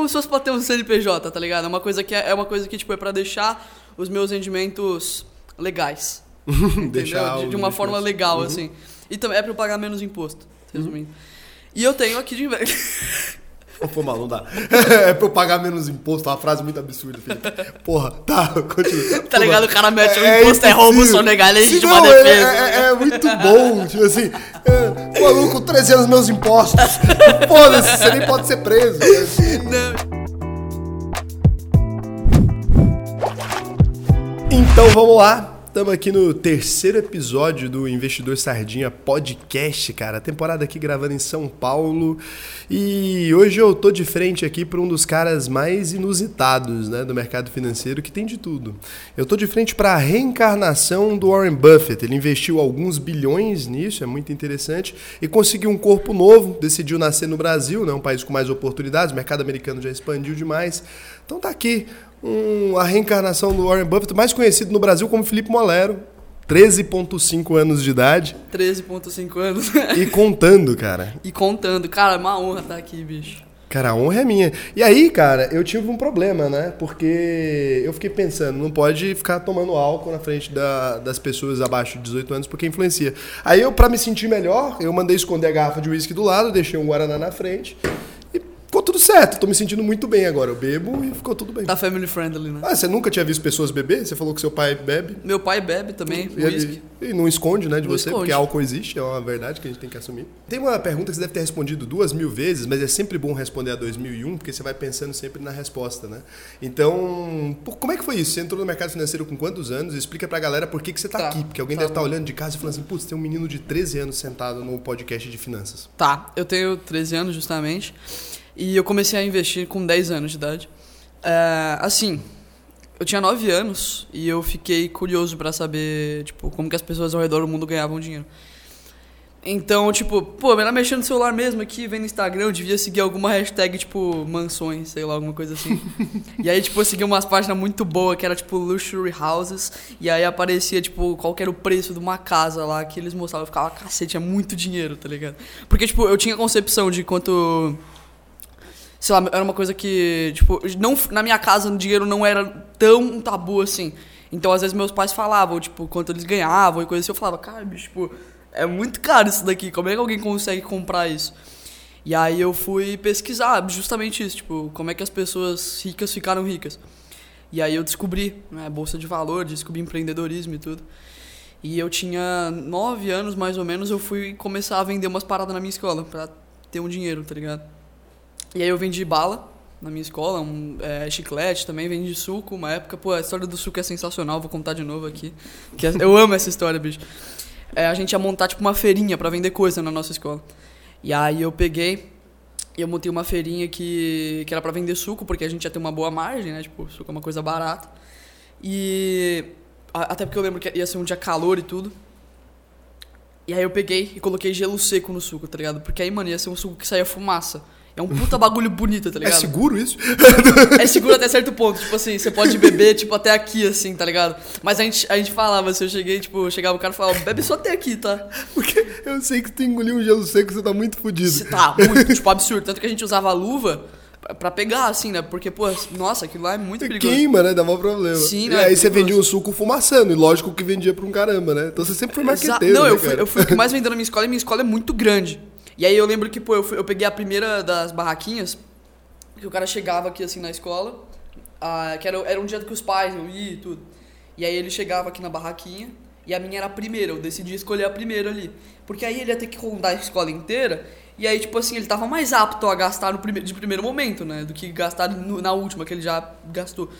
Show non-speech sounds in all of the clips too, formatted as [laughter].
como se fosse pra ter um CNPJ, tá ligado? É uma coisa que é, é uma coisa que, tipo, é pra deixar os meus rendimentos legais. [laughs] Deixar de, de uma forma legal, Uhum. assim. E também é pra eu pagar menos imposto, resumindo. E eu tenho aqui de inveja. [laughs] Pô, mal, não dá. [laughs] é pra eu pagar menos imposto, é uma frase muito absurda, Felipe. Porra, tá, continua. [laughs] Tá ligado? O cara mete o É imposto, é roubo, impossível. sonegar Sim, legítima não, é- defesa. É, é muito bom, [laughs] tipo assim, é, maluco, 300 meus impostos. Foda-se, você nem pode ser preso. Não. Então vamos lá. Estamos aqui no terceiro episódio do Investidor Sardinha Podcast, cara. A temporada aqui gravando em São Paulo. E hoje eu tô de frente aqui para um dos caras mais inusitados né, do mercado financeiro, que tem de tudo. Eu tô de frente para a reencarnação do Warren Buffett. Ele investiu alguns bilhões nisso, é muito interessante, e conseguiu um corpo novo, decidiu nascer no Brasil, né, um país com mais oportunidades, o mercado americano já expandiu demais. Então tá aqui um, a reencarnação do Warren Buffett, mais conhecido no Brasil como Felipe Molero, 13,5 anos de idade 13,5 anos. e contando, cara. [laughs] e contando. Cara, é uma honra estar aqui, bicho. Cara, a honra é minha. E aí, cara, eu tive um problema, né? Porque eu fiquei pensando, não pode ficar tomando álcool na frente da- das pessoas abaixo de 18 anos porque influencia. Aí eu, pra me sentir melhor, eu mandei esconder a garrafa de uísque do lado, deixei um Guaraná na frente ficou tudo certo. Tô me sentindo muito bem agora. Eu bebo e ficou tudo bem. Tá family friendly, né? Ah, você nunca tinha visto pessoas beber? Você falou que seu pai bebe? Meu pai bebe também, E, whisky. e- e não esconde, né, de Não você, esconde. porque álcool existe, é uma verdade que a gente tem que assumir. Tem uma pergunta que você deve ter respondido duas mil vezes, mas é sempre bom responder a 2001, porque você vai pensando sempre na resposta, né? Então, como é que foi isso? Você entrou no mercado financeiro com quantos anos? Explica pra galera por que, que você tá, Tá, aqui, porque alguém tá deve estar bom. olhando de casa e falando assim, putz, tem um menino de 13 anos sentado no podcast de finanças. Tá, eu tenho 13 anos justamente. E eu comecei a investir com 10 anos de idade. É, assim, eu tinha 9 anos e eu fiquei curioso pra saber, tipo, como que as pessoas ao redor do mundo ganhavam dinheiro. Então, tipo, pô, melhor mexendo no celular mesmo aqui, vendo Instagram, eu devia seguir alguma hashtag, tipo, mansões, sei lá, alguma coisa assim. [laughs] e aí, tipo, eu segui umas páginas muito boas, que era, tipo, luxury houses, e aí aparecia, tipo, qual que era o preço de uma casa lá, que eles mostravam, eu ficava, cacete, é muito dinheiro, tá ligado? Porque, tipo, eu tinha concepção de quanto... Sei lá, era uma coisa que, tipo, não, na minha casa o dinheiro não era tão um tabu assim. Então, às vezes, meus pais falavam, tipo, quanto eles ganhavam e coisa assim. Eu falava, cara, bicho, tipo, é muito caro isso daqui. Como é que alguém consegue comprar isso? E aí eu fui pesquisar justamente isso, tipo, como é que as pessoas ricas ficaram ricas. E aí eu descobri, né, bolsa de valor, descobri empreendedorismo e tudo. E eu tinha nove anos, mais ou menos, eu fui começar a vender umas paradas na minha escola, pra ter um dinheiro, tá ligado? E aí eu vendi bala na minha escola, um, é, chiclete também, vendi suco, uma época, pô, a história do suco é sensacional, vou contar de novo aqui. Que é- eu amo essa história, bicho. É, a gente ia montar tipo uma feirinha pra vender coisa na nossa escola. E aí eu peguei e eu montei uma feirinha que, que era pra vender suco, porque a gente ia ter uma boa margem, né? Tipo, suco é uma coisa barata. E até porque eu lembro que ia ser um dia calor e tudo. E aí eu peguei e coloquei gelo seco no suco, tá ligado? Porque aí, mano, ia ser um suco que saía fumaça. É um puta bagulho bonito, tá É ligado? seguro isso? É seguro até certo ponto. Tipo assim, você pode beber, tipo, até aqui, assim, tá ligado? Mas a gente, a gente falava, se eu cheguei, tipo, chegava o cara e falava, bebe só até aqui, tá? Porque eu sei que tu engolir um gelo seco, você tá muito fudido. Você tá muito, tipo, absurdo. Tanto que a gente usava luva pra- pegar, assim, né? Porque, pô, nossa, aquilo lá é muito perigoso. Queima, né? Dá maior problema. Sim, e né? aí você Perigoso. vendia o suco fumaçando, e lógico que vendia pra um caramba, né? Então você sempre foi marqueteiro, Não, né, eu fui, eu fui o que mais vendeu na minha escola e minha escola é muito grande. E aí eu lembro que, pô, eu, fui- eu peguei a primeira das barraquinhas, que o cara chegava aqui assim na escola, ah, que era, era um dia que os pais eu ia e tudo. E aí ele chegava aqui na barraquinha, e a minha era a primeira, eu decidi escolher a primeira ali. Porque aí ele ia ter que rondar a escola inteira, e aí, tipo assim, ele tava mais apto a gastar no prime de primeiro momento, né? Do que gastar no- na última, que ele já gastou.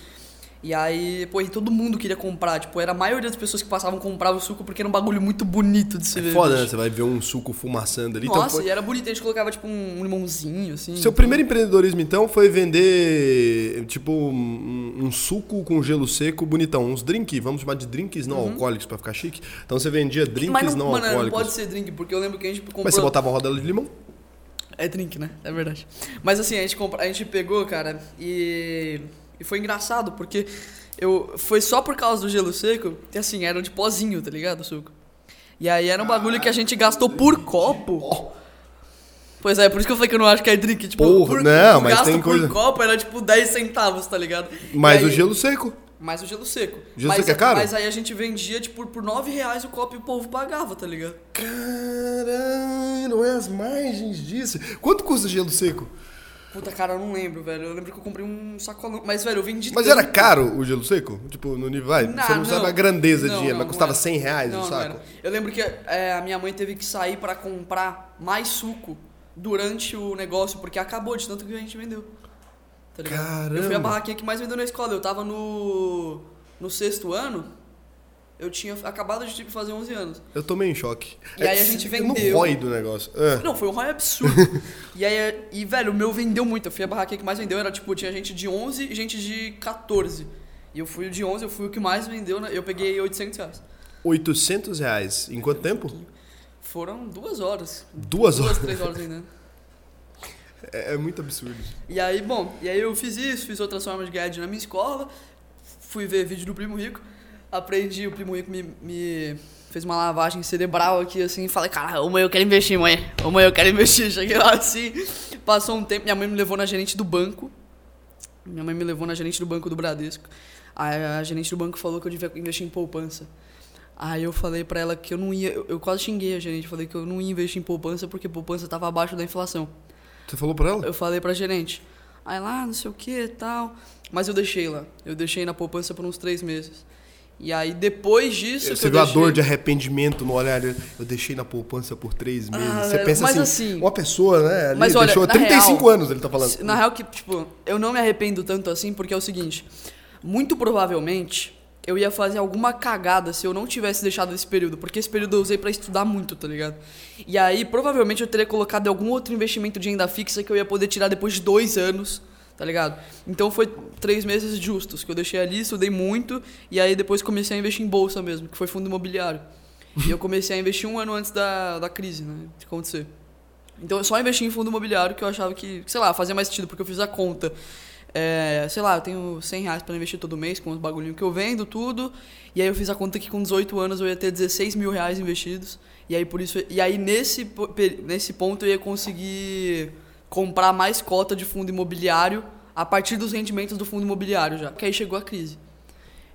E aí, pô, e todo mundo queria comprar. Tipo, era a maioria das pessoas que passavam compravam o suco porque era um bagulho muito bonito de se ver. Foda, bicho. né? Você vai ver um suco fumaçando ali. então Nossa, foi- e era bonito. A gente colocava, tipo, um limãozinho, assim. Seu primeiro empreendedorismo, então, foi vender, tipo, um, um suco com gelo seco bonitão. Uns drinks, vamos chamar de drinks não alcoólicos pra ficar chique. Então você vendia drinks Uhum. Mas não, não, mano, não alcoólicos. pode ser drink, porque eu lembro que a gente comprou... Mas você botava uma rodela de limão? É drink, né? É verdade. Mas assim, a gente, compra... a gente pegou, cara, e... E foi engraçado, porque eu... foi só por causa do gelo seco, que assim, era de pozinho, tá ligado, o suco. E aí era um bagulho que a gente gastou por copo. Pois é, por isso que eu falei que eu não acho que é drink. Tipo, Porra, por, não, o mas gasto tem por coisa- copo era tipo 10 centavos, tá ligado? Mas E o aí- gelo seco. Mais o gelo seco. Gelo mas, seco é caro? Mas aí a gente vendia, tipo, por 9 reais o copo e o povo pagava, tá ligado? Caralho, não é as margens disso. Quanto custa gelo seco? Puta, cara, eu não lembro, velho. Eu lembro que eu comprei um sacolão. Mas, velho, eu vendi Mas tanto. era caro o gelo seco? Tipo, no nível. Vai, você não, sabe a grandeza de Não, dinheiro, não, mas custava não era. 100 reais não, o não saco. era. Eu lembro que é, a minha mãe teve que sair pra comprar mais suco durante o negócio, porque acabou de tanto que a gente vendeu. Tá ligado? Eu fui a barraquinha que mais vendeu na escola. Eu tava no, no sexto ano, eu tinha acabado de tipo, fazer 11 anos. Eu tô meio em choque. E aí a gente fica no vendeu. rói do negócio. Ah. Não, foi um raio absurdo. [laughs] e aí, e, velho, o meu vendeu muito. Eu fui a barraquinha que mais vendeu, era tipo, tinha gente de 11 e gente de 14. E eu fui o de 11, eu fui o que mais vendeu, né? eu peguei 800 reais. 800 reais. Em quanto tempo? Foram duas horas. Duas Duas, horas. três horas ainda. [laughs] É, é muito absurdo. E aí, bom, e aí eu fiz isso, fiz outras formas de ganhar dinheiro na minha escola, fui ver vídeo do Primo Rico, aprendi, o Primo Rico me, me fez uma lavagem cerebral aqui, assim, falei, cara, ô mãe, eu quero investir, mãe, ô mãe, eu quero investir. [laughs] Cheguei lá assim, passou um tempo, minha mãe me levou na gerente do banco, minha mãe me levou na gerente do banco do Bradesco, aí a gerente do banco falou que eu devia investir em poupança. Aí eu falei pra ela que eu não ia, eu, eu quase xinguei a gerente, falei que eu não ia investir em poupança porque poupança tava abaixo da inflação. Você falou pra ela? Eu falei pra gerente. Aí lá, não sei o que tal. Mas eu deixei lá. Eu deixei na poupança por uns três meses. E aí, depois disso. Você viu a deixei- dor de arrependimento no olhar? Eu deixei na poupança por três meses. Ah, Você pensa mas assim, assim- uma pessoa, né? Ali Mas olha, deixou na 35 real, anos, ele tá falando. Na real, que, tipo, eu não me arrependo tanto assim, porque é o seguinte: muito provavelmente eu ia fazer alguma cagada se eu não tivesse deixado esse período, porque esse período eu usei pra estudar muito, tá ligado? E aí, provavelmente eu teria colocado algum outro investimento de renda fixa que eu ia poder tirar depois de dois anos, tá ligado? Então foi três meses justos que eu deixei ali, estudei muito, e aí depois comecei a investir em bolsa mesmo, que foi fundo imobiliário. E eu comecei a investir um ano antes da, da crise, né? De acontecer. Então eu só investi em fundo imobiliário que eu achava que, sei lá, fazia mais sentido, porque eu fiz a conta. É, sei lá, eu tenho 100 reais pra investir todo mês com os bagulhinhos que eu vendo, tudo. E aí eu fiz a conta que com 18 anos eu ia ter 16 mil reais investidos. E aí por isso. E aí nesse, nesse ponto eu ia conseguir comprar mais cota de fundo imobiliário a partir dos rendimentos do fundo imobiliário já. Que aí chegou a crise.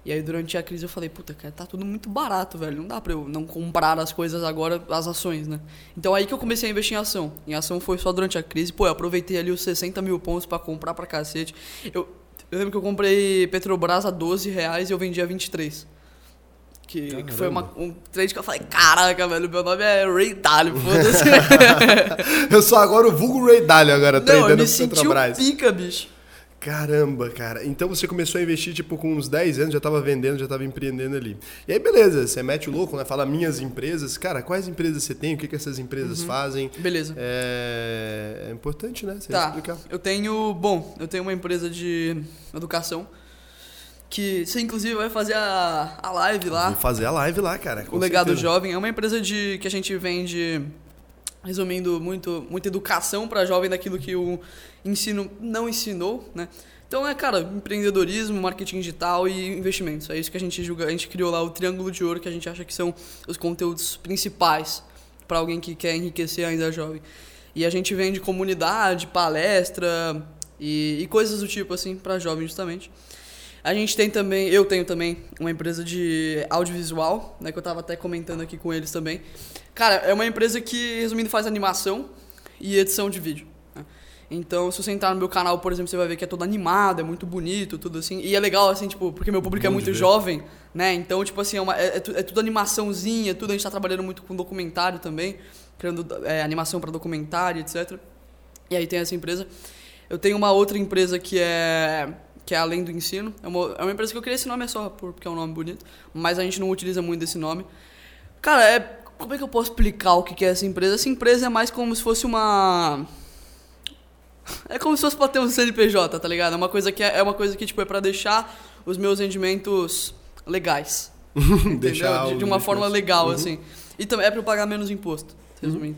E aí durante a crise eu falei, puta, cara, tá tudo muito barato, velho. Não dá pra eu não comprar as coisas agora, as ações, né? Então aí que eu comecei a investir em ação. Em ação foi só durante a crise. Pô, eu aproveitei ali os 60 mil pontos pra comprar pra cacete. Eu, eu lembro que eu comprei Petrobras a 12 reais e eu vendi a 23. Que, que foi uma, um trade que eu falei, caraca, velho, meu nome é Ray Dalio, [laughs] foda-se. [laughs] Eu sou agora o vulgo Ray Dalio, agora, Não, eu treinando me pro senti um Petrobras. pica, bicho. Caramba, cara. Então você começou a investir, tipo, com uns 10 anos, já tava vendendo, já tava empreendendo ali. E aí, beleza, você mete o louco, né? Fala minhas empresas. Cara, quais empresas você tem? O que, que essas empresas fazem? Beleza. É... é importante, né? Você Tá. explicar. Eu tenho. Bom, eu tenho uma empresa de educação. Que você inclusive vai fazer a, a live lá. Vou fazer a live lá, cara. o Legado certeza. Jovem é uma empresa de que a gente vende, resumindo, muito, muita educação para jovem daquilo que o ensino não ensinou, né? Então é, cara, empreendedorismo, marketing digital e investimentos. É isso que a gente julga. A gente criou lá o Triângulo de Ouro, que a gente acha que são os conteúdos principais para alguém que quer enriquecer ainda jovem. E a gente vende comunidade, palestra e, e coisas do tipo assim para jovens justamente. A gente tem também, eu tenho também uma empresa de audiovisual, né, que eu tava até comentando aqui com eles também. Cara, é uma empresa que, resumindo, faz animação e edição de vídeo. né? Então, se você entrar no meu canal, por exemplo, você vai ver que é todo animado, é muito bonito, tudo assim. E é legal, assim, tipo, porque meu público é Bom de muito jovem, né? Então, tipo assim, é, uma- é- é é tudo animaçãozinha, tudo. A gente tá trabalhando muito com documentário também, criando é, animação para documentário, etc. E aí tem essa empresa. Eu tenho uma outra empresa que é que é além do ensino. É uma, é uma empresa que eu criei esse nome é só por- porque é um nome bonito, mas a gente não utiliza muito esse nome. Cara, é como é que eu posso explicar o que é essa empresa? Essa empresa é mais como se fosse uma [laughs] é como se fosse pra ter um CNPJ, tá ligado? É uma coisa que é, é uma coisa que tipo é para deixar os meus rendimentos legais. [laughs] Deixar De, de uma forma legal Uhum. assim. E também é para eu pagar menos imposto, resumindo.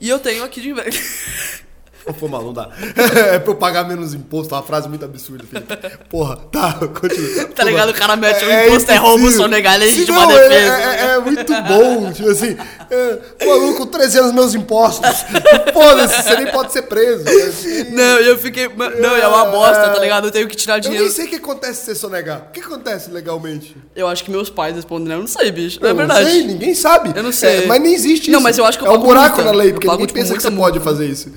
E eu tenho aqui de inve- [laughs] Pô, mal, não dá. [laughs] É pra eu pagar menos imposto, uma frase muito absurda, Felipe. Porra, tá, continua. Tá ligado? O cara mete o é, imposto, é, é roubo, sonegar, legítima não, defesa. É, é, é, muito bom, tipo assim, é, maluco, 13 anos meus impostos. [laughs] Foda-se, você nem pode ser preso. Assim. Não, eu fiquei. Não, é uma bosta, tá ligado? Eu tenho que tirar dinheiro. Eu nem sei o que acontece se você sonegar. O que acontece legalmente? Eu acho que meus pais respondem, eu não sei, bicho. Não, é verdade. Não sei, ninguém sabe. Eu não sei. É, mas nem existe isso. Não, mas eu acho que eu É um buraco na lei, porque ninguém pensa que você pode fazer isso.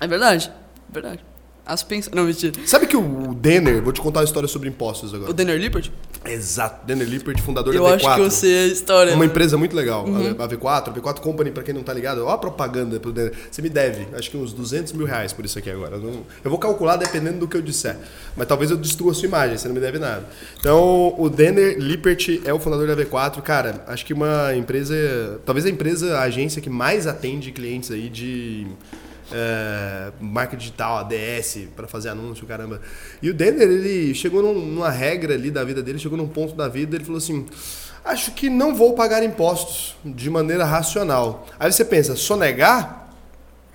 É verdade, é verdade. As pensa... Não, mentira. Sabe que o Denner, vou te contar uma história sobre impostos agora. O Denner Lippert? Exato, Denner Lippert, fundador eu da V4. Eu acho que eu sei a história. Uma né? empresa muito legal, uhum. a V4. A V4 Company, pra quem não tá ligado, ó a propaganda pro Denner. Você me deve, acho que uns 200 mil reais por isso aqui agora. Eu vou calcular dependendo do que eu disser. Mas talvez eu destrua a sua imagem, você não me deve nada. Então, o Denner Lippert é o fundador da V4. Cara, acho que uma empresa, talvez a empresa, a agência que mais atende clientes aí de é, marca digital, ADS, para fazer anúncio, caramba. E o Denner, ele chegou num, numa regra ali da vida dele, chegou num ponto da vida, ele falou assim: acho que não vou pagar impostos de maneira racional. Aí você pensa, sonegar?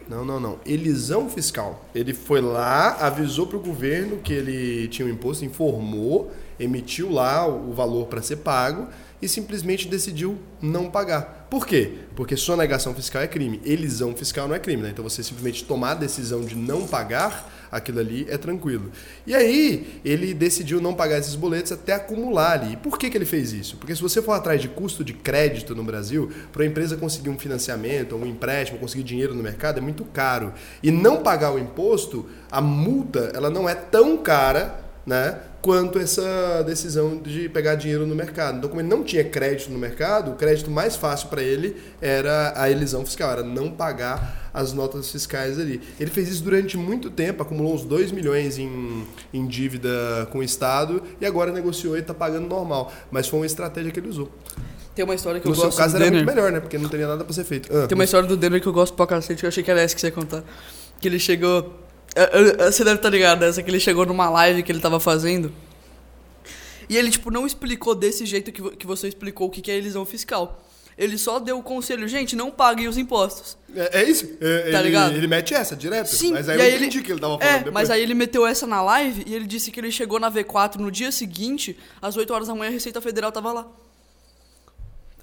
Não, não, não. Elisão fiscal. Ele foi lá, avisou para o governo que ele tinha um imposto, informou, emitiu lá o valor para ser pago e simplesmente decidiu não pagar. Por quê? Porque sonegação fiscal é crime, elisão fiscal não é crime. Né? Então você simplesmente tomar a decisão de não pagar aquilo ali é tranquilo. E aí ele decidiu não pagar esses boletos até acumular ali. E por que, que ele fez isso? Porque se você for atrás de custo de crédito no Brasil, para a empresa conseguir um financiamento, um empréstimo, conseguir dinheiro no mercado é muito caro. E não pagar o imposto, a multa ela não é tão cara né, quanto essa decisão de pegar dinheiro no mercado. Então, como ele não tinha crédito no mercado, o crédito mais fácil para ele era a elisão fiscal, era não pagar as notas fiscais ali. Ele fez isso durante muito tempo, acumulou uns 2 milhões em, em dívida com o Estado e agora negociou e está pagando normal. Mas foi uma estratégia que ele usou. Tem uma história que no eu gosto. No seu caso era Denner. muito melhor, né? Porque não teria nada para ser feito. Ah, Tem uma história do Denner que eu gosto pra cacete, que eu achei que era essa que você ia contar. Que ele chegou você deve estar tá ligado, essa que ele chegou numa live que ele tava fazendo. E ele, tipo, não explicou desse jeito que, que você explicou o que, que é elisão fiscal. Ele só deu o conselho, gente, não paguem os impostos. É, é isso. É, tá ele, ligado? Ele mete essa direto. Sim. Mas aí, aí eu entendi ele, que ele tava falando é, depois. Mas aí ele meteu essa na live e ele disse que ele chegou na V4 no dia seguinte, às 8 horas da manhã, a Receita Federal tava lá.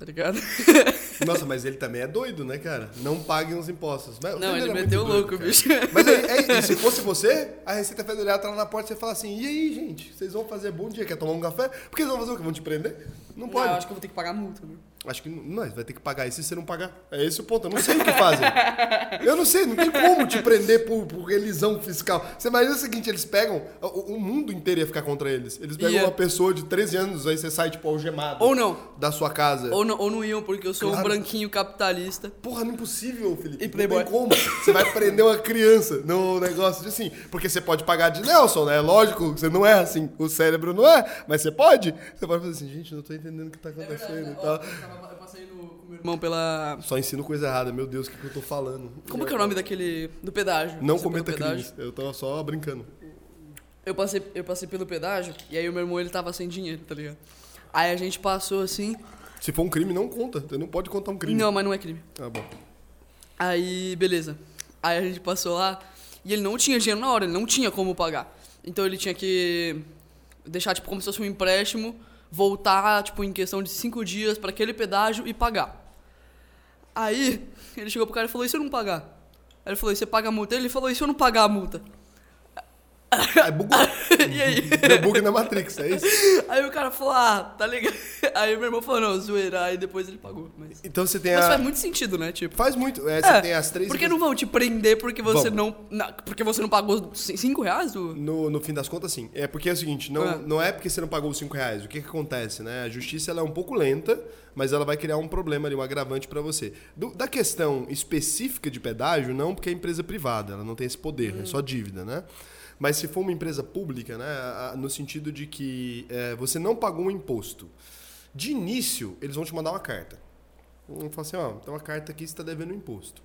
Tá ligado? [laughs] Nossa, mas ele também é doido, né, cara? Não paguem os impostos. Mas, não, ele meteu louco, doido, bicho. Mas aí, aí, se fosse você, a Receita Federal tá lá na porta e você fala assim: e aí, gente, vocês vão fazer bom dia? Quer tomar um café? Porque eles vão fazer o quê? Vão te prender? Não pode. Não, acho que eu vou ter que pagar multa, né? Acho que não, vai ter que pagar isso se você não pagar. É esse o ponto. Eu não sei o que fazem. [laughs] Eu não sei, não tem como te prender por, por elisão fiscal. Você imagina o seguinte: eles pegam. O, o mundo inteiro ia ficar contra eles. Eles pegam yeah. uma pessoa de 13 anos, aí você sai, tipo, algemado. Ou não. Da sua casa. Ou não, ou não iam, porque eu sou claro. um branquinho capitalista. Porra, não é impossível, Felipe. E Playboy. Não tem como. Você vai prender uma criança no negócio de assim. Porque você pode pagar de Nelson, né? Lógico, você não é assim. O cérebro não é, mas você pode. Você pode fazer assim, gente, não tô entendendo o que tá acontecendo é verdade, e tal. Eu passei no meu irmão pela. Só ensino coisa errada, meu Deus, o que, que eu tô falando? Como que é o nome daquele. do pedágio? Não cometa crimes, eu tava só brincando. Eu passei, eu passei pelo pedágio e aí o meu irmão ele tava sem dinheiro, tá ligado? Aí a gente passou assim. Se for um crime, não conta. Você não pode contar um crime. Não, mas não é crime. Ah, bom. Aí, beleza. Aí a gente passou lá e ele não tinha dinheiro na hora, ele não tinha como pagar. Então ele tinha que deixar, tipo, como se fosse um empréstimo, voltar, tipo, em questão de cinco dias para aquele pedágio e pagar. Aí, ele chegou pro cara e falou, e se eu não pagar? Aí ele falou, e você paga a multa? Ele falou, e se eu não pagar a multa? Aí bugou. [laughs] e aí? Deu bug na Matrix, é isso? Aí o cara falou, ah, tá ligado. [laughs] Aí meu irmão falou, não, zoeira. Aí depois ele pagou. Mas, então você tem mas a... faz muito sentido, né? Tipo, faz muito. É, você é, tem as três... Por que não vão te prender porque você não... porque você não pagou cinco reais? Do... No, no fim das contas, sim. É porque é o seguinte, não é, não é porque você não pagou os cinco reais. O que, que acontece, né? A justiça ela é um pouco lenta, mas ela vai criar um problema ali, um agravante para você. Do, da questão específica de pedágio, não porque é empresa privada, ela não tem esse poder, hum. é só dívida, né? Mas se for uma empresa pública, né, no sentido de que é, você não pagou um imposto, de início eles vão te mandar uma carta. Vão falar assim, ó, tem uma carta aqui, você está devendo um imposto.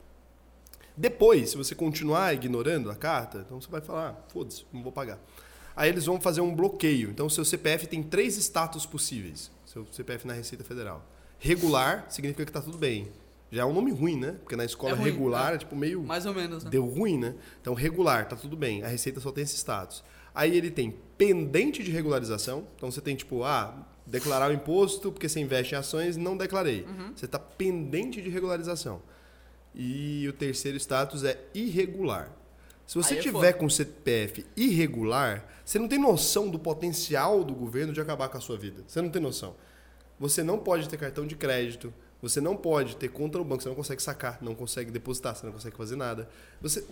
Depois, se você continuar ignorando a carta, então você vai falar, ah, foda-se, não vou pagar. Aí eles vão fazer um bloqueio. Então, seu CPF tem três status possíveis. Seu CPF na Receita Federal. Regular significa que está tudo bem. Já é um nome ruim, né? Porque na escola É ruim, regular é. é tipo meio. Mais ou menos, né? Deu ruim, né? Então, regular, tá tudo bem. A Receita só tem esse status. Aí ele tem pendente de regularização. Então você tem, tipo, ah, declarar o imposto porque você investe em ações não declarei. Uhum. Você está pendente de regularização. E o terceiro status é irregular. Se você Aí é tiver com CPF irregular, você não tem noção do potencial do governo de acabar com a sua vida. Você não tem noção. Você não pode ter cartão de crédito, você não pode ter conta no banco, você não consegue sacar, não consegue depositar, você não consegue fazer nada. Você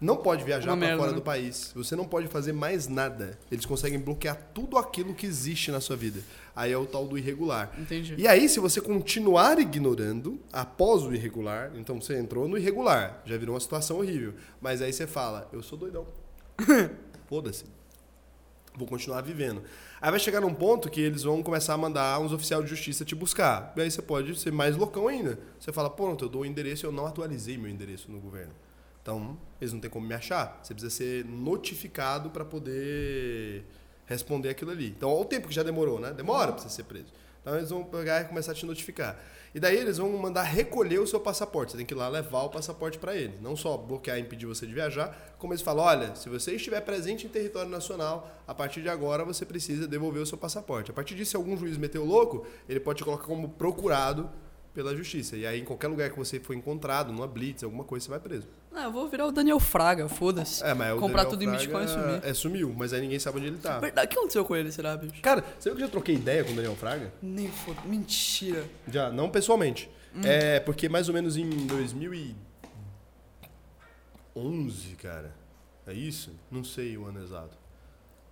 não pode viajar para fora né? do país. Você não pode fazer mais nada. Eles conseguem bloquear tudo aquilo que existe na sua vida. Aí é o tal do irregular. Entendi. E aí, se você continuar ignorando após o irregular, então você entrou no irregular, já virou uma situação horrível. Mas aí você fala, eu sou doidão. [laughs] Foda-se. Vou continuar vivendo. Aí vai chegar num ponto que eles vão começar a mandar uns oficiais de justiça te buscar. E aí você pode ser mais loucão ainda. Você fala, pronto, eu dou o endereço eu não atualizei meu endereço no governo. Então, eles não têm como me achar. Você precisa ser notificado para poder responder aquilo ali. Então, olha o tempo que já demorou, né? Demora para você ser preso. Então, eles vão pegar e começar a te notificar. E daí, eles vão mandar recolher o seu passaporte. Você tem que ir lá levar o passaporte para eles. Não só bloquear e impedir você de viajar, como eles falam: olha, se você estiver presente em território nacional, a partir de agora você precisa devolver o seu passaporte. A partir disso, se algum juiz meteu louco, ele pode te colocar como procurado pela justiça. E aí, em qualquer lugar que você for encontrado, numa blitz, alguma coisa, você vai preso. Ah, eu vou virar o Daniel Fraga, foda-se. É, mas o Comprar Daniel tudo em Fraga Bitcoin e sumir. É, sumiu, mas aí ninguém sabe onde ele tá. Verdade, o que aconteceu com ele, será, bicho? Cara, você viu que eu já troquei ideia com o Daniel Fraga? Nem foda. Mentira. Já, não pessoalmente. É, porque mais ou menos em 2011, cara. É isso? Não sei o ano exato.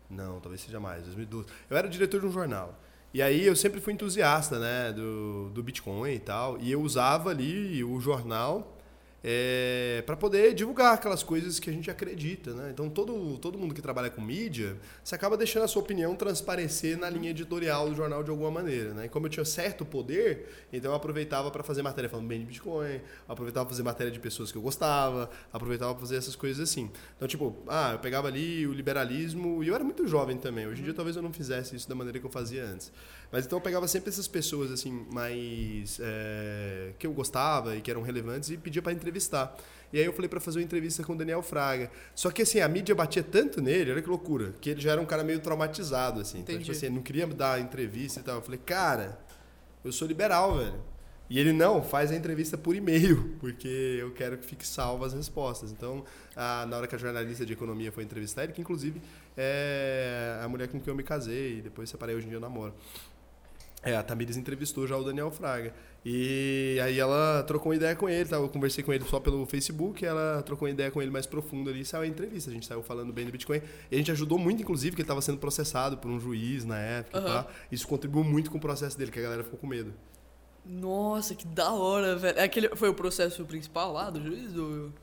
Não, talvez seja mais, 2012. Eu era diretor de um jornal. E aí eu sempre fui entusiasta, né, do, do Bitcoin e tal. E eu usava ali o jornal é, para poder divulgar aquelas coisas que a gente acredita, né? Então todo, todo mundo que trabalha com mídia, você acaba deixando a sua opinião transparecer na linha editorial do jornal de alguma maneira, né? E como eu tinha certo poder, então eu aproveitava para fazer matéria falando bem de Bitcoin, aproveitava para fazer matéria de pessoas que eu gostava, aproveitava para fazer essas coisas assim. Então tipo, ah, eu pegava ali o liberalismo e eu era muito jovem também. Hoje em dia talvez eu não fizesse isso da maneira que eu fazia antes. Mas então eu pegava sempre essas pessoas assim mais é, que eu gostava e que eram relevantes e pedia para entrevistar. E aí eu falei para fazer uma entrevista com o Daniel Fraga. Só que assim, a mídia batia tanto nele, olha que loucura, que ele já era um cara meio traumatizado assim. Então, Entendi. tipo assim, não queria dar entrevista e tal. Eu falei: "Cara, eu sou liberal, velho". E ele não, faz a entrevista por e-mail, porque eu quero que fique salva as respostas. Então, a- na hora que a jornalista de economia foi entrevistar ele, que inclusive é a mulher com quem eu me casei, e depois separei, hoje em dia eu namoro. É, a Tamires entrevistou já o Daniel Fraga. E aí ela trocou uma ideia com ele, tá? eu conversei com ele só pelo Facebook, ela trocou uma ideia com ele mais profunda ali e saiu a entrevista. A gente saiu falando bem do Bitcoin. E a gente ajudou muito, inclusive, que ele estava sendo processado por um juiz na época. e tal. Isso contribuiu muito com o processo dele, que a galera ficou com medo. Nossa, que da hora, velho. É aquele, foi o processo principal lá do juiz?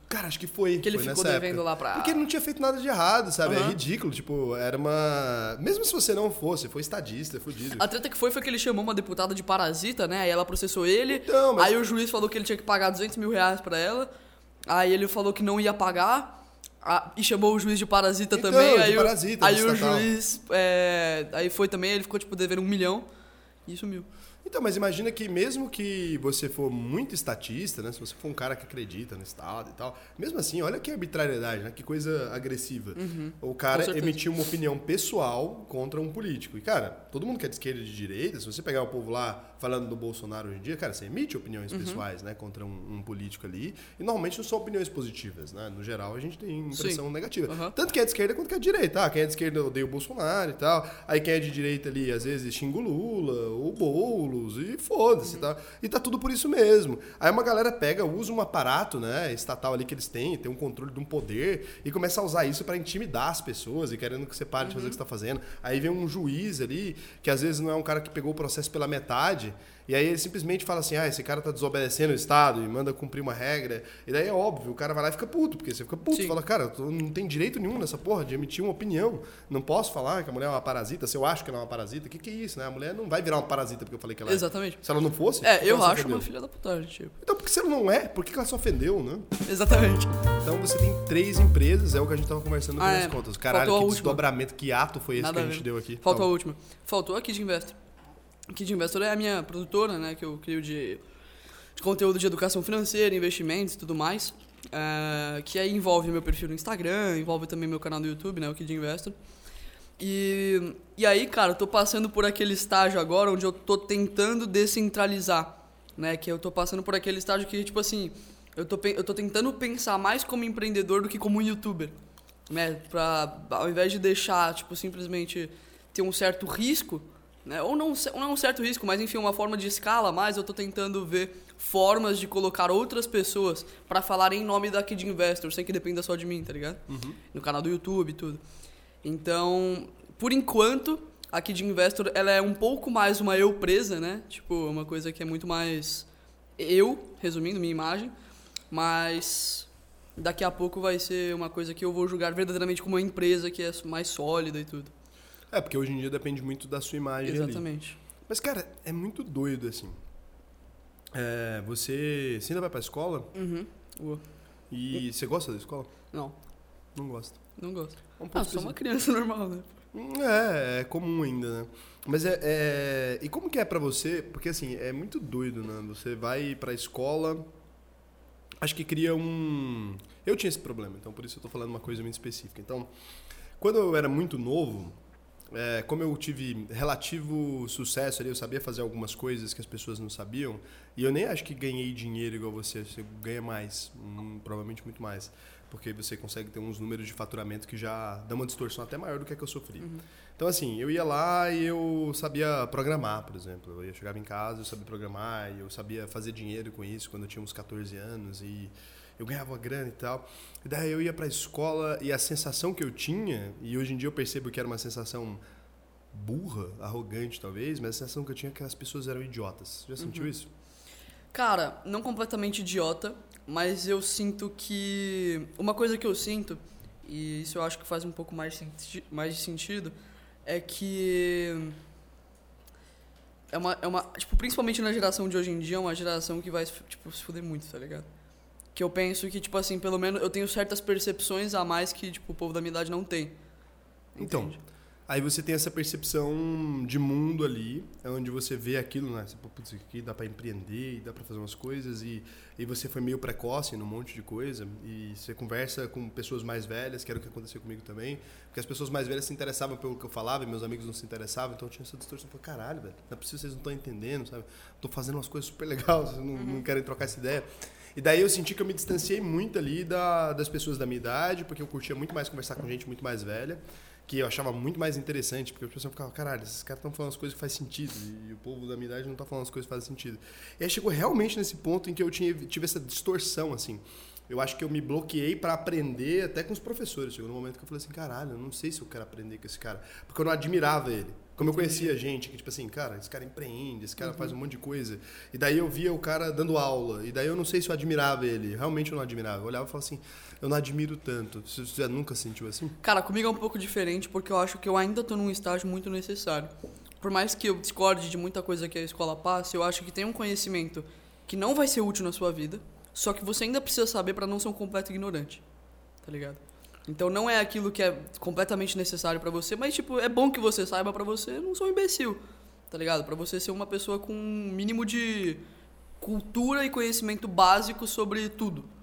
Cara, acho que foi. Que ele foi ficou devendo época. lá pra- Porque ele não tinha feito nada de errado, sabe? É Aham. ridículo. Tipo, era uma. Mesmo se você não fosse, foi estadista, fudido. A treta que foi foi que ele chamou uma deputada de parasita, né? Aí ela processou ele. Então, mas- Aí o juiz falou que ele tinha que pagar 200 mil reais pra ela. Aí ele falou que não ia pagar. ah, e chamou o juiz de parasita Então, também. de aí o- parasita, aí do o estatal. juiz. é, aí foi também, ele ficou tipo devendo um milhão. E sumiu. Então, mas imagina que mesmo que você for muito estatista, né? Se você for um cara que acredita no Estado e tal, mesmo assim, olha que arbitrariedade, né? Que coisa agressiva. O cara emitiu uma opinião pessoal contra um político. E, cara, todo mundo que é de esquerda e de direita, se você pegar o povo lá falando do Bolsonaro hoje em dia, cara, você emite opiniões pessoais, né? Contra um, um político ali. E normalmente não são opiniões positivas, né? No geral, a gente tem impressão Sim. negativa. Aham. Tanto quem é de esquerda quanto quem é de direita. Ah, quem é de esquerda odeia o Bolsonaro e tal. Aí quem é de direita ali, às vezes, xinga o Lula, o Boulos, e foda-se, tá? E tá tudo por isso mesmo. Aí uma galera pega, usa um aparato, né, estatal ali que eles têm, tem um controle de um poder, e começa a usar isso pra intimidar as pessoas e querendo que você pare de fazer o que você tá fazendo. Aí vem um juiz ali, que às vezes não é um cara que pegou o processo pela metade, e aí ele simplesmente fala assim: ah, esse cara tá desobedecendo o Estado e manda cumprir uma regra. E daí é óbvio, o cara vai lá e fica puto, porque você fica puto, Sim. fala, cara, eu não tem direito nenhum nessa porra de emitir uma opinião. Não posso falar que a mulher é uma parasita, se eu acho que ela é uma parasita, o que, que é isso, né? A mulher não vai virar uma parasita porque eu falei que ela é. Exatamente. Se ela não fosse. É, eu acho uma filha da putagem, tipo. Então, porque se ela não é, por que ela se ofendeu, né? Exatamente. Então você tem três empresas, é o que a gente tava conversando Ah, é. das contas. Caralho, Faltou a que desdobramento, que ato foi esse Nada que a a gente ver. deu aqui. Faltou a Então, última. Faltou a Kid Investor. Kid Investor é a minha produtora, né? Que eu crio de, de conteúdo de educação financeira, investimentos e tudo mais. É, que aí envolve meu perfil no Instagram, envolve também meu canal no YouTube, né, o Kid Investor. E, e aí, cara, eu tô passando por aquele estágio agora onde eu tô tentando descentralizar, né? Que eu tô passando por aquele estágio que, tipo assim, eu tô, eu tô tentando pensar mais como empreendedor do que como youtuber, né? Pra, ao invés de deixar, tipo, simplesmente ter um certo risco, né? Ou não, não um certo risco, mas enfim, uma forma de escala mais, eu tô tentando ver formas de colocar outras pessoas para falar em nome da Kid Investor, sem que dependa só de mim, tá ligado? Uhum. No canal do YouTube e tudo. Então, por enquanto, a Kid Investor ela é um pouco mais uma eu presa, né? Tipo, uma coisa que é muito mais eu, resumindo minha imagem, mas daqui a pouco vai ser uma coisa que eu vou julgar verdadeiramente como uma empresa que é mais sólida e tudo. É, porque hoje em dia depende muito da sua imagem Exatamente. Ali. Mas, cara, é muito doido, assim. É, você, você ainda vai pra escola? Uhum. Uh. E você gosta da escola? Não. Não gosta. Não gosto. Um ah, sou uma criança [laughs] normal, né? É, é comum ainda, né? Mas é, é, E como que é para você? Porque assim, é muito doido, né? Você vai pra escola. Acho que cria um. Eu tinha esse problema, então por isso eu tô falando uma coisa muito específica. Então, quando eu era muito novo, é, como eu tive relativo sucesso ali, eu sabia fazer algumas coisas que as pessoas não sabiam, e eu nem acho que ganhei dinheiro igual você, você ganha mais, hum, provavelmente muito mais, porque você consegue ter uns números de faturamento que já dão uma distorção até maior do que a que eu sofri. Uhum. Então, assim, eu ia lá e eu sabia programar, por exemplo. Eu ia chegava em casa, eu sabia programar, e eu sabia fazer dinheiro com isso quando eu tinha uns 14 anos, e eu ganhava uma grana e tal. E daí eu ia para a escola e a sensação que eu tinha, e hoje em dia eu percebo que era uma sensação burra, arrogante talvez, mas a sensação que eu tinha é que as pessoas eram idiotas. Já sentiu uhum. isso? Cara, não completamente idiota, mas eu sinto que. Uma coisa que eu sinto, e isso eu acho que faz um pouco mais, senti mais de sentido, é que. É uma, é uma. Tipo, principalmente na geração de hoje em dia, é uma geração que vai tipo, se fuder muito, tá ligado? Que eu penso que, tipo assim, pelo menos eu tenho certas percepções a mais que, tipo, o povo da minha idade não tem. Então, Entende? Então, aí você tem essa percepção de mundo ali, é onde você vê aquilo, né? Você, putz, aqui dá para empreender, dá para fazer umas coisas e, e você foi meio precoce num monte de coisa e você conversa com pessoas mais velhas, que era o que aconteceu comigo também, porque as pessoas mais velhas se interessavam pelo que eu falava e meus amigos não se interessavam, então eu tinha essa distorção, eu falei, caralho, velho, não é possível, vocês não estão entendendo, sabe? Tô fazendo umas coisas super legais, vocês não, uhum. não querem trocar essa ideia. E daí eu senti que eu me distanciei muito ali da, das pessoas da minha idade, porque eu curtia muito mais conversar com gente muito mais velha, que eu achava muito mais interessante, porque as pessoas ficavam, caralho, esses caras estão falando as coisas que fazem sentido, e o povo da minha idade não está falando as coisas que fazem sentido. E aí chegou realmente nesse ponto em que eu tinha, tive essa distorção, assim eu acho que eu me bloqueei para aprender até com os professores. Chegou no momento que eu falei assim, caralho, eu não sei se eu quero aprender com esse cara. Porque eu não admirava ele. Como eu conhecia gente que, tipo assim, cara, esse cara empreende, esse cara uhum. faz um monte de coisa. E daí eu via o cara dando aula. E daí eu não sei se eu admirava ele. Realmente eu não admirava. Eu olhava e falava assim, eu não admiro tanto. Você já nunca sentiu assim? Cara, comigo é um pouco diferente porque eu acho que eu ainda tô num estágio muito necessário. Por mais que eu discorde de muita coisa que a escola passa, eu acho que tem um conhecimento que não vai ser útil na sua vida só que você ainda precisa saber para não ser um completo ignorante. Tá ligado? Então não é aquilo que é completamente necessário para você, mas tipo, é bom que você saiba para você não ser um imbecil. Tá ligado? Para você ser uma pessoa com um mínimo de cultura e conhecimento básico sobre tudo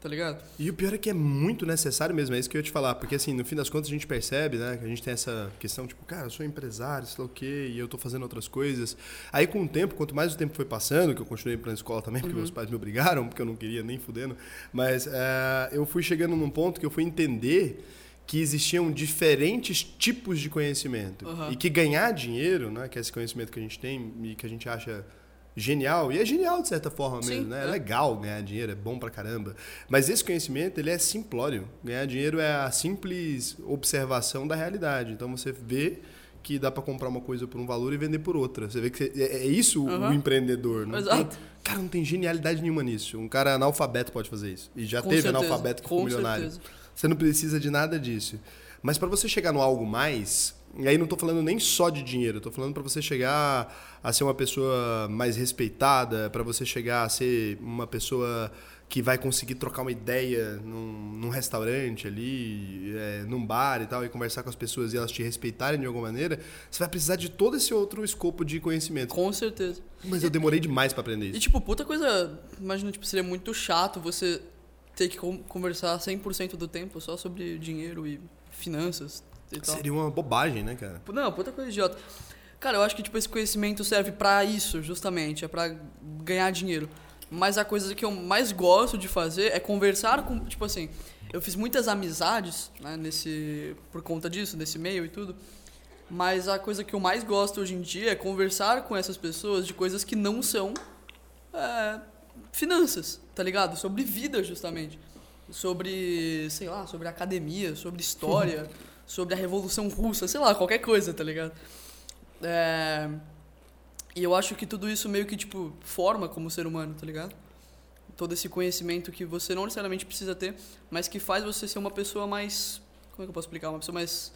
tá ligado? E o pior é que é muito necessário mesmo, é isso que eu ia te falar, porque assim, no fim das contas a gente percebe, né, que a gente tem essa questão, tipo, cara, eu sou empresário, sei lá o quê, e eu tô fazendo outras coisas. Aí com o tempo, quanto mais o tempo foi passando, que eu continuei pra escola também, porque uhum. meus pais me obrigaram, porque eu não queria nem fudendo, mas é, eu fui chegando num ponto que eu fui entender que existiam diferentes tipos de conhecimento. Uhum. E que ganhar dinheiro, né, que é esse conhecimento que a gente tem e que a gente acha genial, e é genial de certa forma Sim, mesmo, né? É. é. legal ganhar dinheiro, é bom pra caramba. Mas esse conhecimento, ele é simplório. Ganhar dinheiro é a simples observação da realidade. Então você vê que dá para comprar uma coisa por um valor e vender por outra. Você vê que é, é isso uhum. o empreendedor. Não Exato. Tem, cara, não tem genialidade nenhuma nisso. Um cara analfabeto pode fazer isso. E já Com teve certeza. analfabeto que ficou milionário. Certeza. Você não precisa de nada disso. Mas para você chegar no algo mais, e aí não estou falando nem só de dinheiro, estou falando para você chegar a ser uma pessoa mais respeitada, para você chegar a ser uma pessoa que vai conseguir trocar uma ideia num, num restaurante ali, é, num bar e tal, e conversar com as pessoas e elas te respeitarem de alguma maneira, você vai precisar de todo esse outro escopo de conhecimento. Com certeza. Mas eu demorei demais para aprender E isso. tipo, puta coisa, imagina, tipo, seria muito chato você ter que con- conversar 100% do tempo só sobre dinheiro e finanças e. Seria uma bobagem, né, cara? Não, puta coisa idiota. Cara, eu acho que tipo esse conhecimento serve pra isso, justamente, é pra ganhar dinheiro. Mas a coisa que eu mais gosto de fazer é conversar com, tipo assim, eu fiz muitas amizades, né, nesse por conta disso, desse meio e tudo. Mas a coisa que eu mais gosto hoje em dia é conversar com essas pessoas de coisas que não são é, finanças, tá ligado? Sobre vida, justamente. Sobre, sei lá, sobre academia, sobre história, [laughs] sobre a Revolução Russa, sei lá, qualquer coisa, tá ligado? É, E eu acho que tudo isso meio que, tipo, forma como ser humano, tá ligado? Todo esse conhecimento que você não necessariamente precisa ter, mas que faz você ser uma pessoa mais. Como é que eu posso explicar? Uma pessoa mais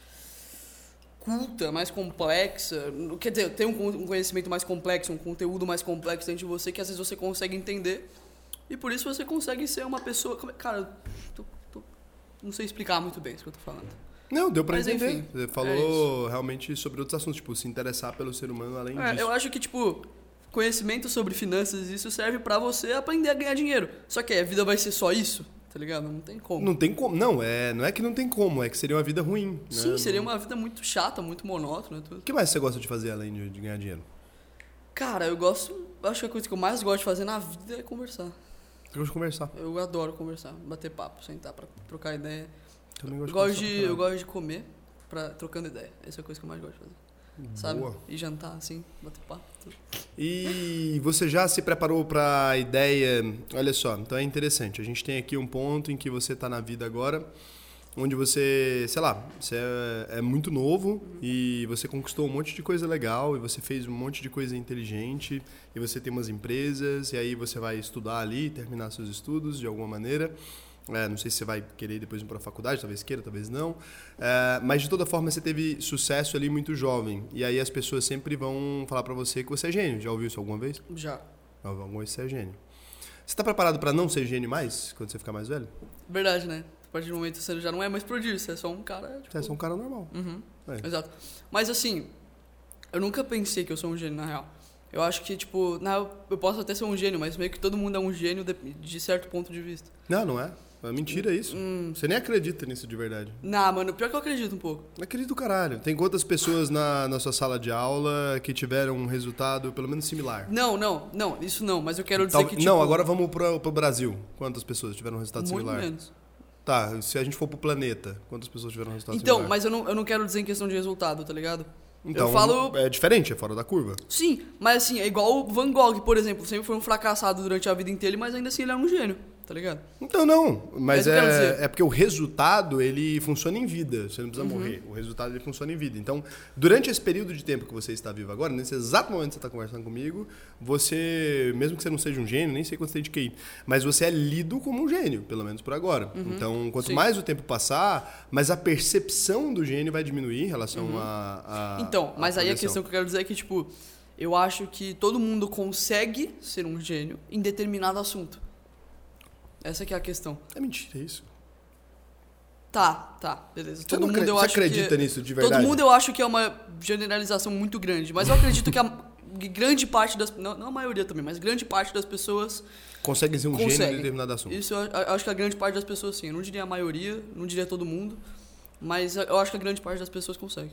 culta, mais complexa. Quer dizer, tem um con- conhecimento mais complexo, um conteúdo mais complexo dentro de você que às vezes você consegue entender. E por isso você consegue ser uma pessoa. é- Cara, tô- tô- não sei explicar muito bem isso que eu tô falando. Não, deu pra Mas, entender. enfim, Você é falou realmente sobre outros assuntos, tipo, se interessar pelo ser humano além É, disso. eu acho que, tipo, conhecimento sobre finanças, isso serve pra você aprender a ganhar dinheiro. Só que a vida vai ser só isso, tá ligado? Não tem como. Não tem como. Não, é, não é que não tem como, é que seria uma vida ruim. né? Sim, seria uma vida muito chata, muito monótona. Tudo. O que mais você gosta de fazer além de, de ganhar dinheiro? Cara, eu gosto. Acho que a coisa que eu mais gosto de fazer na vida é conversar. Eu gosto de conversar. Eu adoro conversar, bater papo, sentar pra trocar ideia. Também gosto Eu gosto, de eu gosto de comer pra, trocando ideia. Essa é a coisa que eu mais gosto de fazer. caralho. Sabe? Boa. E jantar assim, bater papo. Tudo. E você já se preparou para a ideia? Olha só, então é interessante. A gente tem aqui um ponto em que você está na vida agora, onde você, sei lá, você é, é muito novo e você conquistou um monte de coisa legal e você fez um monte de coisa inteligente e você tem umas empresas e aí você vai estudar ali, terminar seus estudos de alguma maneira. É, não sei se você vai querer depois ir para a faculdade, talvez queira, talvez não. É, mas de toda forma você teve sucesso ali muito jovem. E aí as pessoas sempre vão falar para você que você é gênio. Já ouviu isso alguma vez? Já. Alguma vez você é gênio. Você está preparado para não ser gênio mais quando você ficar mais velho? Verdade, né? A partir do momento que você já não é mais prodígio, você é só um cara. Tipo, Você é só um cara normal. Uhum. É. Exato. Mas assim, eu nunca pensei que eu sou um gênio, na real. Eu acho que, tipo, na eu posso até ser um gênio, mas meio que todo mundo é um gênio de, de certo ponto de vista. Não, não é. É mentira isso. Hum. Você nem acredita nisso de verdade. Nah, mano, pior que eu acredito um pouco. Não acredito caralho. Tem quantas pessoas na, na sua sala de aula que tiveram um resultado pelo menos similar? Não, não, não, isso não, mas eu quero dizer Tal- que, tipo... não, agora vamos pro, pro Brasil. Quantas pessoas tiveram um resultado Muito similar? menos. Tá, se a gente for pro planeta, quantas pessoas tiveram um resultado Então, similar? mas eu não, eu não quero dizer em questão de resultado, tá ligado? Então, eu falo... é diferente, é fora da curva. Sim, mas assim, é igual o Van Gogh, por exemplo. Sempre foi um fracassado durante a vida inteira, mas ainda assim ele é um gênio, tá ligado? Então não, mas Mas é, dizer- é porque o resultado ele funciona em vida, você não precisa Uhum. morrer. O resultado ele funciona em vida. Então, durante esse período de tempo que você está vivo agora, nesse exato momento que você está conversando comigo, você, mesmo que você não seja um gênio, nem sei quanto você tem de QI, mas você é lido como um gênio, pelo menos por agora. Então, quanto Uhum. Sim. mais o tempo passar, mais a percepção do gênio vai diminuir em relação a, a. Uhum. Então, a mas aí a questão que eu quero dizer é que, tipo, eu acho que todo mundo consegue ser um gênio em determinado assunto. Essa que é a questão. É mentira isso. Tá, tá, beleza. Você, todo não mundo eu acho acredita que... nisso de verdade? Todo mundo eu acho que é uma generalização muito grande, mas eu acredito que a [laughs] grande parte das... Não, não a maioria também, mas grande parte das pessoas Consegue ser um gênio em consegue. determinado assunto. Isso eu eu acho que a grande parte das pessoas sim. Eu não diria a maioria, não diria todo mundo, mas eu acho que a grande parte das pessoas consegue.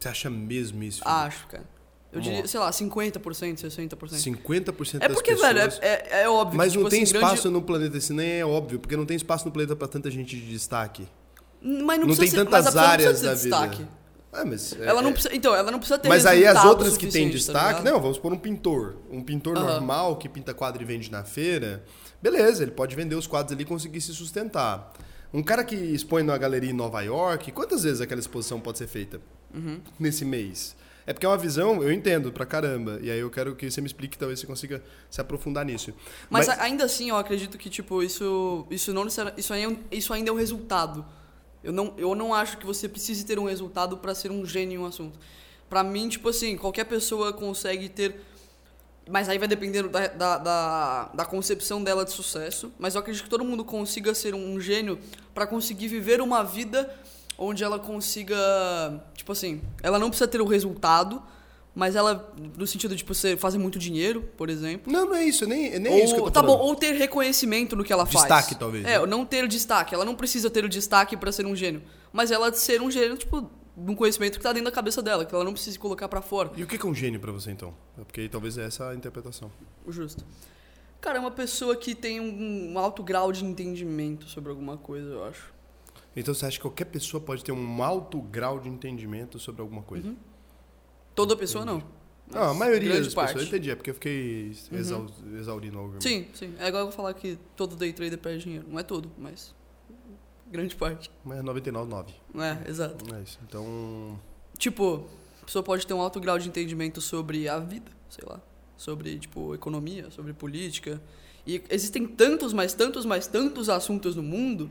Você acha mesmo isso? Felipe? Acho, cara. Eu diria, sei lá, 50%, 60%. 50% É das porque, pessoas... velho, é, é, é óbvio Mas que, não tipo tem assim, espaço grande... no planeta, isso nem é óbvio, porque não tem espaço no planeta pra tanta gente de destaque. Mas Não não, tem ser, tantas não áreas da ter vida. destaque. Ah, mas é- Ela não é- precisa, então, ela não precisa ter Mas aí as outras que têm tá destaque, ligado? não, vamos pôr um pintor. Um pintor normal que pinta quadro e vende na feira, beleza, ele pode vender os quadros ali e conseguir se sustentar. Um cara que expõe numa galeria em Nova York, quantas vezes aquela exposição pode ser feita Uhum. nesse mês? É porque é uma visão, eu entendo pra caramba. E aí eu quero que você me explique, talvez você consiga se aprofundar nisso. Mas, a- ainda assim, eu acredito que, tipo, isso, isso, não necessari- isso, aí é isso ainda é um resultado. Eu não, eu não acho que você precise ter um resultado pra ser um gênio em um assunto. Pra mim, tipo assim, qualquer pessoa consegue ter Mas aí vai depender da, da, da, da concepção dela de sucesso. Mas eu acredito que todo mundo consiga ser um gênio para conseguir viver uma vida onde ela consiga. Tipo assim, ela não precisa ter o resultado, mas ela, no sentido de tipo, você fazer muito dinheiro, por exemplo. Não, não é isso, nem, nem ou, é isso que eu tô tá falando. bom, ou ter reconhecimento no que ela faz. Destaque, talvez, É, né? não ter destaque. Ela não precisa ter o destaque pra ser um gênio. Mas ela ser um gênio, tipo, de um conhecimento que tá dentro da cabeça dela, que ela não precisa colocar pra fora. E o que é um gênio pra você, então? É Porque talvez é essa a interpretação. Justo. Cara, é uma pessoa que tem um, um alto grau de entendimento sobre alguma coisa, eu acho. Então você acha que qualquer pessoa pode ter um alto grau de entendimento sobre alguma coisa? Toda pessoa não. Não, a maioria grande das parte. pessoas, eu entendi, é porque eu fiquei exau- exaurindo o argumento. Sim, sim. É igual eu falar que todo day trader perde dinheiro. Não é todo, mas. Grande parte. Mas é 99,9. É, exato. É isso. Então, Tipo, a pessoa pode ter um alto grau de entendimento sobre a vida, sei lá. Sobre, tipo, economia, sobre política. E existem tantos, mais tantos, mais tantos assuntos no mundo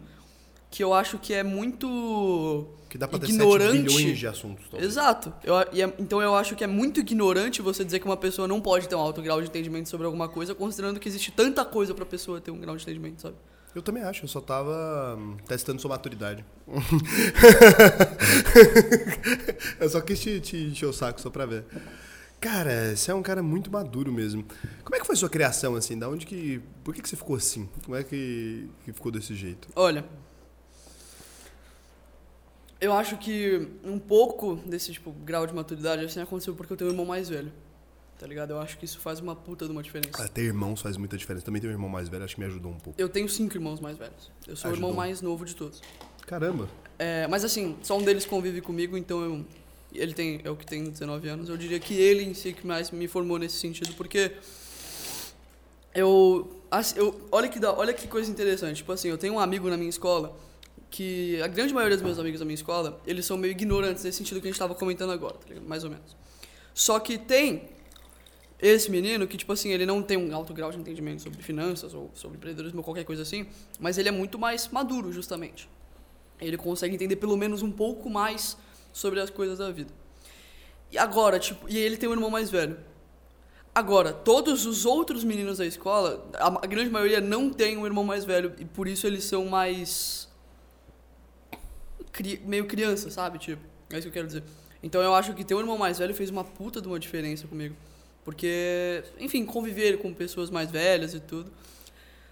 que eu acho que é muito. que dá pra ter Ignorante. 7 bilhões de assuntos, talvez. Exato. Eu, é- então eu acho que é muito ignorante você dizer que uma pessoa não pode ter um alto grau de entendimento sobre alguma coisa, considerando que existe tanta coisa pra pessoa ter um grau de entendimento, sabe? Eu também acho, eu só tava hum, testando sua maturidade. [laughs] eu só quis te, te encher o saco só pra ver. Cara, você é um cara muito maduro mesmo. Como é que foi sua criação, assim? Da onde que. Por que, que você ficou assim? Como é que, que ficou desse jeito? Olha, eu acho que um pouco desse tipo grau de maturidade assim aconteceu porque eu tenho um irmão mais velho. Tá ligado? Eu acho que isso faz uma puta de uma diferença. Ah, ter irmãos faz muita diferença. Também tenho um irmão mais velho, acho que me ajudou um pouco. Eu tenho cinco irmãos mais velhos. Eu sou o irmão Ajudou. mais novo de todos. Caramba. É, mas assim, só um deles convive comigo, então eu, ele tem, é o que tem 19 anos. Eu diria que ele em si que mais me formou nesse sentido, porque eu, assim, eu olha que dá, olha que coisa interessante. Tipo assim, eu tenho um amigo na minha escola que a grande maioria dos meus amigos da minha escola, eles são meio ignorantes nesse sentido que a gente tava comentando agora, tá ligado? Mais ou menos. Só que tem esse menino que, tipo assim, ele não tem um alto grau de entendimento sobre finanças ou sobre empreendedorismo ou qualquer coisa assim, mas ele é muito mais maduro, justamente. Ele consegue entender pelo menos um pouco mais sobre as coisas da vida. E agora, tipo, e ele tem um irmão mais velho. Agora, todos os outros meninos da escola, a grande maioria não tem um irmão mais velho e por isso eles são mais cri- meio criança, sabe? Tipo, é isso que eu quero dizer. Então eu acho que ter um irmão mais velho fez uma puta de uma diferença comigo. Porque, enfim, conviver com pessoas mais velhas e tudo.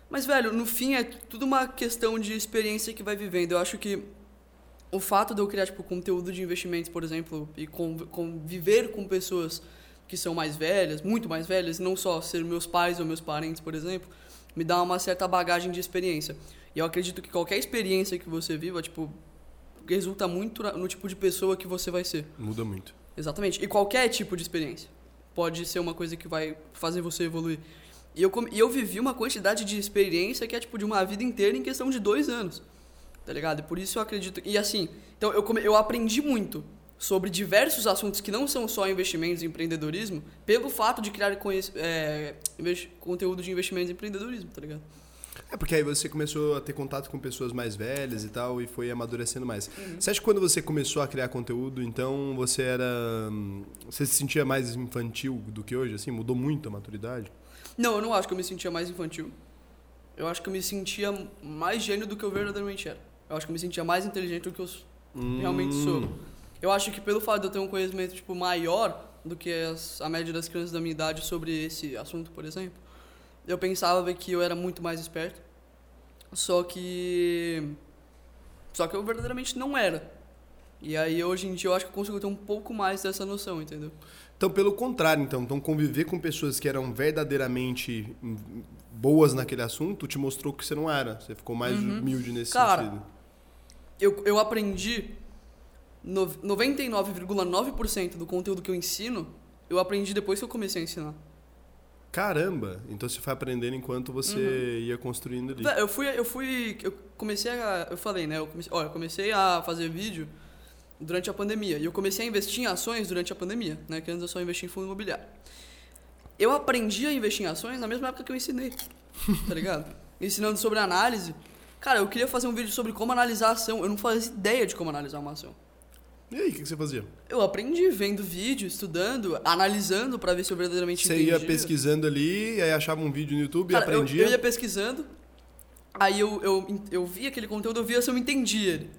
Mas, velho, no fim é tudo uma questão de experiência que vai vivendo. Eu acho que o fato de eu criar, tipo, conteúdo de investimentos, por exemplo, e conv- conviver com pessoas que são mais velhas, muito mais velhas, não só ser meus pais ou meus parentes, por exemplo, me dá uma certa bagagem de experiência. E eu acredito que qualquer experiência que você viva, tipo, resulta muito no tipo de pessoa que você vai ser. Muda muito. Exatamente. E qualquer tipo de experiência pode ser uma coisa que vai fazer você evoluir. E eu, e eu vivi uma quantidade de experiência que é tipo de uma vida inteira em questão de dois anos. Tá ligado? E por isso eu acredito. E assim, então eu, come- eu aprendi muito sobre diversos assuntos que não são só investimentos e empreendedorismo, pelo fato de criar é, conteúdo de investimentos e empreendedorismo, tá ligado? É porque aí você começou a ter contato com pessoas mais velhas e tal e foi amadurecendo mais. Você acha que quando você começou a criar conteúdo, então você era. hum, Você se sentia mais infantil do que hoje? Assim, mudou muito a maturidade? Não, eu não acho que eu me sentia mais infantil. Eu acho que eu me sentia mais gênio do que eu verdadeiramente era. Eu acho que eu me sentia mais inteligente do que eu s- realmente sou. Eu acho que pelo fato de eu ter um conhecimento tipo maior do que as- a média das crianças da minha idade sobre esse assunto, por exemplo, eu pensava que eu era muito mais esperto. Só que só que eu verdadeiramente não era. E aí hoje em dia eu acho que eu consigo ter um pouco mais dessa noção, entendeu? Então, pelo contrário, então, então conviver com pessoas que eram verdadeiramente boas naquele assunto te mostrou que você não era. Você ficou mais humilde nesse Cara, sentido. eu, eu aprendi no- 99,9% do conteúdo que eu ensino, eu aprendi depois que eu comecei a ensinar. Caramba! Então você foi aprendendo enquanto você ia construindo ali. Eu fui, eu fui, eu comecei a, eu falei, né, eu comecei, ó, eu comecei a fazer vídeo durante a pandemia e eu comecei a investir em ações durante a pandemia, né, que antes eu só investia em fundo imobiliário. Eu aprendi a investir em ações na mesma época que eu ensinei, [laughs] tá ligado? Ensinando sobre análise. Cara, eu queria fazer um vídeo sobre como analisar a ação, eu não fazia ideia de como analisar uma ação. E aí, o que, que você fazia? Eu aprendi vendo vídeo, estudando, analisando pra ver se eu verdadeiramente Você entendia. ia pesquisando ali, aí achava um vídeo no YouTube Cara, e eu, aprendia? eu ia pesquisando, aí eu, eu, eu via aquele conteúdo, eu via se eu entendia ele.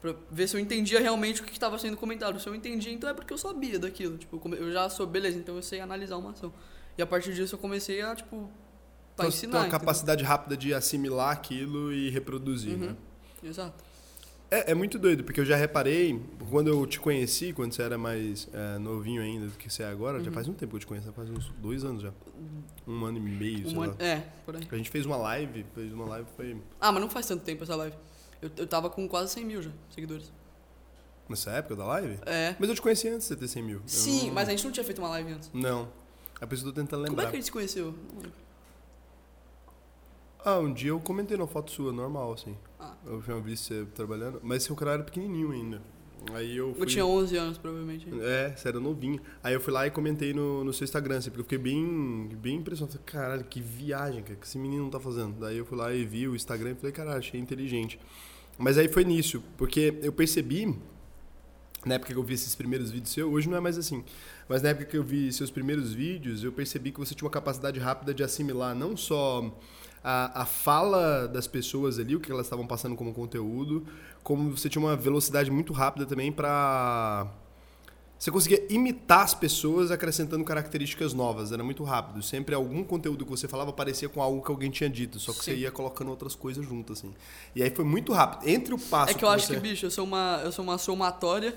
Pra ver se eu entendia realmente o que estava sendo comentado. Se eu entendia, então é porque eu sabia daquilo. Tipo, eu eu já sou, beleza, então eu sei analisar uma ação. E a partir disso eu comecei a, tipo, pra Então, você ensinar. uma entendeu? capacidade rápida de assimilar aquilo e reproduzir, Uhum. né? Exato. É, é muito doido, porque eu já reparei, quando eu te conheci, quando você era mais é, novinho ainda do que você é agora, Uhum. já faz um tempo que eu te conheço, faz uns dois anos já. Um ano e meio, sei Uma- lá. é, por aí. A gente fez uma live, fez uma live, foi Ah, mas não faz tanto tempo essa live. Eu, eu tava com quase 100 mil já, seguidores. nessa época da live? É. Mas eu te conheci antes de você ter 100 mil. Sim, não- mas a gente não tinha feito uma live antes. Não. É por isso que eu tô tentando Como lembrar. é que a gente se conheceu? Não. Ah, um dia eu comentei numa foto sua, normal, assim. Ah. Eu tinha visto você trabalhando, mas seu canal era pequenininho ainda. Aí eu fui... Eu tinha 11 anos, provavelmente. É, você era novinho. Aí eu fui lá e comentei no, no seu Instagram, assim, porque eu fiquei bem, bem impressionado. Falei, Caralho, que viagem cara, que esse menino tá fazendo. Daí eu fui lá e vi o Instagram e falei, caralho, achei inteligente. Mas aí foi nisso, porque eu percebi, na época que eu vi esses primeiros vídeos seus, hoje não é mais assim, mas na época que eu vi seus primeiros vídeos, eu percebi que você tinha uma capacidade rápida de assimilar não só a, a fala das pessoas ali, o que elas estavam passando como conteúdo, como você tinha uma velocidade muito rápida também pra você conseguia imitar as pessoas acrescentando características novas, era muito rápido. Sempre algum conteúdo que você falava parecia com algo que alguém tinha dito, só que você Sim. ia colocando outras coisas junto, assim. E aí foi muito rápido. Entre o passo É que eu acho você... que, bicho, eu sou uma, eu sou uma somatória.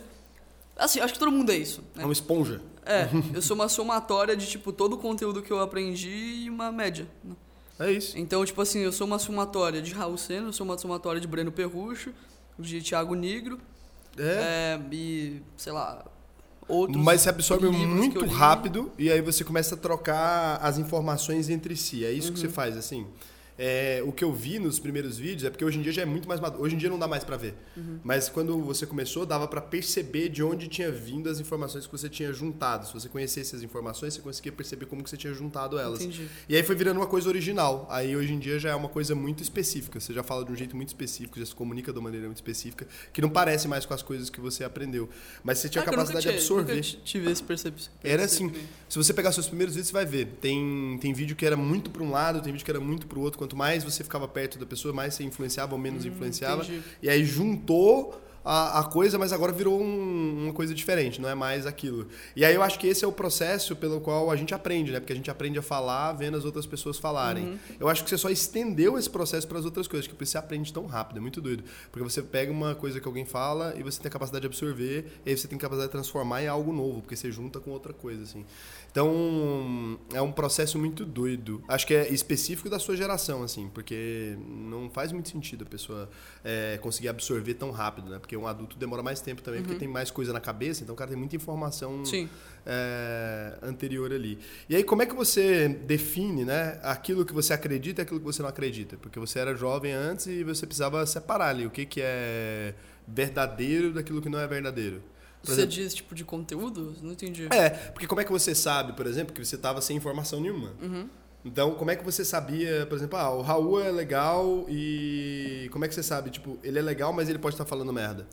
Assim, acho que todo mundo é isso. É Né? uma esponja. É, eu sou uma somatória de, tipo, todo o conteúdo que eu aprendi e uma média. né? É isso. Então, tipo assim, eu sou uma somatória de Raul Senna, eu sou uma somatória de Breno Perrucho, de Thiago Negro, É. é, e, sei lá, outros Mas você absorve que muito rápido e aí você começa a trocar as informações entre si. É isso que Uhum. você faz, assim. É, o que eu vi nos primeiros vídeos é porque hoje em dia já é muito mais maduro. Hoje em dia não dá mais pra ver. Uhum. Mas quando você começou, dava pra perceber de onde tinha vindo as informações que você tinha juntado. Se você conhecesse as informações, você conseguia perceber como que você tinha juntado elas. Entendi. E aí foi virando uma coisa original. Aí hoje em dia já é uma coisa muito específica. Você já fala de um jeito muito específico, já se comunica de uma maneira muito específica, que não parece mais com as coisas que você aprendeu. Mas você tinha Ah, eu nunca capacidade de tinha- absorver. Nunca t- tive esse percep- Era assim. Se você pegar seus primeiros vídeos, você vai ver. Tem, tem vídeo que era muito para um lado, tem vídeo que era muito para o outro. Quanto mais você ficava perto da pessoa, mais você influenciava ou menos influenciava. entendi. E aí juntou a, a coisa, mas agora virou um- uma coisa diferente, não é mais aquilo. E aí eu acho que esse é o processo pelo qual a gente aprende, né? Porque a gente aprende a falar vendo as outras pessoas falarem. Eu acho que você só estendeu esse processo para as outras coisas, que você aprende tão rápido, é muito doido. Porque você pega uma coisa que alguém fala e você tem a capacidade de absorver, e aí você tem a capacidade de transformar em algo novo, porque você junta com outra coisa, assim. Então, é um processo muito doido. Acho que é específico da sua geração, assim, porque não faz muito sentido a pessoa é, conseguir absorver tão rápido, né? Porque um adulto demora mais tempo também, porque tem mais coisa na cabeça, então o cara tem muita informação é, anterior ali. E aí, como é que você define, né, aquilo que você acredita e aquilo que você não acredita? Porque você era jovem antes e você precisava separar ali o que, que é verdadeiro daquilo que não é verdadeiro. Por Você exemplo- diz tipo de conteúdo? Não entendi. é, porque como é que você sabe, por exemplo, que você estava sem informação nenhuma? Uhum. Então, como é que você sabia, por exemplo, ah, o Raul é legal e como é que você sabe, tipo, ele é legal, mas ele pode estar falando merda?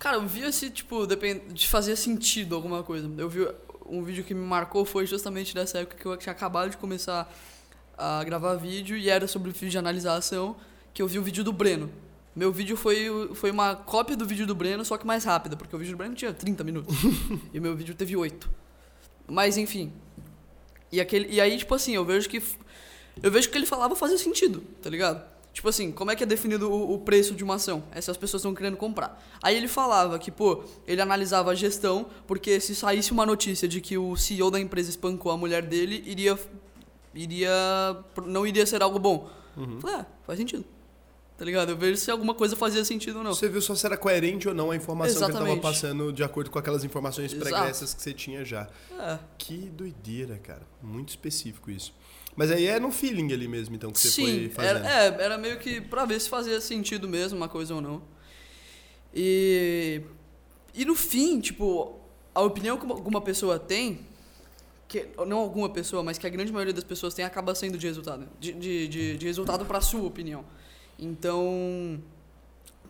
Cara, eu vi se, tipo, depend... de fazer sentido alguma coisa. Eu vi um vídeo que me marcou foi justamente dessa época que eu tinha acabado de começar a gravar vídeo e era sobre o vídeo de analisação, que eu vi o vídeo do Breno. Meu vídeo foi, foi uma cópia do vídeo do Breno, só que mais rápida, porque o vídeo do Breno tinha 30 minutos. [laughs] e o meu vídeo teve 8. Mas enfim. E, aquele, e aí, tipo assim, eu vejo que. Eu vejo que ele falava fazia sentido, tá ligado? Tipo assim, como é que é definido o, o preço de uma ação? Essas pessoas estão querendo comprar. Aí ele falava que, pô, ele analisava a gestão, porque se saísse uma notícia de que o CEO da empresa espancou a mulher dele, iria. iria. não iria ser algo bom. Uhum. Falei, é, faz sentido. Tá ligado? Eu vejo se alguma coisa fazia sentido ou não. Você viu só se era coerente ou não a informação que ele Exatamente. estava passando de acordo com aquelas informações Exato. pregressas que você tinha já. É. Que doideira, cara. Muito específico isso. Mas aí é no feeling ali mesmo, então, que você Sim, foi fazendo. era, é, era meio que pra ver se fazia sentido mesmo uma coisa ou não. E, e no fim, tipo, a opinião que uma- alguma pessoa tem, que, não alguma pessoa, mas que a grande maioria das pessoas tem, acaba sendo de resultado. De, de, de, de resultado pra sua opinião. Então,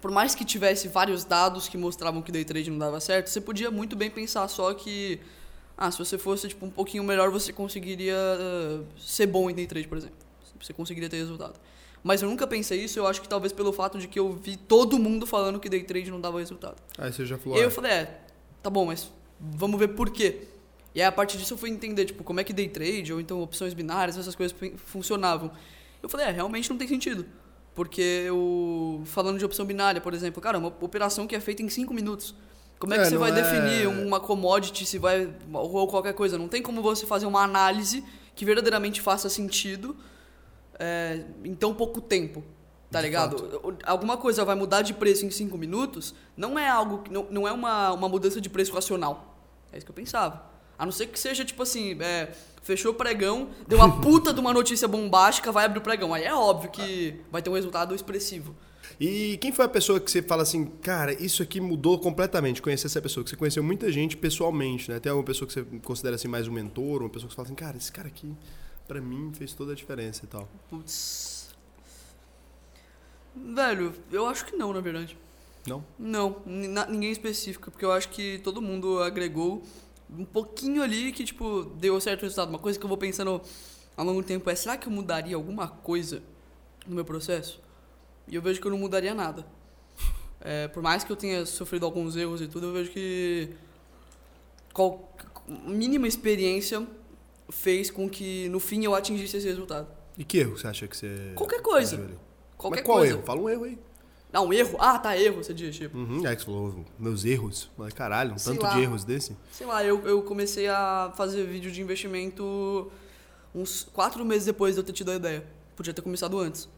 por mais que tivesse vários dados que mostravam que day trade não dava certo, você podia muito bem pensar só que ah, se você fosse tipo um pouquinho melhor, você conseguiria uh, ser bom em day trade, por exemplo. Você conseguiria ter resultado. Mas eu nunca pensei isso, eu acho que talvez pelo fato de que eu vi todo mundo falando que day trade não dava resultado. Aí você já falou. E aí eu ah, falei, é, tá bom, mas vamos ver por quê. E aí a partir disso eu fui entender, tipo, como é que day trade ou então opções binárias, essas coisas fun- funcionavam. Eu falei, é, realmente não tem sentido. Porque eu, falando de opção binária, por exemplo, cara, uma operação que é feita em 5 minutos. Como é que É, você não vai é- definir uma commodity, se vai ou qualquer coisa? Não tem como você fazer uma análise que verdadeiramente faça sentido é, em tão pouco tempo. Tá De ligado? O- Alguma coisa vai mudar de preço em 5 minutos, não é algo que- não, não é uma, uma mudança de preço racional. É isso que eu pensava. A não ser que seja tipo assim, é, fechou o pregão, deu uma [laughs] puta de uma notícia bombástica, vai abrir o pregão. Aí é óbvio que vai ter um resultado expressivo. E quem foi a pessoa que você fala assim, cara, isso aqui mudou completamente? Conhecer essa pessoa, que você conheceu muita gente pessoalmente, né? Tem alguma pessoa que você considera assim mais um mentor, uma pessoa que você fala assim, cara, esse cara aqui, pra mim, fez toda a diferença e tal. Putz. Velho, eu acho que não, na verdade. Não? Não, ninguém específico, porque eu acho que todo mundo agregou um pouquinho ali que, tipo, deu certo resultado. Uma coisa que eu vou pensando ao longo do tempo é, será que eu mudaria alguma coisa no meu processo? E eu vejo que eu não mudaria nada. [laughs] É, por mais que eu tenha sofrido alguns erros e tudo, eu vejo que qual, mínima experiência fez com que, no fim, eu atingisse esse resultado. E que erro você acha que você... Qualquer coisa. Qualquer Mas qual coisa. erro? Fala um erro aí. Não, erro? Ah, tá, erro, você diz, tipo. Uhum, é que você falou meus erros. Mas caralho, um Sei tanto lá. de erros desse. Sei lá, eu, eu comecei a fazer vídeo de investimento uns quatro meses depois de eu ter tido a ideia. Podia ter começado antes.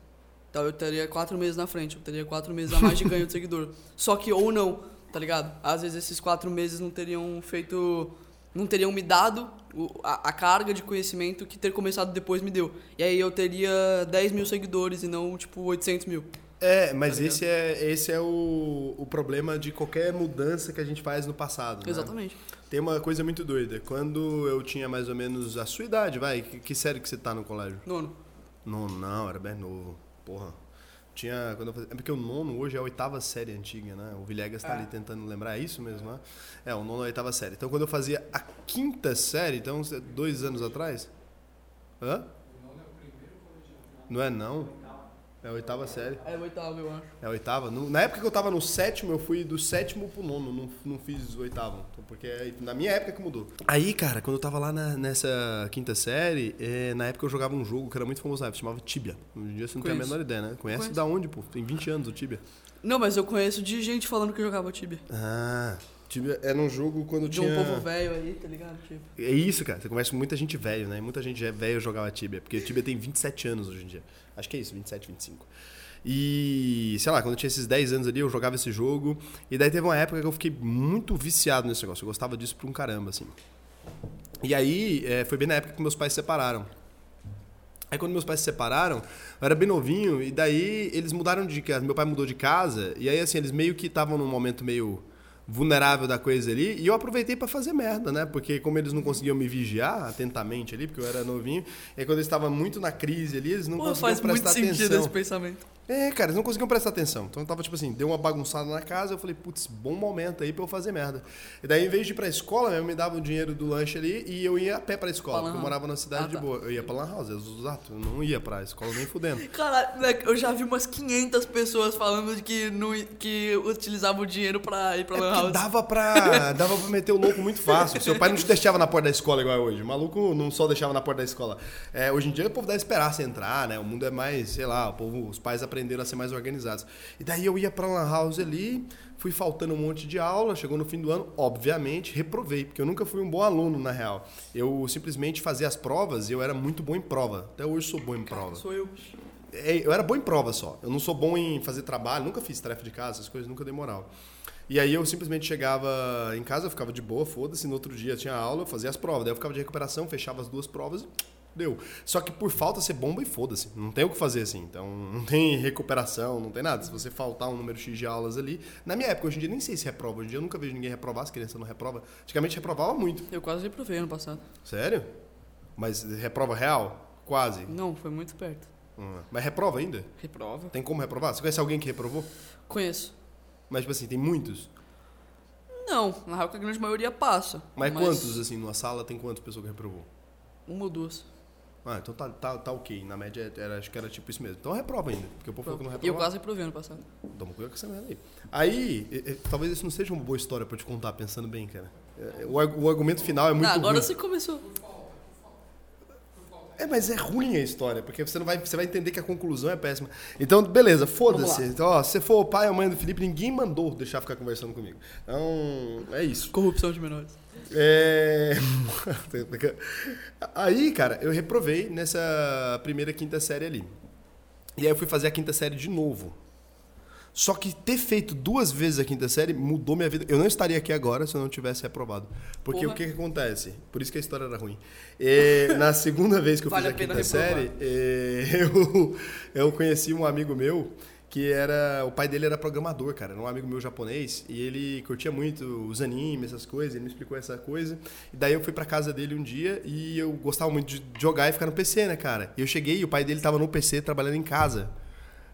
Então eu teria quatro meses na frente, eu teria quatro meses a mais de ganho de seguidor. [laughs] Só que ou não, tá ligado? Às vezes esses quatro meses não teriam feito. não teriam me dado a, a carga de conhecimento que ter começado depois me deu. E aí eu teria 10 mil seguidores e não, tipo, 800 mil. É, mas Tá esse é, esse é o, o problema de qualquer mudança que a gente faz no passado. né? Exatamente. Tem uma coisa muito doida. Quando eu tinha mais ou menos a sua idade, vai, que, que série que você tá no colégio? Nono. Não, não, era bem novo. Porra. Tinha. Quando eu fazia, é porque o nono hoje é a oitava série antiga, né? O Villegas tá É. ali tentando lembrar, é isso mesmo, né? É, o nono é a oitava série. Então quando eu fazia a quinta série, então dois anos atrás. Hã? Não é não? É a oitava série. É o oitavo, eu acho. É a oitava? No- na época que eu tava no sétimo, eu fui do sétimo pro nono, não, não fiz o oitavo. Então, Porque é na minha época que mudou. Aí, cara, quando eu tava lá na- nessa quinta série, é, na época eu jogava um jogo que era muito famoso na época, chamava Tibia. Hoje em dia você não tem a Conheço. menor ideia, né? Conhece Conheço. da onde, pô? Tem 20 anos o Tibia. Não, mas eu conheço de gente falando que jogava Tibia. Ah, Tibia era um jogo quando De tinha... um povo velho aí, tá ligado? Tipo. É isso, cara. Você conhece muita gente velho, né? Muita gente velho jogava Tibia, porque Tibia tem 27 anos hoje em dia. Acho que é isso, 27, 25. E, sei lá, quando eu tinha esses 10 anos ali, eu jogava esse jogo. E daí teve uma época que eu fiquei muito viciado nesse negócio. Eu gostava disso pra um caramba, assim. E aí, é, foi bem na época que meus pais se separaram. Aí quando meus pais se separaram, eu era bem novinho, e daí eles mudaram de casa. Meu pai mudou de casa, e aí assim, eles meio que estavam num momento meio vulnerável da coisa ali, e eu aproveitei pra fazer merda, né? Porque como eles não conseguiam me vigiar atentamente ali, porque eu era novinho, e quando eles estavam muito na crise ali, eles não Pô, conseguiam faz muito prestar sentido atenção. esse pensamento. É, cara, eles não conseguiam prestar atenção. Então eu tava, tipo assim, deu uma bagunçada na casa, eu falei, putz, bom momento aí pra eu fazer merda. E daí, em vez de ir pra escola, eu me dava o dinheiro do lanche ali e eu ia a pé pra escola, porque eu morava na cidade Ah, de tá. boa. Eu ia pra Lan House, exato. Eu não ia pra escola nem fudendo. [laughs] Caralho, moleque, eu já vi umas 500 pessoas falando de que, não, que utilizavam o dinheiro pra ir pra É Lan House. dava pra, [laughs] dava pra meter o louco muito fácil. Seu pai não te deixava na porta da escola igual é hoje. O maluco não só deixava na porta da escola. É, hoje em dia o povo deve esperar você entrar, né? O mundo é mais, sei lá, o povo, os pais aprenderam a ser mais organizados. E daí eu ia pra Lan House ali, fui faltando um monte de aula, chegou no fim do ano, obviamente, reprovei, porque eu nunca fui um bom aluno, na real. Eu simplesmente fazia as provas e eu era muito bom em prova. Até hoje sou bom em prova. Sou eu. É, eu era bom em prova só. Eu não sou bom em fazer trabalho, nunca fiz tarefa de casa, essas coisas nunca dei moral. E aí eu simplesmente chegava em casa, eu ficava de boa, foda-se, no outro dia tinha aula, eu fazia as provas. Daí eu ficava de recuperação, fechava as duas provas e deu. Só que por falta ser bomba e foda-se. Não tem o que fazer assim. Então [laughs] não tem recuperação, não tem nada. Se você faltar um número X de aulas ali. Na minha época, hoje em dia nem sei se reprova. Hoje em dia eu nunca vejo ninguém reprovar, as crianças não reprovam. Antigamente reprovava muito. Eu quase reprovei ano passado. Sério? Mas reprova real? Quase. Não, foi muito perto. Hum, Mas reprova ainda? Reprova. Tem como reprovar? Você conhece alguém que reprovou? Conheço. Mas, tipo assim, tem muitos. Não, na real que a grande maioria passa. Mas, quantos, assim, numa sala tem quantas pessoas que reprovou? Uma ou duas. Ah, então tá, tá, tá ok. Na média, era, acho que era tipo isso mesmo. Então reprova ainda. Porque o povo falou que não E eu reprova. quase reprovei ano passado. Toma cuidado com essa merda aí. Aí, eh, eh, talvez isso não seja uma boa história pra te contar, pensando bem, cara. Eh, O, o argumento final é muito ah, agora ruim. você começou. É, mas é ruim a história, porque você não vai, você vai entender que a conclusão é péssima. Então, beleza, foda-se. Então, ó, se for o pai ou a mãe do Felipe, ninguém mandou deixar ficar conversando comigo. Então, é isso. Corrupção de menores. É... [laughs] Aí, cara, eu reprovei nessa primeira quinta série ali. E aí eu fui fazer a quinta série de novo. Só que ter feito duas vezes a quinta série mudou minha vida. Eu não estaria aqui agora se eu não tivesse reprovado. Porque Porra. o que, que acontece? Por isso que a história era ruim. É, na segunda vez que eu Vale fiz a a quinta reprovar. série, é, [laughs] eu, eu conheci um amigo meu que era. O pai dele era programador, cara. Era um amigo meu japonês. E ele curtia muito os animes, essas coisas. Ele me explicou essa coisa. E daí eu fui pra casa dele um dia e eu gostava muito de jogar e ficar no PC, né, cara? E eu cheguei e o pai dele tava no PC trabalhando em casa.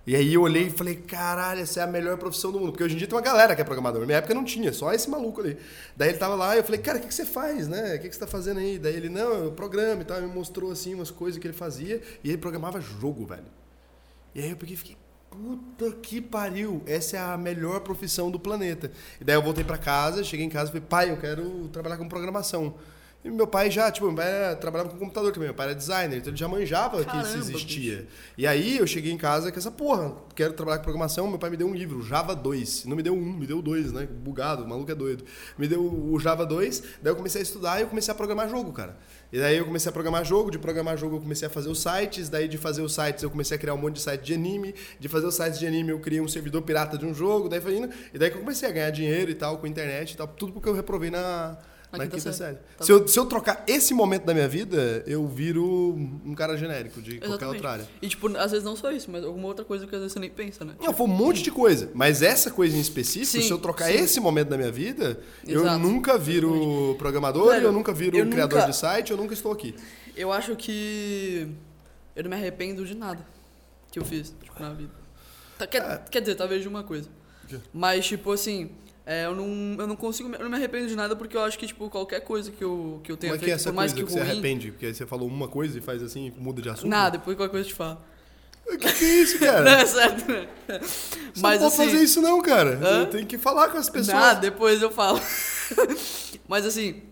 E aí eu olhei e falei, caralho, essa é a melhor profissão do mundo. Porque hoje em dia tem uma galera que é programador. Na minha época não tinha, só esse maluco ali. Daí ele tava lá e eu falei, cara, o que, que você faz, né? O que, que você tá fazendo aí? Daí ele, não, eu programa e tal. Me mostrou, assim, umas coisas que ele fazia. E ele programava jogo, velho. E aí eu peguei fiquei, puta que pariu, essa é a melhor profissão do planeta. E daí eu voltei pra casa, cheguei em casa e falei, pai, eu quero trabalhar com programação. E meu pai já, tipo, meu pai trabalhava com computador também, meu pai era designer, então ele já manjava que isso Caramba, existia. E aí eu cheguei em casa com essa porra, quero trabalhar com programação, meu pai me deu um livro, Java 2. Não me deu um, me deu dois, né? Bugado, o maluco é doido. Me deu o Java 2, daí eu comecei a estudar e eu comecei a programar jogo, cara. E daí eu comecei a programar jogo, de programar jogo eu comecei a fazer os sites, daí de fazer os sites eu comecei a criar um monte de site de anime, de fazer os sites de anime eu criei um servidor pirata de um jogo, daí foi indo, e daí que eu comecei a ganhar dinheiro e tal com a internet e tal, tudo porque eu reprovei na, Na na quinta quinta série. série. Tá Se eu, se eu trocar esse momento da minha vida, eu viro um cara genérico de qualquer Exatamente. outra área. E, tipo, às vezes não só isso, mas alguma outra coisa que às vezes você nem pensa, né? Não, foi um monte de coisa. Mas essa coisa em específico, Sim, se eu trocar sim. esse momento da minha vida, eu Exato. nunca viro programador, Velho, eu nunca viro eu criador nunca- de site, eu nunca estou aqui. Eu acho que eu não me arrependo de nada que eu fiz, tipo, na vida. Tá, quer, quer dizer, talvez de uma coisa. Mas, tipo, assim, é, eu, não, eu não consigo, eu não me arrependo de nada porque eu acho que, tipo, qualquer coisa que eu, que eu tenha Como é que é essa coisa que que, você ruim, arrepende? Porque aí você falou uma coisa e faz assim, muda de assunto? nada, depois qualquer coisa eu te falo. O que, que é isso, [laughs] Não, cara? é certo, né? Você Mas, não pode assim, fazer isso não, cara. Hã? Tem que falar com as pessoas. Nada, depois eu falo. [laughs] Mas, assim,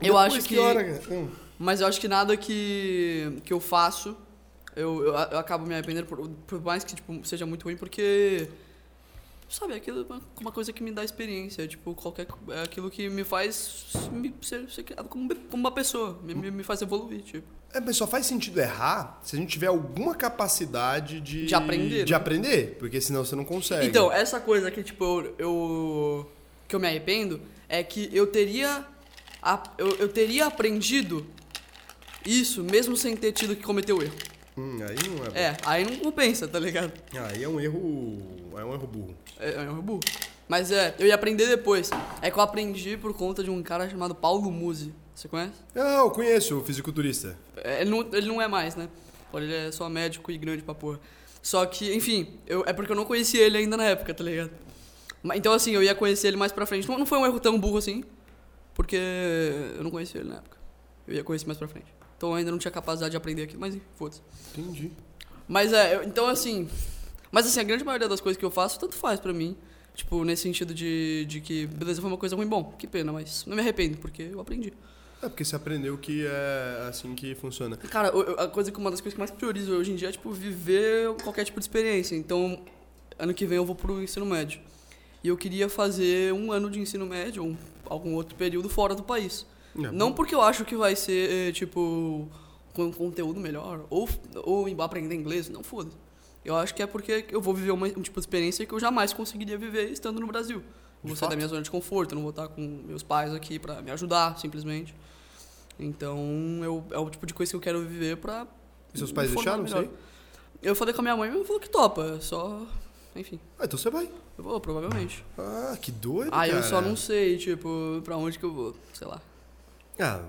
eu Depois acho que... hora, cara? Hum. Mas eu acho que nada que, que eu faço, eu, eu, eu acabo me arrependendo, por, por mais que tipo, seja muito ruim, porque. Sabe, aquilo é uma, coisa que me dá experiência. Tipo, qualquer. É aquilo que me faz me, ser, ser criado como, como uma pessoa, me, me, faz evoluir, tipo. É, mas só faz sentido errar se a gente tiver alguma capacidade de... De aprender, De né? aprender, porque senão você não consegue. Então, essa coisa que, tipo, eu, eu- que eu me arrependo é que eu teria. Eu, eu teria aprendido isso mesmo sem ter tido que cometer o erro. Hum, aí não é bom. É, aí não compensa, tá ligado? Aí é um erro... É um erro burro. É, é um burro. Mas é, eu ia aprender depois. É que eu aprendi por conta de um cara chamado Paulo Musi. Você conhece? Ah, eu conheço o fisiculturista. É, ele, não, ele não é mais, né? Ele é só médico e grande pra porra. Só que, enfim, eu, é porque eu não conhecia ele ainda na época, tá ligado? Então, assim, eu ia conhecer ele mais pra frente. Não, não foi um erro tão burro assim, porque eu não conhecia ele na época. Eu ia conhecer mais pra frente. Então eu ainda não tinha capacidade de aprender aquilo, mas foda-se. Entendi. Mas é, eu- então assim. Mas assim, a grande maioria das coisas que eu faço, tanto faz pra mim. Tipo, nesse sentido de, de que, beleza, foi uma coisa ruim, bom, que pena, mas não me arrependo, porque eu aprendi. É porque você aprendeu que é assim que funciona. Cara, eu- a coisa que uma das coisas que mais priorizo hoje em dia é, tipo, viver qualquer tipo de experiência. Então, ano que vem eu vou pro ensino médio. E eu queria fazer um ano de ensino médio, ou um- algum outro período fora do país. É, Não porque eu acho que vai ser, eh, tipo, com conteúdo melhor, ou, ou aprender inglês, não foda. Eu acho que é porque eu vou viver uma, um tipo de experiência que eu jamais conseguiria viver estando no Brasil. Eu vou sair da minha zona de conforto, eu não vou estar com meus pais aqui pra me ajudar, simplesmente. Então, eu, é o tipo de coisa que eu quero viver pra. E seus pais deixaram isso Eu falei com a minha mãe e ela falou que topa, é só. Enfim, Ah, então você vai. eu vou, provavelmente. Ah, que doido, Ah, cara. eu só não sei, tipo, pra onde que eu vou, sei lá. Ah,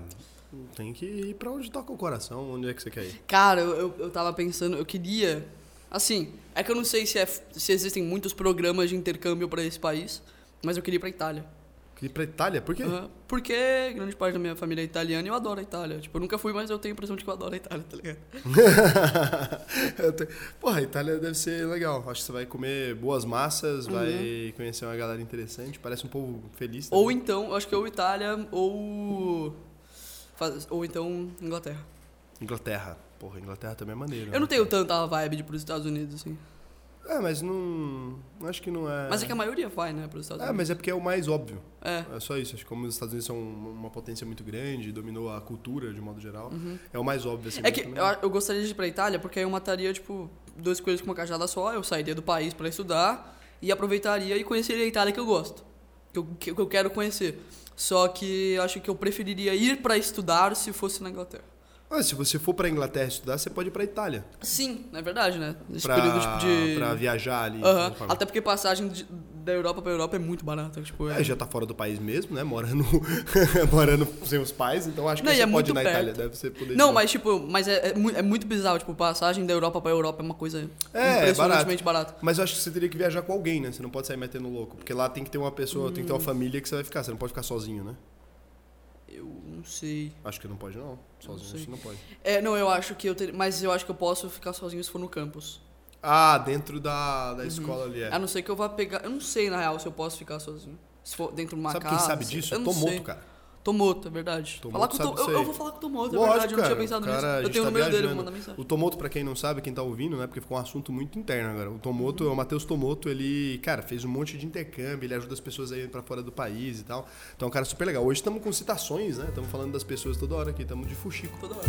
Tem que ir pra onde toca o coração, onde é que você quer ir? Cara, eu, eu, eu tava pensando, eu queria. Assim, é que eu não sei se, é, se existem muitos programas de intercâmbio pra esse país, mas eu queria ir pra Itália. Ir pra Itália? Por quê? Aham. Porque grande parte da minha família é italiana e eu adoro a Itália. Tipo, eu nunca fui, mas eu tenho a impressão de que eu adoro a Itália, tá ligado? [laughs] Eu te- Porra, a Itália deve ser legal. Acho que você vai comer boas massas, Uhum. vai conhecer uma galera interessante. Parece um povo feliz. Ou também. então, eu acho que ou Itália ou. Ou então Inglaterra. Inglaterra. Porra, Inglaterra também é maneiro. Eu né? não tenho tanta vibe de ir pros Estados Unidos, assim. É, mas não. Acho que não é. Mas é que a maioria vai, né, pros Estados É, Unidos. mas é porque é o mais óbvio. É. É só isso. Acho que como os Estados Unidos são uma potência muito grande, dominou a cultura de modo geral, é o mais óbvio. Assim, Uhum. É que também. eu, eu gostaria de ir pra Itália porque aí eu mataria, tipo, duas coisas com uma cajada só. Eu sairia do país pra estudar e aproveitaria e conheceria a Itália que eu gosto. Que eu, que eu quero conhecer. Só que acho que eu preferiria ir pra estudar se fosse na Inglaterra. Ah, se você for pra Inglaterra estudar, você pode ir pra Itália. Sim, é verdade, né? Nesse Pra, período, tipo, de... pra viajar ali. Conforme- Até porque passagem de- da Europa pra Europa é muito barata. Tipo, é... É, já tá fora do país mesmo, né? Morando, [laughs] morando sem os pais, então acho que Não, você é pode ir na perto. Itália. Deve ser poder Não, mas tipo, mas é, é, é muito bizarro, tipo, passagem da Europa pra Europa é uma coisa É, impressionantemente barata. Mas eu acho que você teria que viajar com alguém, né? Você não pode sair metendo louco. Porque lá tem que ter uma pessoa, tem que ter Hum. uma família que você vai ficar. Você não pode ficar sozinho, né? Eu não sei. Acho que não pode, não. Sozinho sei. você não pode. É, não, eu acho que eu ter, mas eu acho que eu posso ficar sozinho se for no campus. Ah, dentro da, Uhum. da escola ali, é. A não ser que eu vá pegar, eu não sei na real se eu posso ficar sozinho. Se for dentro de uma Sabe casa. quem sabe disso? Eu não Tomoto, sei. cara. Tomoto, é verdade. Tomoto falar com o sabe Tom- isso eu, eu aí. vou falar com o Tomoto, é Lógico, verdade, eu não tinha pensado Cara, nisso. Eu tenho o tá número dele, eu vou viajando. mandar mensagem. O Tomoto, pra quem não sabe, quem tá ouvindo, né? Porque ficou um assunto muito interno agora. O Tomoto, é o Matheus Tomoto, ele, cara, fez um monte de intercâmbio, ele ajuda as pessoas a irem pra fora do país e tal. Então é um cara super legal. Hoje estamos com citações, né? Estamos falando das pessoas toda hora aqui, estamos de fuxico. Toda hora.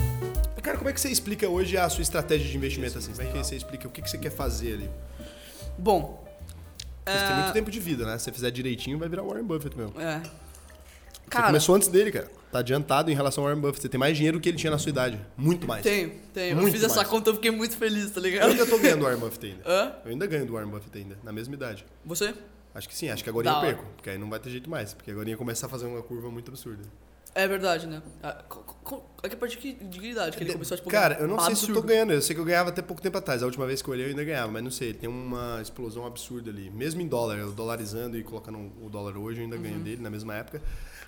Cara, como é que você explica hoje a sua estratégia de investimento assim? Como é que você explica o que, que você quer fazer ali? Bom. Você tem é, muito tempo de vida, né? Se você fizer direitinho, vai virar Warren Buffett mesmo. É. Você Cara, começou antes dele, cara. Tá adiantado em relação ao Warren Buffett. Você tem mais dinheiro que ele tinha na sua idade. Muito mais. tenho, tenho. Eu Muito fiz essa mais. conta, eu fiquei muito feliz, tá Eu ligado? ainda tô ganhando do Warren Buffett ainda. [laughs] Hã? Eu ainda ganho do Warren Buffett ainda, na mesma idade. Você? Acho que sim, acho que agora eu perco. Porque aí não vai ter jeito mais. Porque agora ia começar a fazer uma curva muito absurda. É verdade, né? Ah, É que a partir de que- de que idade que ele começou a tipo, Cara, eu não sei se eu tô absurdo. ganhando. Eu sei que eu ganhava até pouco tempo atrás. A última vez que eu olhei eu ainda ganhava, mas não sei. Tem uma explosão absurda ali. Mesmo em dólar, eu dolarizando e colocando o dólar hoje, eu ainda ganho dele na mesma época.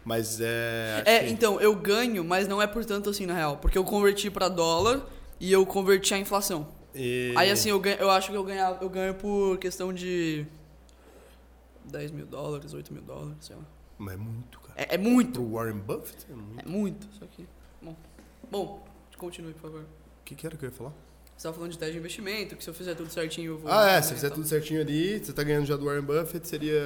Mas é. É, que- então, eu ganho, mas não é por tanto assim, na real. Porque eu converti pra dólar e eu converti a inflação. e- Aí assim, eu, ganho, eu acho que eu, ganhava, eu ganho por questão de 10 mil dólares, 8 mil dólares, sei lá. Mas é muito, cara. É, é muito, Pro Warren Buffett? É muito. é muito, só que... Bom, bom continue, por favor. O que, que era que eu ia falar? Você tava falando de teste de investimento, que se eu fizer tudo certinho eu vou... Ah, é, se fizer tudo certinho ali, você tá ganhando já do Warren Buffett, seria.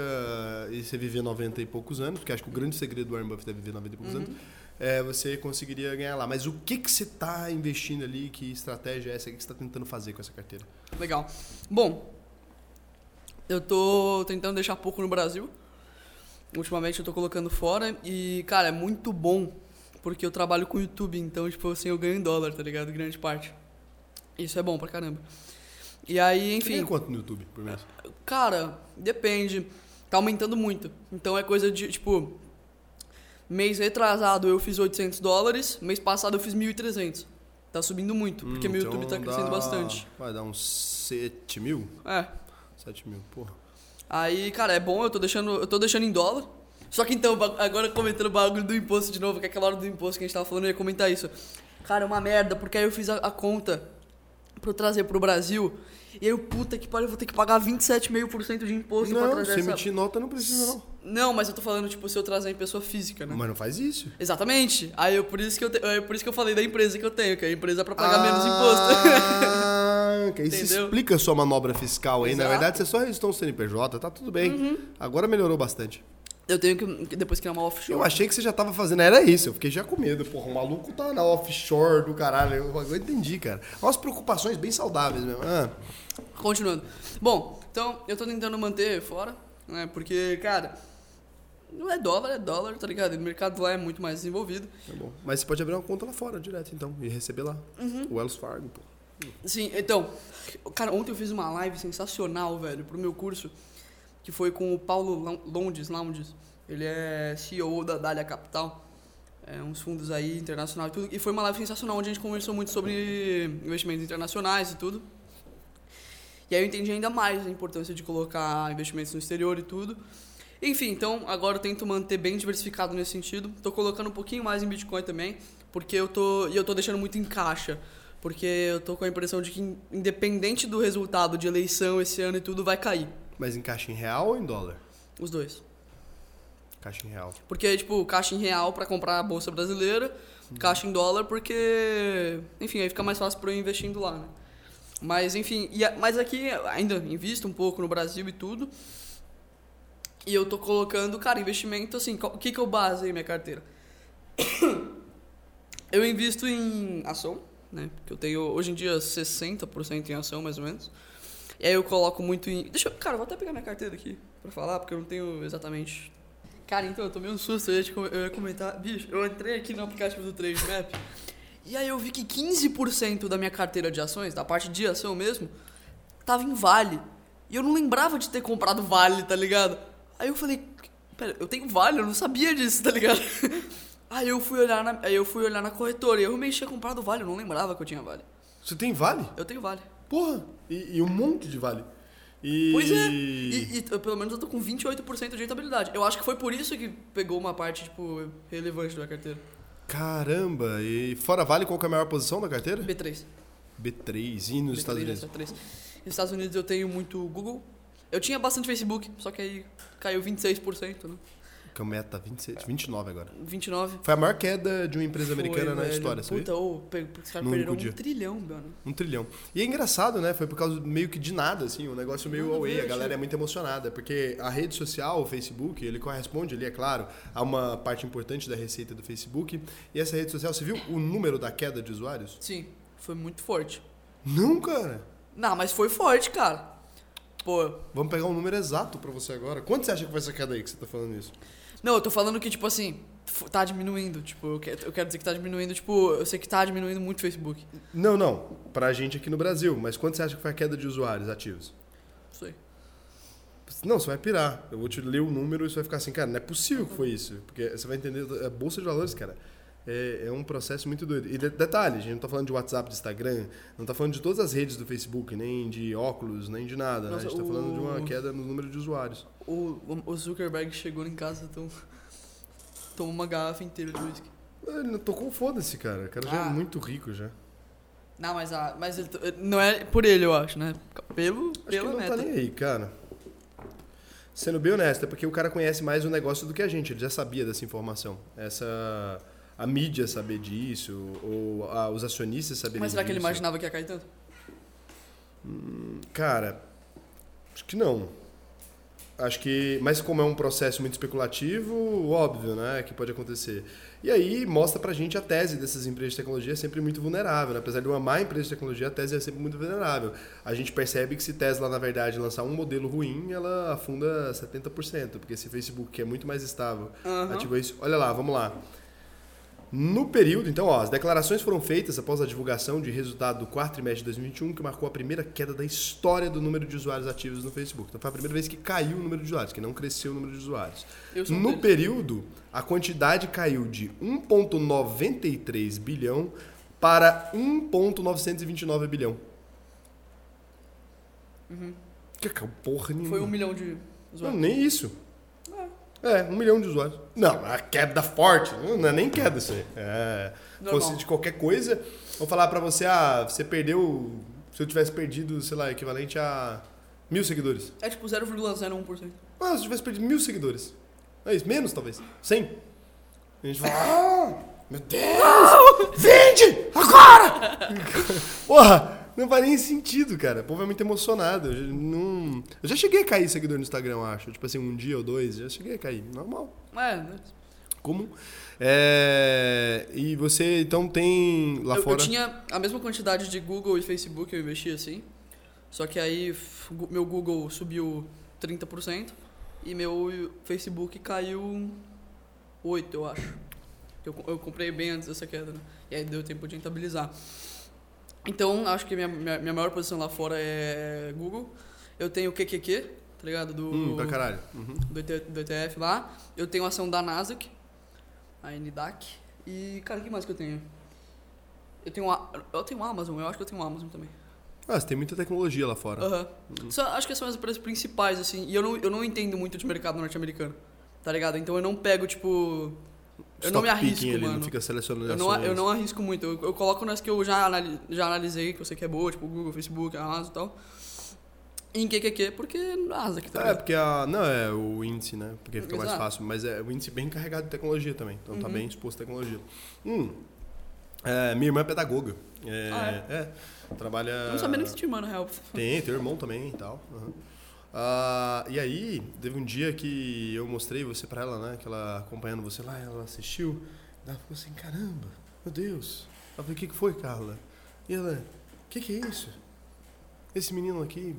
E você viver 90 e poucos anos, porque acho que o grande segredo do Warren Buffett é viver 90 e poucos Uhum. anos, é, você conseguiria ganhar lá. Mas o que, que você tá investindo ali? Que estratégia é essa? O que você tá tentando fazer com essa carteira? Legal. Bom, eu tô tentando deixar pouco no Brasil. Ultimamente eu tô colocando fora e, cara, é muito bom porque eu trabalho com YouTube, então, tipo, assim, eu ganho em dólar, tá ligado? Grande parte. Isso é bom pra caramba. E aí, enfim, quanto no YouTube por mês? cara, depende. Tá aumentando muito. Então é coisa de, tipo, mês retrasado eu fiz 800 dólares, mês passado eu fiz 1.300. Tá subindo muito, porque Hum, meu então YouTube tá crescendo dá- bastante. Vai dar uns 7 mil? É, 7 mil, porra. Aí, cara, é bom, eu tô deixando, eu tô deixando em dólar. Só que então, agora comentando o bagulho do imposto de novo, que é aquela hora do imposto que a gente tava falando, eu ia comentar isso. Cara, é uma merda, porque aí eu fiz a, a conta pra eu trazer pro Brasil. E aí, eu, puta que pariu, eu vou ter que pagar 27,5% de imposto pra Não, trazer se essa... emitir nota não precisa, não. Não, mas eu tô falando, tipo, se eu trazer em pessoa física, né? Mas não faz isso. Exatamente. Aí eu, por isso que eu te- é por isso que eu falei da empresa que eu tenho, que a empresa é pra pagar menos imposto. [laughs] Ah, que isso Entendeu? explica a sua manobra fiscal aí. Na Exato. Uhum. verdade, você só registrou um CNPJ, tá tudo bem. Agora melhorou bastante. Eu tenho que, depois criar uma offshore. Eu achei que você já tava fazendo, era isso, eu fiquei já com medo. Porra, o maluco tá na offshore do caralho. Eu, eu entendi, cara. Umas preocupações bem saudáveis mesmo. Ah, Continuando. Bom, então eu tô tentando manter fora, né? Porque, cara, não é dólar, é dólar, tá ligado? O mercado lá é muito mais desenvolvido. tá bom. Mas você pode abrir uma conta lá fora direto, então, e receber lá. Uhum. O Wells Fargo, pô. Sim, então, cara, ontem eu fiz uma live sensacional, velho, pro meu curso, que foi com o Paulo Londes, Lounges. Ele é CEO da Dália Capital. é, uns fundos aí internacionais e tudo. E foi uma live sensacional onde a gente conversou muito sobre investimentos internacionais e tudo. E aí eu entendi ainda mais a importância de colocar investimentos no exterior e tudo. Enfim, então agora eu tento manter bem diversificado nesse sentido. Tô colocando um pouquinho mais em Bitcoin também, porque eu tô e eu tô deixando muito em caixa, porque eu tô com a impressão de que independente do resultado de eleição esse ano e tudo vai cair. Mas em caixa em real ou em dólar? Os dois. Caixa em real. Porque, tipo, caixa em real para comprar a bolsa brasileira, uhum. caixa em dólar porque, enfim, aí fica mais fácil para eu investindo lá, né? Mas, enfim, e, mas aqui ainda invisto um pouco no Brasil e tudo. E eu tô colocando, cara, investimento assim, o que que eu baseei minha carteira? [coughs] eu invisto em ação, né? Que eu tenho hoje em dia 60% em ação, mais ou menos. E aí eu coloco muito em. Deixa eu. Cara, vou até pegar minha carteira aqui pra falar, porque eu não tenho exatamente. Cara, então, eu tomei um susto, eu ia, eu ia comentar. Bicho, eu entrei aqui no aplicativo do Trade Map. E aí eu vi que 15% da minha carteira de ações, da parte de ação mesmo, tava em Vale. E eu não lembrava de ter comprado Vale, tá ligado? Aí eu falei, pera, eu tenho Vale, eu não sabia disso, tá ligado? [laughs] Aí eu fui olhar na, aí eu fui olhar na corretora e eu realmente tinha comprado Vale, eu não lembrava que eu tinha Vale. Você tem Vale? Eu tenho Vale. Porra, e, e um monte de Vale. E... Pois é, e, e, pelo menos eu tô com 28% de rentabilidade. Eu acho que foi por isso que pegou uma parte, tipo, relevante da carteira. Caramba, e fora Vale, qual é a maior posição da carteira? B3. B3, e nos B3, Estados Unidos? B3. Nos Estados Unidos eu tenho muito Google, eu tinha bastante Facebook, só que aí caiu 26%, né? Que é o meta 26, 29 agora. 29. Foi a maior queda de uma empresa Foi, americana velho. na história, sabe? Puta, ô, os caras perderam um trilhão, mano. Um trilhão. E é engraçado, né? Foi por causa meio que de nada, assim, um negócio meio away. A galera é muito emocionada, porque a rede social, o Facebook, ele corresponde ali, é claro, a uma parte importante da receita do Facebook. E essa rede social, você viu o número da queda de usuários? Sim, foi muito forte. Não, cara. Não, mas foi forte, cara. Pô. Vamos pegar um número exato para você agora. Quanto você acha que vai ser queda aí que você tá falando isso? Não, eu tô falando que, tipo assim, tá diminuindo. Tipo, eu quero dizer que tá diminuindo, tipo, eu sei que tá diminuindo muito o Facebook. Não, não. Pra gente aqui no Brasil. Mas quanto você acha que foi a queda de usuários ativos? Não sei. Não, você vai pirar. Eu vou te ler o número e você vai ficar assim, cara, não é possível que foi isso. Porque você vai entender. A Bolsa de Valores, cara é, é, um processo muito doido. E detalhe, a gente não está falando de WhatsApp, de Instagram, não está falando de todas as redes do Facebook, nem de óculos, nem de nada. Nossa, né? A gente está falando de uma queda no número de usuários. O, o Zuckerberg chegou em casa, então tomou uma garrafa inteira de whisky. Ele não tocou foda-se, cara. O cara ah. já é ah. muito rico já. Não, mas, a, mas ele, não é por ele, eu acho, né? Pelo, acho pela que ele não tá nem aí, cara. Sendo bem honesto, é porque o cara conhece mais o negócio do que a gente, ele já sabia dessa informação. Essa a mídia saber disso, ou a, os acionistas saberem Mas será disso. que ele imaginava que ia cair tanto? Hum, cara, acho que não. Acho que, mas como é um processo muito especulativo, óbvio, né, que pode acontecer. E aí mostra pra gente a tese dessas empresas de tecnologia é sempre muito vulnerável, né? apesar de uma má empresa de tecnologia, a tese é sempre muito vulnerável. A gente percebe que se Tesla, na verdade, lançar um modelo ruim, ela afunda 70%, porque esse Facebook, que é muito mais estável, uhum. ativou isso. Olha lá, vamos lá. No período, então, ó, as declarações foram feitas após a divulgação de resultado do quarto trimestre de 2021, que marcou a primeira queda da história do número de usuários ativos no Facebook. Então, foi a primeira vez que caiu o número de usuários, que não cresceu o número de usuários. No período, a quantidade caiu de 1,93 bilhão para 1,929 bilhão. Uhum. Que porra nenhuma. Foi um milhão de usuários. Não, nem isso. É, um milhão de usuários. Não, a queda forte, não é nem queda isso aí. É, fosse de qualquer coisa, vou falar pra você, ah, você perdeu, se eu tivesse perdido, sei lá, equivalente a mil seguidores. É tipo 0,01%. Ah, se eu tivesse perdido mil seguidores. É isso, menos talvez, 100. A gente fala, [laughs] ah, meu Deus, vende agora! [laughs] Porra, não faz nem sentido, cara. O povo é muito emocionado. Eu, não... eu já cheguei a cair seguidor no Instagram, eu acho. Tipo assim, um dia ou dois, já cheguei a cair. Normal. É, né? Comum. É... E você, então, tem lá eu, fora... Eu tinha a mesma quantidade de Google e Facebook, eu investi assim. Só que aí meu Google subiu 30% e meu Facebook caiu 8%, eu acho. Eu, eu comprei bem antes dessa queda, né? E aí deu tempo de rentabilizar. Então, acho que minha, minha, minha, maior posição lá fora é Google. Eu tenho o QQQ, tá ligado? Do, hum, pra caralho. Uhum. Do, do ETF lá. Eu tenho ação da Nasdaq, a NDAC. E, cara, o que mais que eu tenho? Eu tenho a, eu tenho Amazon, eu acho que eu tenho Amazon também. Ah, você tem muita tecnologia lá fora. Aham. Só- Acho que são as empresas principais, assim. E eu não, eu não entendo muito de mercado norte-americano. Tá ligado? Então eu não pego, tipo. Eu não me arrisco, ali, mano. não fica selecionando Eu não, eu não arrisco muito. Eu, eu coloco nas que eu já, anali- já analisei, que eu sei que é boa, tipo Google, Facebook, Amazon e tal. Em QQQ, porque asa que tá É, ligado? porque a. Não, é o índice, né? Porque fica mais Exato. fácil. Mas é o índice bem carregado de tecnologia também. Então tá Uhum. bem exposto à tecnologia. Hum. é, minha irmã é pedagoga. É, Ah, é, trabalha. Eu não sabia nem que você tinha, mano, na real. Tem, tem irmão também e tal. aham. Ah, e aí, teve um dia que eu mostrei você pra ela, né? Que ela acompanhando você lá, ela assistiu. Ela ficou assim, caramba, meu Deus. Eu falei, o que, que foi, Carla? E ela, o que, que é isso? Esse menino aqui.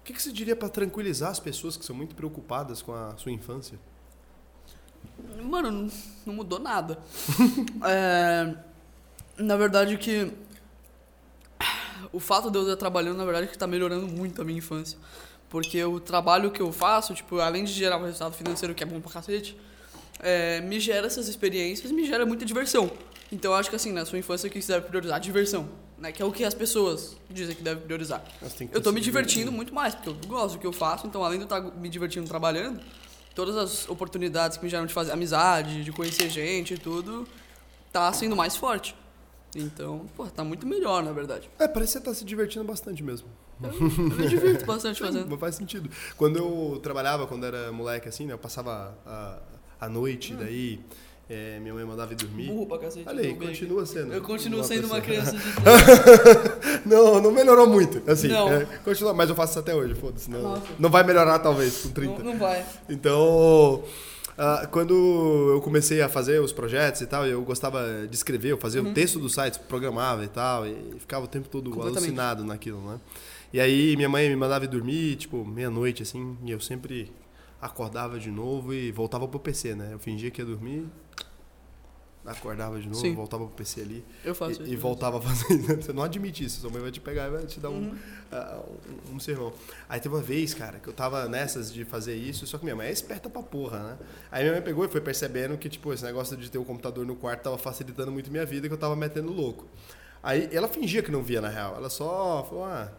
O que, que você diria pra tranquilizar as pessoas que são muito preocupadas com a sua infância? Mano, não, mudou nada. [laughs] É, na verdade que o fato de eu estar trabalhando, na verdade, que tá melhorando muito a minha infância. Porque o trabalho que eu faço, tipo, além de gerar um resultado financeiro que é bom pra cacete, é, me gera essas experiências, me gera muita diversão. Então eu acho que assim, na sua infância o que você deve priorizar? Diversão. Né? Que é o que as pessoas dizem que deve priorizar. Eu tô me divertindo muito mais, porque eu gosto do que eu faço, então além de eu estar me divertindo trabalhando, todas as oportunidades que me geram de fazer amizade, de conhecer gente e tudo, tá sendo mais forte. Então, pô, tá muito melhor, na verdade. É, parece que você tá se divertindo bastante mesmo. Eu, [laughs] eu me divirto bastante fazendo. Não faz sentido. Quando eu trabalhava, quando era moleque assim, né? Eu passava a, a noite, daí é, minha mãe mandava ir dormir. Burro pra cacete. Olha aí, continua sendo. Eu continuo sendo uma criança de [laughs] não, não melhorou muito, assim. Não. é, continua, mas eu faço isso até hoje, foda-se. Não, Nossa. não vai melhorar, talvez, com 30. não, não vai. Então, ah, quando eu comecei a fazer os projetos e tal, eu gostava de escrever, eu fazia o texto do site, programava e tal, e ficava o tempo todo Uhum. Alucinado naquilo, né? E aí minha mãe me mandava ir dormir, tipo, meia-noite, assim, e eu sempre acordava de novo e voltava pro PC, né? Eu fingia que ia dormir, acordava de novo, Sim. voltava pro PC ali Eu faço e, isso. e voltava [laughs] a fazer. Você não admite isso, sua mãe vai te pegar e vai te dar um, Uhum. ah, um, um sermão. Aí teve uma vez, cara, que eu tava nessas de fazer isso, só que minha mãe é esperta pra porra, né? Aí minha mãe pegou e foi percebendo que, tipo, esse negócio de ter o computador no quarto tava facilitando muito minha vida, que eu tava metendo louco. Aí ela fingia que não via, na real. Ela só falou, ah,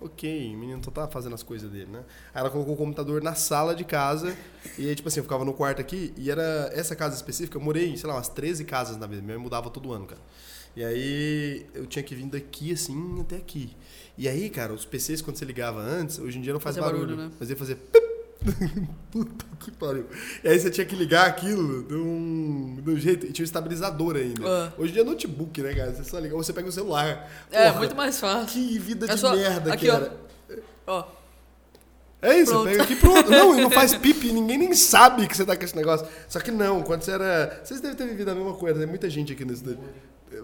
ok, o menino só tá fazendo as coisas dele, né? Aí ela colocou o computador na sala de casa, e aí, tipo assim, eu ficava no quarto aqui, e era essa casa específica, eu morei em, sei lá, umas 13 casas na vida, minha mãe mudava todo ano, cara. E aí eu tinha que vir daqui assim até aqui. E aí, cara, os PCs quando você ligava antes, hoje em dia não faz Fazia barulho, barulho, né? Mas ia fazer pip. [laughs] Puta que pariu. E aí você tinha que ligar aquilo de um, de um jeito. E tinha um estabilizador ainda. Ah. Hoje em dia é notebook, né, cara? Você só liga, ou você pega o celular. É, Porra, muito mais fácil. Que vida É de só- merda aqui, que ó. era. Ó, É isso, pega aqui pronto. Não, e não faz pipi, ninguém nem sabe que você tá com esse negócio. Só que não, quando você era. Vocês devem ter vivido a mesma coisa, tem muita gente aqui nesse.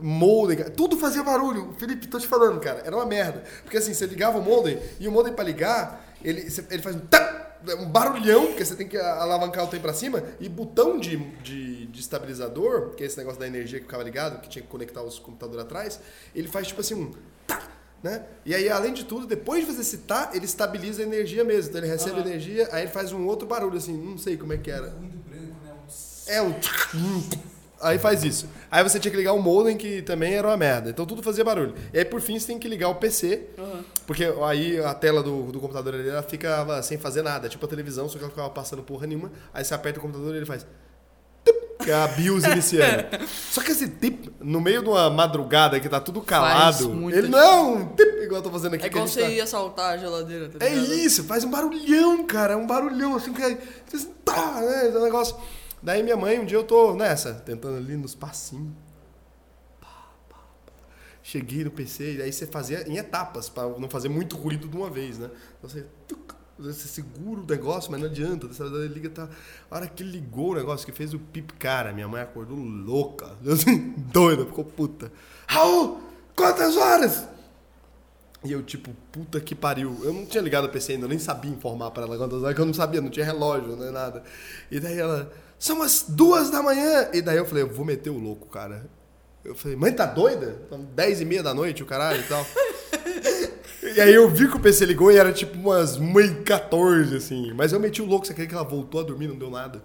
Molden, cara. Tudo fazia barulho. Felipe, tô te falando, cara. Era uma merda. Porque assim, você ligava o modem e o modem pra ligar, ele, ele faz um tá, um barulhão, porque você tem que alavancar o trem pra cima, e botão de, de, de estabilizador, que é esse negócio da energia que ficava ligado, que tinha que conectar os computadores atrás, ele faz tipo assim um tá, né? E aí, além de tudo, depois de fazer esse tá, ele estabiliza a energia mesmo. Então ele recebe energia, aí ele faz um outro barulho, assim, não sei como é que era. Né? Um É um. Aí faz isso. Aí você tinha que ligar o modem, que também era uma merda. Então tudo fazia barulho. E aí, por fim, você tem que ligar o PC, aham. porque aí a tela do, do computador ali, ela ficava sem fazer nada. Tipo a televisão, só que ela ficava passando porra nenhuma. Aí você aperta o computador e ele faz. Que é a BIOS iniciando. [laughs] Só que esse tip, no meio de uma madrugada que tá tudo calado, ele não é um tip igual eu tô fazendo aqui. É igual você tá- ia assaltar a geladeira, tá é isso, faz um barulhão, cara. Um barulhão, assim, que. você- Tá, né? Esse negócio. Daí minha mãe, um dia eu tô nessa, tentando ali nos passinhos. Cheguei no PC, e aí você fazia em etapas, pra não fazer muito ruído de uma vez, né? Então você. tuc, Você segura o negócio, mas não adianta. Você liga, tá. A hora que ligou o negócio, que fez o pip, cara, minha mãe acordou louca. [laughs] Doida, ficou puta. Raul, quantas horas? E eu, tipo, puta que pariu. Eu não tinha ligado o PC ainda, eu nem sabia informar pra ela quantas horas, que eu não sabia, não tinha relógio, nem nada. E daí ela, são as duas da manhã. E daí eu falei, eu vou meter o louco, cara. Eu falei, mãe, tá doida? São dez e meia da noite, o caralho e tal. [laughs] e aí eu vi que o PC ligou e era tipo umas mãe 14, assim. Mas eu meti o louco, você acredita que ela voltou a dormir, não deu nada?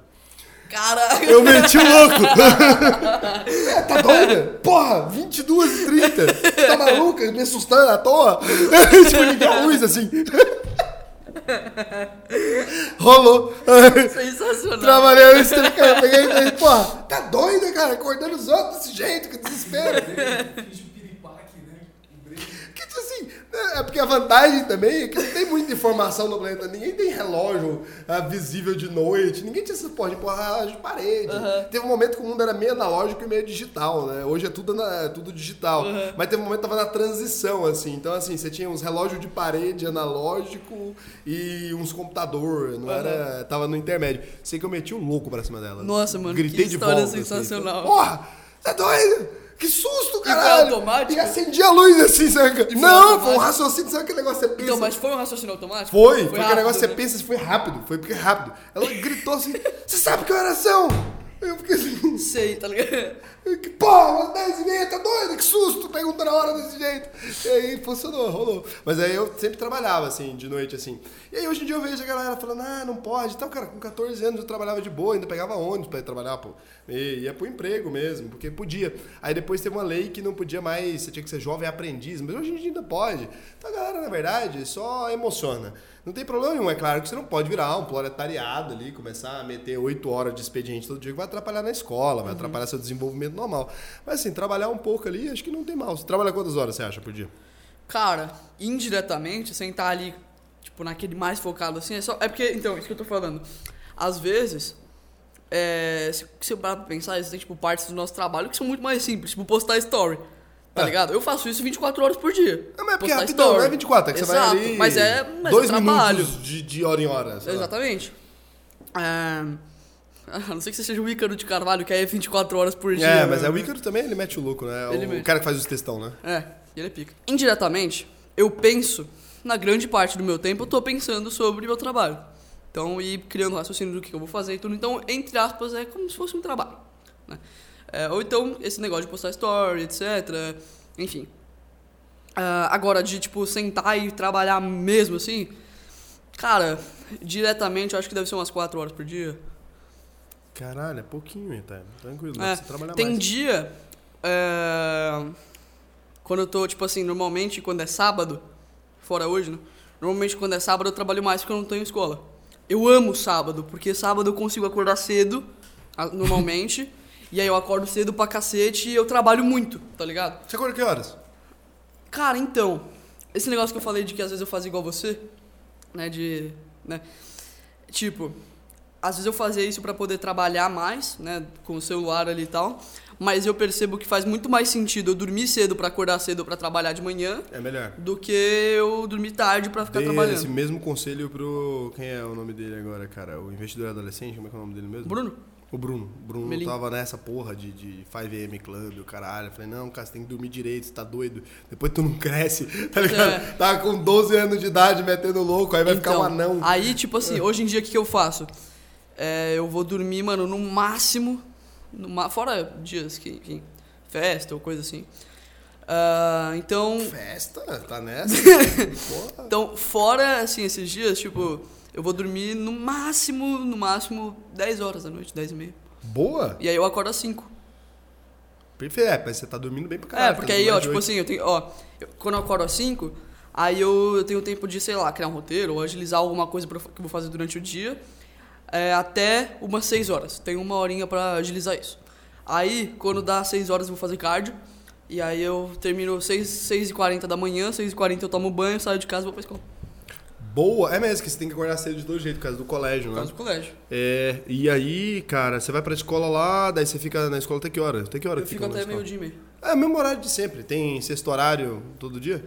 Caralho! Eu meti o louco! [laughs] é, tá doida? Porra, 22 e 30. Tá maluca? Me assustando à toa? [laughs] tipo, ligar a luz assim. Rolou. Sensacional. Trabalhei isso, cara. Peguei e falei, porra, tá doida, cara? Acordando os outros desse jeito, que desespero. [laughs] Fiz um piripaque, né? Um break. Que tipo assim, é porque a vantagem também é que não tem muita informação no planeta. Ninguém tem relógio ah, visível de noite, ninguém tinha essa porra de porra relógio de parede. Teve um momento que o mundo era meio analógico e meio digital, né? Hoje é tudo, na- é tudo digital. Mas teve um momento que tava na transição, assim. Então, assim, você tinha uns relógios de parede analógico e uns computador. Não era. Tava no intermédio. Sei que eu meti um louco pra cima dela. Nossa, mano, Gritei que de história volta. assim. sensacional. Porra! Você é doido? Que susto, caralho! automático? E acendi a luz assim, sabe? foi Não, foi um raciocínio, sabe aquele negócio que você pensa? Então, mas foi um raciocínio automático? Foi, foi, aquele rápido, negócio que você né? pensa, foi rápido, foi porque é rápido. Ela gritou assim, você sabe que horas são? Eu fiquei assim, Sei, tá ligado? Que porra, umas 10 e meia, tá doido? Que susto, perguntando a hora desse jeito. E aí funcionou, rolou. Mas aí eu sempre trabalhava assim, de noite assim. E aí hoje em dia eu vejo a galera falando, ah, não pode. Então, cara, com 14 anos eu trabalhava de boa, ainda pegava ônibus pra ir trabalhar, pô. E ia pro emprego mesmo, porque podia. Aí depois teve uma lei que não podia mais, você tinha que ser jovem aprendiz, mas hoje em dia ainda pode. Então a galera, na verdade, só emociona. Não tem problema nenhum, é claro que você não pode virar um proletariado ali, começar a meter oito horas de expediente todo dia, que vai atrapalhar na escola, vai atrapalhar seu desenvolvimento normal. Mas assim, trabalhar um pouco ali, acho que não tem mal. Você trabalha quantas horas você acha por dia? Cara, indiretamente, sem estar ali, tipo, naquele mais focado assim, é só. É porque, então, isso que eu tô falando. Às vezes, é, se, se eu parar pra pensar, existem, tipo, partes do nosso trabalho que são muito mais simples, tipo, postar story. Tá É. ligado? Eu faço isso 24 horas por dia. Não, mas é porque é rapidão, story. não é 24, é que você Exato, vai ali. Mas é, mas dois é trabalho. minutos de, de hora em hora. Exatamente. É, [laughs] a não ser que você seja o Ícaro de Carvalho, que aí é 24 horas por dia. É, mas é né? o Ícaro também, ele mete o louco, né? Ele o mete. cara que faz os textão, né? É, ele é pica. Indiretamente, eu penso, na grande parte do meu tempo, eu tô pensando sobre o meu trabalho. Então, e criando raciocínio do que eu vou fazer e tudo. Então, entre aspas, é como se fosse um trabalho. né? É, ou então, esse negócio de postar story, etc. Enfim. Ah, agora, de, tipo, sentar e trabalhar mesmo, assim... Cara, diretamente, eu acho que deve ser umas 4 horas por dia. Caralho, é pouquinho, tá? Tranquilo, É, você trabalhar tem mais. dia. é, quando eu tô, tipo assim, normalmente quando é sábado, fora hoje, né? Normalmente quando é sábado eu trabalho mais porque eu não tenho escola. Eu amo sábado, porque sábado eu consigo acordar cedo, normalmente, [laughs] e aí eu acordo cedo pra cacete e eu trabalho muito, tá ligado? Você acorda que horas? Cara, então, esse negócio que eu falei de que às vezes eu fazia igual você, né, de, né, tipo, às vezes eu fazia isso pra poder trabalhar mais, né, com o celular ali e tal, mas eu percebo que faz muito mais sentido eu dormir cedo pra acordar cedo pra trabalhar de manhã É melhor. do que eu dormir tarde pra ficar Dei trabalhando. esse mesmo conselho pro. Quem é o nome dele agora, cara? O investidor adolescente? Como é que é o nome dele mesmo? Bruno? O Bruno. O Bruno Melim. tava nessa porra de, de 5am Club, o caralho. Eu falei, não, cara, você tem que dormir direito, você tá doido. Depois tu não cresce, [laughs] tá ligado? É. Tava com 12 anos de idade metendo louco, aí vai ficar um anão. Aí, tipo assim, hoje em dia o que, que eu faço? É, eu vou dormir, mano, no máximo. no fora dias que, enfim, festa ou coisa assim. Ah, então, Festa? Tá [laughs] nessa? então, fora assim, esses dias, tipo, eu vou dormir no máximo, no máximo 10 horas da noite, 10 e meia. Boa? E aí eu acordo às 5. Perfeito. É, mas você tá dormindo bem pra caralho. É, porque tá aí, ó, tipo oito. assim, eu tenho, ó, eu- quando eu acordo às 5, aí eu, eu tenho tempo de, sei lá, criar um roteiro ou agilizar alguma coisa pra, que eu vou fazer durante o dia, é, até umas 6 horas. Tenho uma horinha pra agilizar isso. Aí, quando dá 6 horas, eu vou fazer cardio, e aí eu termino 6, 6 e 40 da manhã, 6 e 40 eu tomo banho, saio de casa e vou pra escola. Boa. É mesmo que você tem que acordar cedo de todo jeito, por causa do colégio, Por né? causa do colégio. É, e aí, cara, você vai pra escola lá, daí você fica na escola até que hora? Até que hora Eu que fico até escola? meio e. É, mesmo horário de sempre. Tem sexto horário todo dia?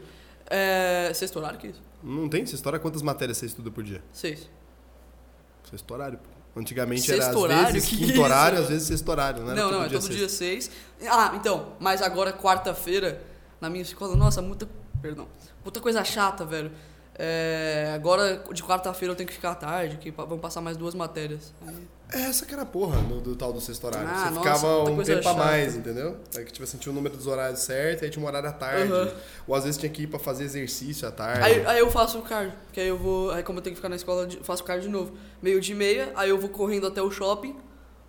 É, sexto horário, que isso? Não tem sexto horário? Quantas matérias você estuda por dia? Seis. Sexto horário, pô. Antigamente Sexto era às horário? vezes Que quinto que horário, às vezes sexto horário, né? Não, não, é todo dia seis. Ah, então, mas agora quarta-feira, na minha escola, nossa, muita. Perdão. Puta coisa chata, velho. É, agora, de quarta-feira eu tenho que ficar à tarde, que vão passar mais duas matérias. Aí- essa que era a porra do, do tal do sexto horário. Ah, você nossa, ficava um tempo a mais, entendeu? É que tipo assim, tinha o número dos horários certo, aí tinha um horário à tarde. Aham. Ou às vezes tinha que ir pra fazer exercício à tarde. Aí, aí eu faço o cardio, que aí eu vou. Aí como eu tenho que ficar na escola, eu faço o cardio de novo. Meio de meia, aí eu vou correndo até o shopping,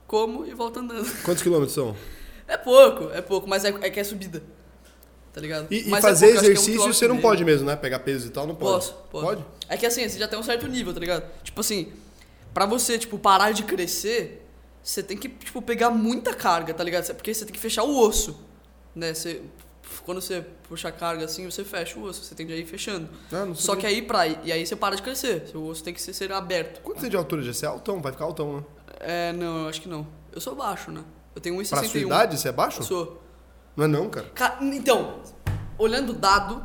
como e volto andando. [laughs] Quantos quilômetros são? É pouco, é pouco, mas é, é que é subida. Tá ligado? E, e é fazer pouco, acho que é um exercício você não pode mesmo, né? Pegar peso e tal, não pode. Posso, posso. Pode? É que assim, você já tem um certo nível, tá ligado? Tipo assim, pra você, tipo, parar de crescer, você tem que, tipo, pegar muita carga, tá ligado? Porque você tem que fechar o osso, né? Você, quando você puxa a carga assim, você fecha o osso, você tem que ir fechando. Ah, Só que aí, pra, e aí você para de crescer, seu osso tem que ser, ser aberto. Quanto você tem de altura, já? Você é altão, vai ficar altão, né? É, não, eu acho que não. Eu sou baixo, né? Eu tenho 1,61. Pra sua idade, você é baixo? Eu sou. Não é não, cara. Ca- Então, olhando o dado,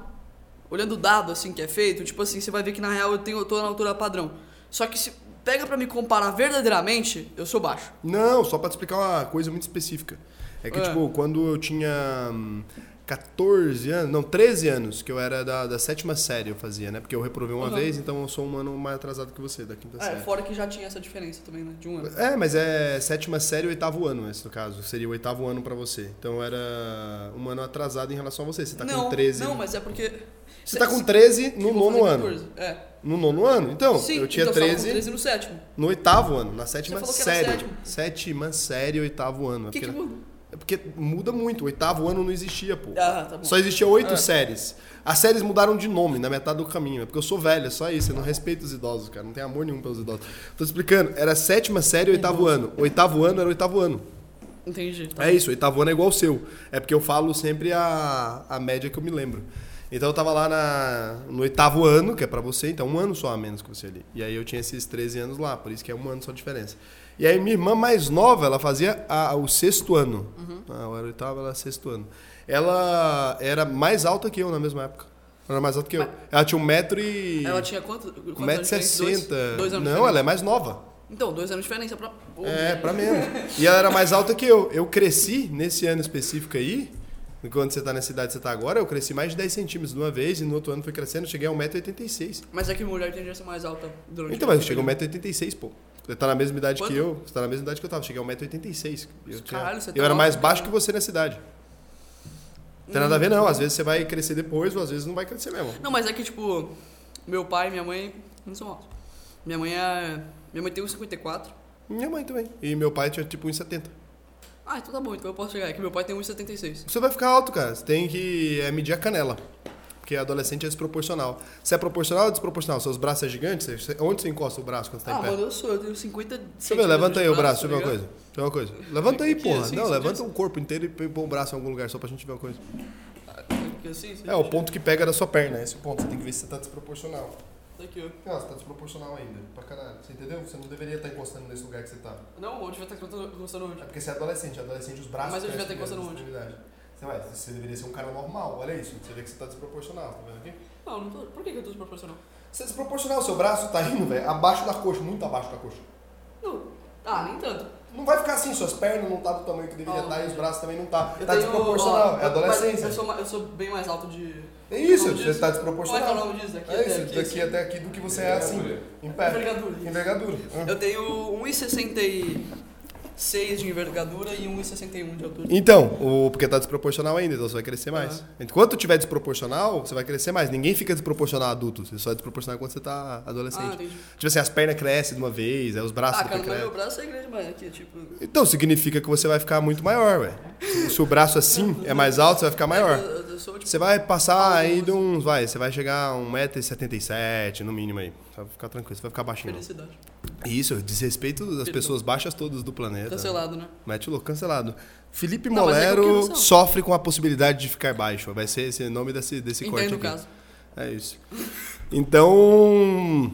olhando o dado assim que é feito, tipo assim, você vai ver que na real eu tenho eu tô na altura padrão. Só que se pega pra me comparar verdadeiramente, eu sou baixo. Não, só pra te explicar uma coisa muito específica. É que, É. tipo, quando eu tinha hum, 14 anos, não, 13 anos, que eu era da, da sétima série, eu fazia, né? Porque eu reprovei uma Uhum. vez, então eu sou um ano mais atrasado que você, da quinta É, série. fora que já tinha essa diferença também, né? De um ano. É, mas é sétima série e oitavo ano, esse no caso. Seria o oitavo ano pra você. Então eu era um ano atrasado em relação a você. Você tá não, com 13. não, mas é porque. Você tá com 13 no nono fazer ano. 14. É. No nono ano? Então, Sim, eu tinha então, você tava 13, com 13 no sétimo. no oitavo ano, na sétima série. Sétima série, oitavo ano. O que É que porque- muda? É porque muda muito. O oitavo ano não existia, pô. Ah, tá bom. Só existia oito Ah. séries. As séries mudaram de nome na metade do caminho. É porque eu sou velho, é só isso. Eu não respeito os idosos, cara. Não tenho amor nenhum pelos idosos. Tô explicando. Era sétima série, oitavo ano. Oitavo ano era oitavo ano. Entendi. tá É isso, oitavo ano é igual ao seu. É porque eu falo sempre a, a média que eu me lembro. Então eu tava lá na, no oitavo ano, que é pra você, então um ano só a menos que você ali. E aí eu tinha esses 13 anos lá, por isso que é um ano só a diferença. E aí minha irmã mais nova, ela fazia a- o sexto ano. Ah, eu era oitavo, ela era sexto ano. Ela era mais alta que eu na mesma época. Ela era mais alta que eu. Ela tinha um metro e... Ela tinha quanto? um metro e diferença? Dois- sessenta. Dois anos Não, ela é mais nova. Então, dois anos de diferença pra. É, pra menos. E ela era mais alta que eu. Eu cresci nesse ano específico aí, quando você tá nessa idade que você tá agora, eu cresci mais de 10 centímetros de uma vez e no outro ano fui crescendo, cheguei a 1,86m. Mas é que mulher tende a ser mais alta durante Então, mas eu cheguei a período. 1,86m, pô. Você tá na mesma idade Quanto? que eu, você tá na mesma idade que eu tava, cheguei a 1,86m. Eu, tinha- Caralho, você eu tá era mais baixo que você nessa idade. Não tem nada a ver, não. Às vezes você vai crescer depois, ou às vezes não vai crescer mesmo. Não, mas é que, tipo, meu pai e minha mãe não são altos. Minha mãe é. Minha mãe tem 1,54. Minha mãe também. E meu pai tinha tipo 1,70. Ah, então tá bom, então eu posso chegar. É que meu pai tem 1,76. Você vai ficar alto, cara. Você tem que é, medir a canela. Porque adolescente é desproporcional. Se é proporcional ou desproporcional? Seus braços é gigantes? Você- Onde você encosta o braço quando você tá Ah, em pé? mano, eu sou, eu tenho 50 Deixa eu ver, levanta aí o braço, deixa eu ver uma tá coisa. Deixa eu ver uma coisa. Levanta aí, Aqui, porra. assim, Não, levanta o corpo inteiro e põe o braço em algum lugar só pra gente ver uma coisa. Aqui, assim, assim, É, o ponto que pega da sua perna, esse ponto. Você tem que ver se você tá desproporcional. Tá aqui, ó. Não, você tá desproporcional ainda. Pra caralho. Você entendeu? Você não deveria estar encostando nesse lugar que você tá. Não, onde vai estar encostando onde? É porque você é adolescente. Adolescente, os braços Mas eu devia crescem estar encostando extremidade. Você, vai, você deveria ser um cara normal. Olha isso. Você vê que você tá desproporcional. Tá vendo aqui? Não, não tô. Por que que eu tô desproporcional? Você é desproporcional. Seu braço tá indo, velho, abaixo da coxa. Muito abaixo da coxa. Não. Ah, nem tanto. Não vai ficar assim. Suas pernas não tá do tamanho que deveria Ah, estar e os braços também não tá. Eu tá tenho, desproporcional. ó, é adolescência. Eu sou, eu sou bem mais alto de. É isso, você diz? tá Como é é o desproporcional. nome disso? Daqui É até isso, aqui. daqui assim. até aqui do que você é assim, em pé. Envergadura. Envergadura. Ah. Eu tenho 1,66 de envergadura e 1,61 de altura. Então, o, porque tá desproporcional ainda, então você vai crescer mais. Aham. Enquanto tiver desproporcional, você vai crescer mais. Ninguém fica desproporcional adulto, você só é desproporcional quando você tá Ah, adolescente. entendi. tipo assim, as pernas crescem de uma vez, aí os braços Ah, cara, mas meu crescem. braço é grande demais aqui, tipo. Então, significa que você vai ficar muito maior, velho. Se, se o braço assim é mais alto, você vai ficar maior. Eu, sou tipo. Você vai passar aí de uns, vai, você vai chegar a 1,77m no mínimo aí. Você vai ficar tranquilo, você vai ficar baixinho. Felicidade. Isso, desrespeito das Perdão. pessoas baixas todas do planeta. Cancelado, né? Mete louco, cancelado. Felipe Não, é Molero ser- sofre com a possibilidade de ficar baixo. Vai ser esse nome desse, desse corte Entendo aqui. caso. É isso. Então.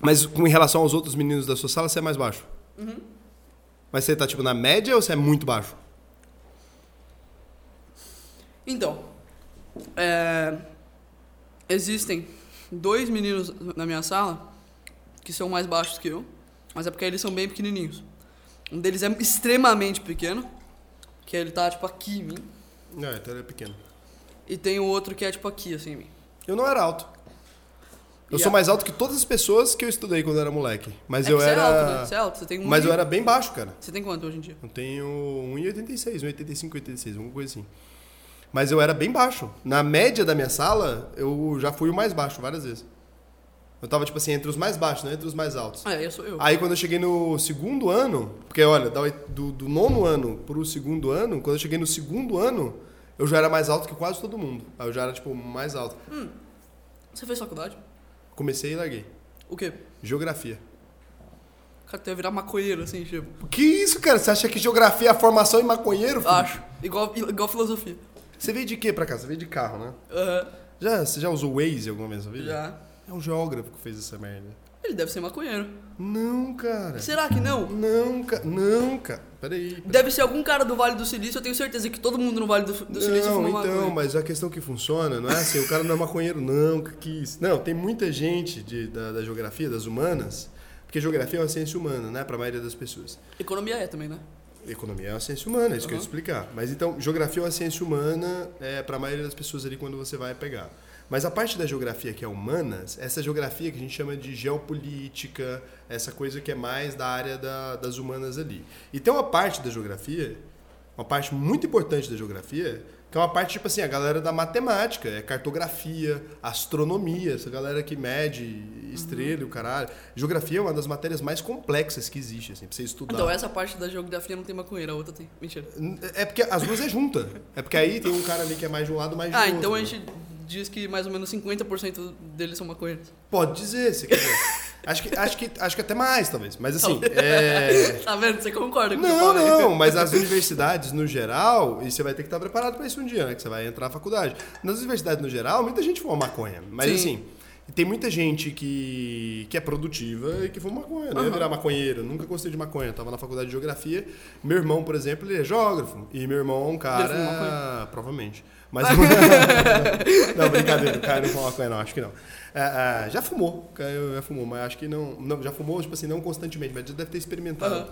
Mas com em relação aos outros meninos da sua sala, você é mais baixo. Uhum. Mas você tá tipo na média ou você é muito baixo? Então, é, existem dois meninos na minha sala que são mais baixos que eu, mas é porque eles são bem pequenininhos. Um deles é extremamente pequeno, que ele tá tipo aqui em mim, Não, então ele é pequeno. e tem o outro que é tipo aqui assim em mim. Eu não era alto. Eu E sou a- mais alto que todas as pessoas que eu estudei quando eu era moleque. Mas é eu você era. é alto, né? Você é alto, você tem um Mas eu era bem baixo, cara. Você tem quanto hoje em dia? Eu tenho 1,86, 1,85, 1,86, alguma coisa assim. Mas eu era bem baixo. Na média da minha sala, eu já fui o mais baixo várias vezes. Eu tava, tipo assim, entre os mais baixos, não entre os mais altos. Ah, eu sou eu. Aí quando eu cheguei no segundo ano, porque olha, do, do nono ano pro segundo ano, quando eu cheguei no segundo ano, eu já era mais alto que quase todo mundo. Aí eu já era, tipo, mais alto. Você fez faculdade? Comecei e larguei. O quê? Geografia. Cara, tu ia virar maconheiro, assim, tipo. Que isso, cara? Você acha que geografia é a formação em maconheiro? filho? Acho. Igual, igual filosofia. Você veio de quê pra cá? Você veio de carro, né? Aham. Já, você já usou Waze alguma vez na vida? Já. É um geógrafo que fez essa merda. Ele deve ser maconheiro. Não, cara. Será que não? Não, cara. Não, cara. Peraí. peraí. Deve ser algum cara do Vale do Silício, eu tenho certeza que todo mundo no Vale do, do Silício Não, então, mas a questão que funciona não é assim, o cara não é maconheiro, não, que que isso. Não, tem muita gente de, da, da geografia, das humanas, porque geografia é uma ciência humana, né, pra maioria das pessoas. Economia é também, né? Economia é uma ciência humana, é isso que eu ia Uhum. explicar. Mas então, geografia é uma ciência humana é, para a maioria das pessoas ali quando você vai pegar. Mas a parte da geografia que é humanas, essa geografia que a gente chama de geopolítica, essa coisa que é mais da área da- das humanas ali. E tem uma parte da geografia, uma parte muito importante da geografia, é uma parte tipo assim, a galera da matemática, é cartografia, astronomia, essa galera que mede estrela e o caralho. Geografia é uma das matérias mais complexas que existe, assim, pra você estudar. Então essa parte da geografia não tem maconheira, a outra tem. Mentira. É porque as duas é junta. É porque aí tem um cara ali que é mais de um lado, mais de Ah, outro. então a gente diz que mais ou menos 50% deles são maconheiros. Pode dizer, se quiser. [laughs] acho, que, acho, que, acho que até mais, talvez. Mas assim, é... [laughs] Tá vendo? Você concorda com eu Não, não, mas as universidades no geral, e você vai ter que estar preparado para isso um dia, né? Que você vai entrar na faculdade. Nas universidades no geral, muita gente fuma maconha. Mas Sim. assim, tem muita gente que, que é produtiva e que fuma maconha. Não ia Aham. virar maconheiro. Nunca gostei de maconha. Tava na faculdade de geografia. Meu irmão, por exemplo, ele é geógrafo. E meu irmão é um cara. Provavelmente. Mas. [laughs] não, brincadeira. O cara não fuma maconha, não. Acho que não. É, é, já fumou. o Caio já fumou, mas acho que não, não. Já fumou, tipo assim, não constantemente, mas já deve ter experimentado. Aham.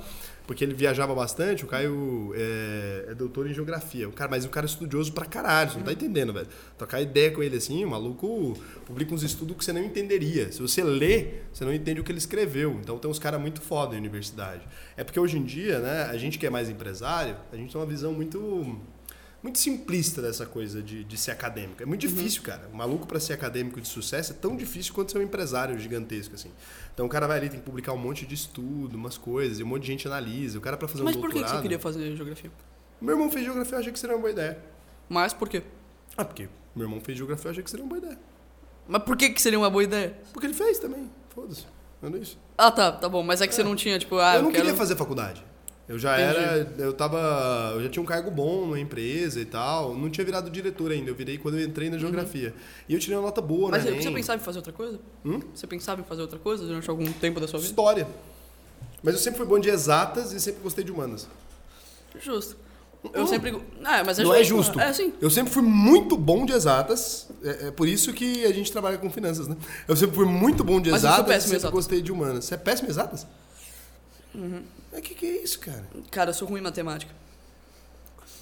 Porque ele viajava bastante, o Caio é, é doutor em geografia. O cara, mas o cara é estudioso pra caralho, você não tá entendendo, velho. Trocar ideia com ele assim, o maluco publica uns estudos que você não entenderia. Se você lê, você não entende o que ele escreveu. Então tem uns caras muito foda em universidade. É porque hoje em dia, né, a gente que é mais empresário, a gente tem uma visão muito muito simplista dessa coisa de, de ser acadêmico. É muito difícil, cara. O maluco para ser acadêmico de sucesso é tão difícil quanto ser um empresário gigantesco, assim. Então o cara vai ali, tem que publicar um monte de estudo, umas coisas, e um monte de gente analisa. O cara para fazer Mas um por que que doutorado... você queria fazer geografia? Meu irmão fez geografia, eu achei que seria uma boa ideia. Mas por quê? Ah, porque meu irmão fez geografia, eu achei que seria uma boa ideia. Mas por que que seria uma boa ideia? Porque ele fez também, foda-se. Não é isso. Ah, tá, tá bom. Mas é que você não tinha, tipo, ah, eu não quero... queria fazer faculdade. Eu já Entendi. era, eu tava, eu já tinha um cargo bom na empresa e tal. Não tinha virado diretor ainda, eu virei quando eu entrei na geografia. E eu tirei uma nota boa, Uhum. Mas né? você pensava em fazer outra coisa? Hum? Você pensava em fazer outra coisa durante algum tempo da sua vida? História. Mas eu sempre fui bom de exatas e sempre gostei de humanas. Justo. Eu sempre... Ah, mas não é justo. É, sim. Eu sempre fui muito bom de exatas. É, é por isso que a gente trabalha com finanças, né? Eu sempre fui muito bom de Mas eu sou exatas e péssimo em sempre exatas. gostei de humanas. Você é péssimo em exatas? Uhum. Mas que que é isso, cara? Cara, eu sou ruim em matemática.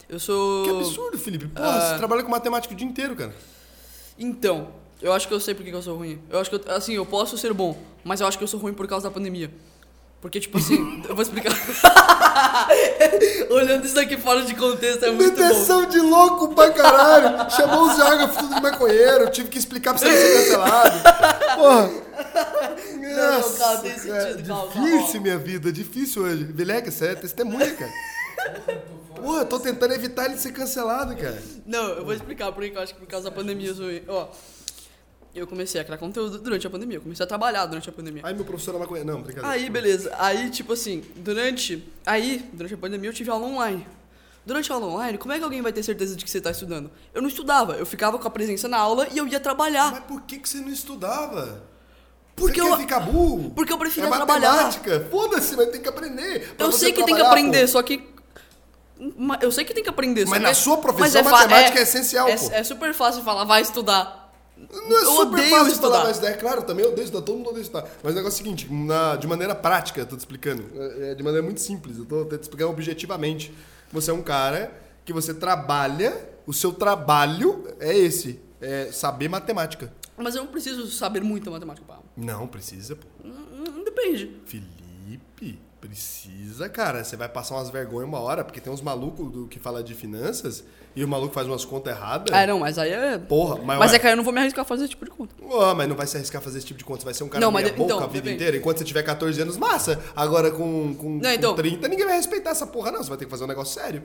Eu sou... Que absurdo, Felipe. Porra, Ah. você trabalha com matemática o dia inteiro, cara. Então, eu acho que eu sei por que que eu sou ruim. Eu acho que, eu, assim, eu posso ser bom, mas eu acho que eu sou ruim por causa da pandemia. Porque, tipo assim, [laughs] eu vou explicar. [laughs] Olhando isso aqui fora de contexto, é muito bom. Detenção de louco pra caralho. Chamou os geógrafos tudo de maconheiro. Tive que explicar pra você não ser cancelado. Porra. Não, Nossa, calma, tem sentido, cara, calma, calma. Difícil, minha vida. Difícil hoje. Vileca, você é testemunha, cara. Porra, eu tô tentando evitar ele ser cancelado, cara. Não, eu vou explicar por que eu acho que por causa da pandemia eu sou. Ó, eu comecei a criar conteúdo durante a pandemia, eu comecei a trabalhar durante a pandemia. Aí meu professor é maconheiro. Não, brincadeira. Aí, beleza. Aí, tipo assim, durante. Aí, durante a pandemia, eu tive aula online. Durante a aula online, como é que alguém vai ter certeza de que você tá estudando? Eu não estudava, eu ficava com a presença na aula e eu ia trabalhar. Mas por que, que você não estudava? Porque você eu- ficar burro? porque eu preferia é trabalhar. matemática. Foda-se, mas tem que aprender. Eu sei que tem que aprender, pô. só que. Eu sei que tem que aprender, só Mas na é- sua profissão, mas fa- matemática é essencial, é, é super fácil falar, vai estudar. Não é Eu super odeio fácil estudar. falar, mas é claro, também eu odeio estudar, todo mundo odeia estudar. Mas o negócio é o seguinte, na- de maneira prática, eu tô te explicando, é, é de maneira muito simples, eu tô te explicando objetivamente. Você é um cara que você trabalha, o seu trabalho é esse, é saber matemática. Mas eu não preciso saber muita matemática pra Não, precisa, pô. Hum, hum, Depende. Felipe, Precisa, cara. Você vai passar umas vergonhas uma hora, porque tem uns malucos do que fala de finanças e o maluco faz umas contas erradas. Ah, não, mas aí é. Porra, mas, Mas ué, é que aí eu não vou me arriscar a fazer esse tipo de conta. Ué, mas não vai se arriscar a fazer esse tipo de conta. Você vai ser um cara Não, meia boca então, a vida depende. inteira. Enquanto você tiver 14 anos, massa. Agora com, com, Não, com então- 30, ninguém vai respeitar essa porra, não. Você vai ter que fazer um negócio sério.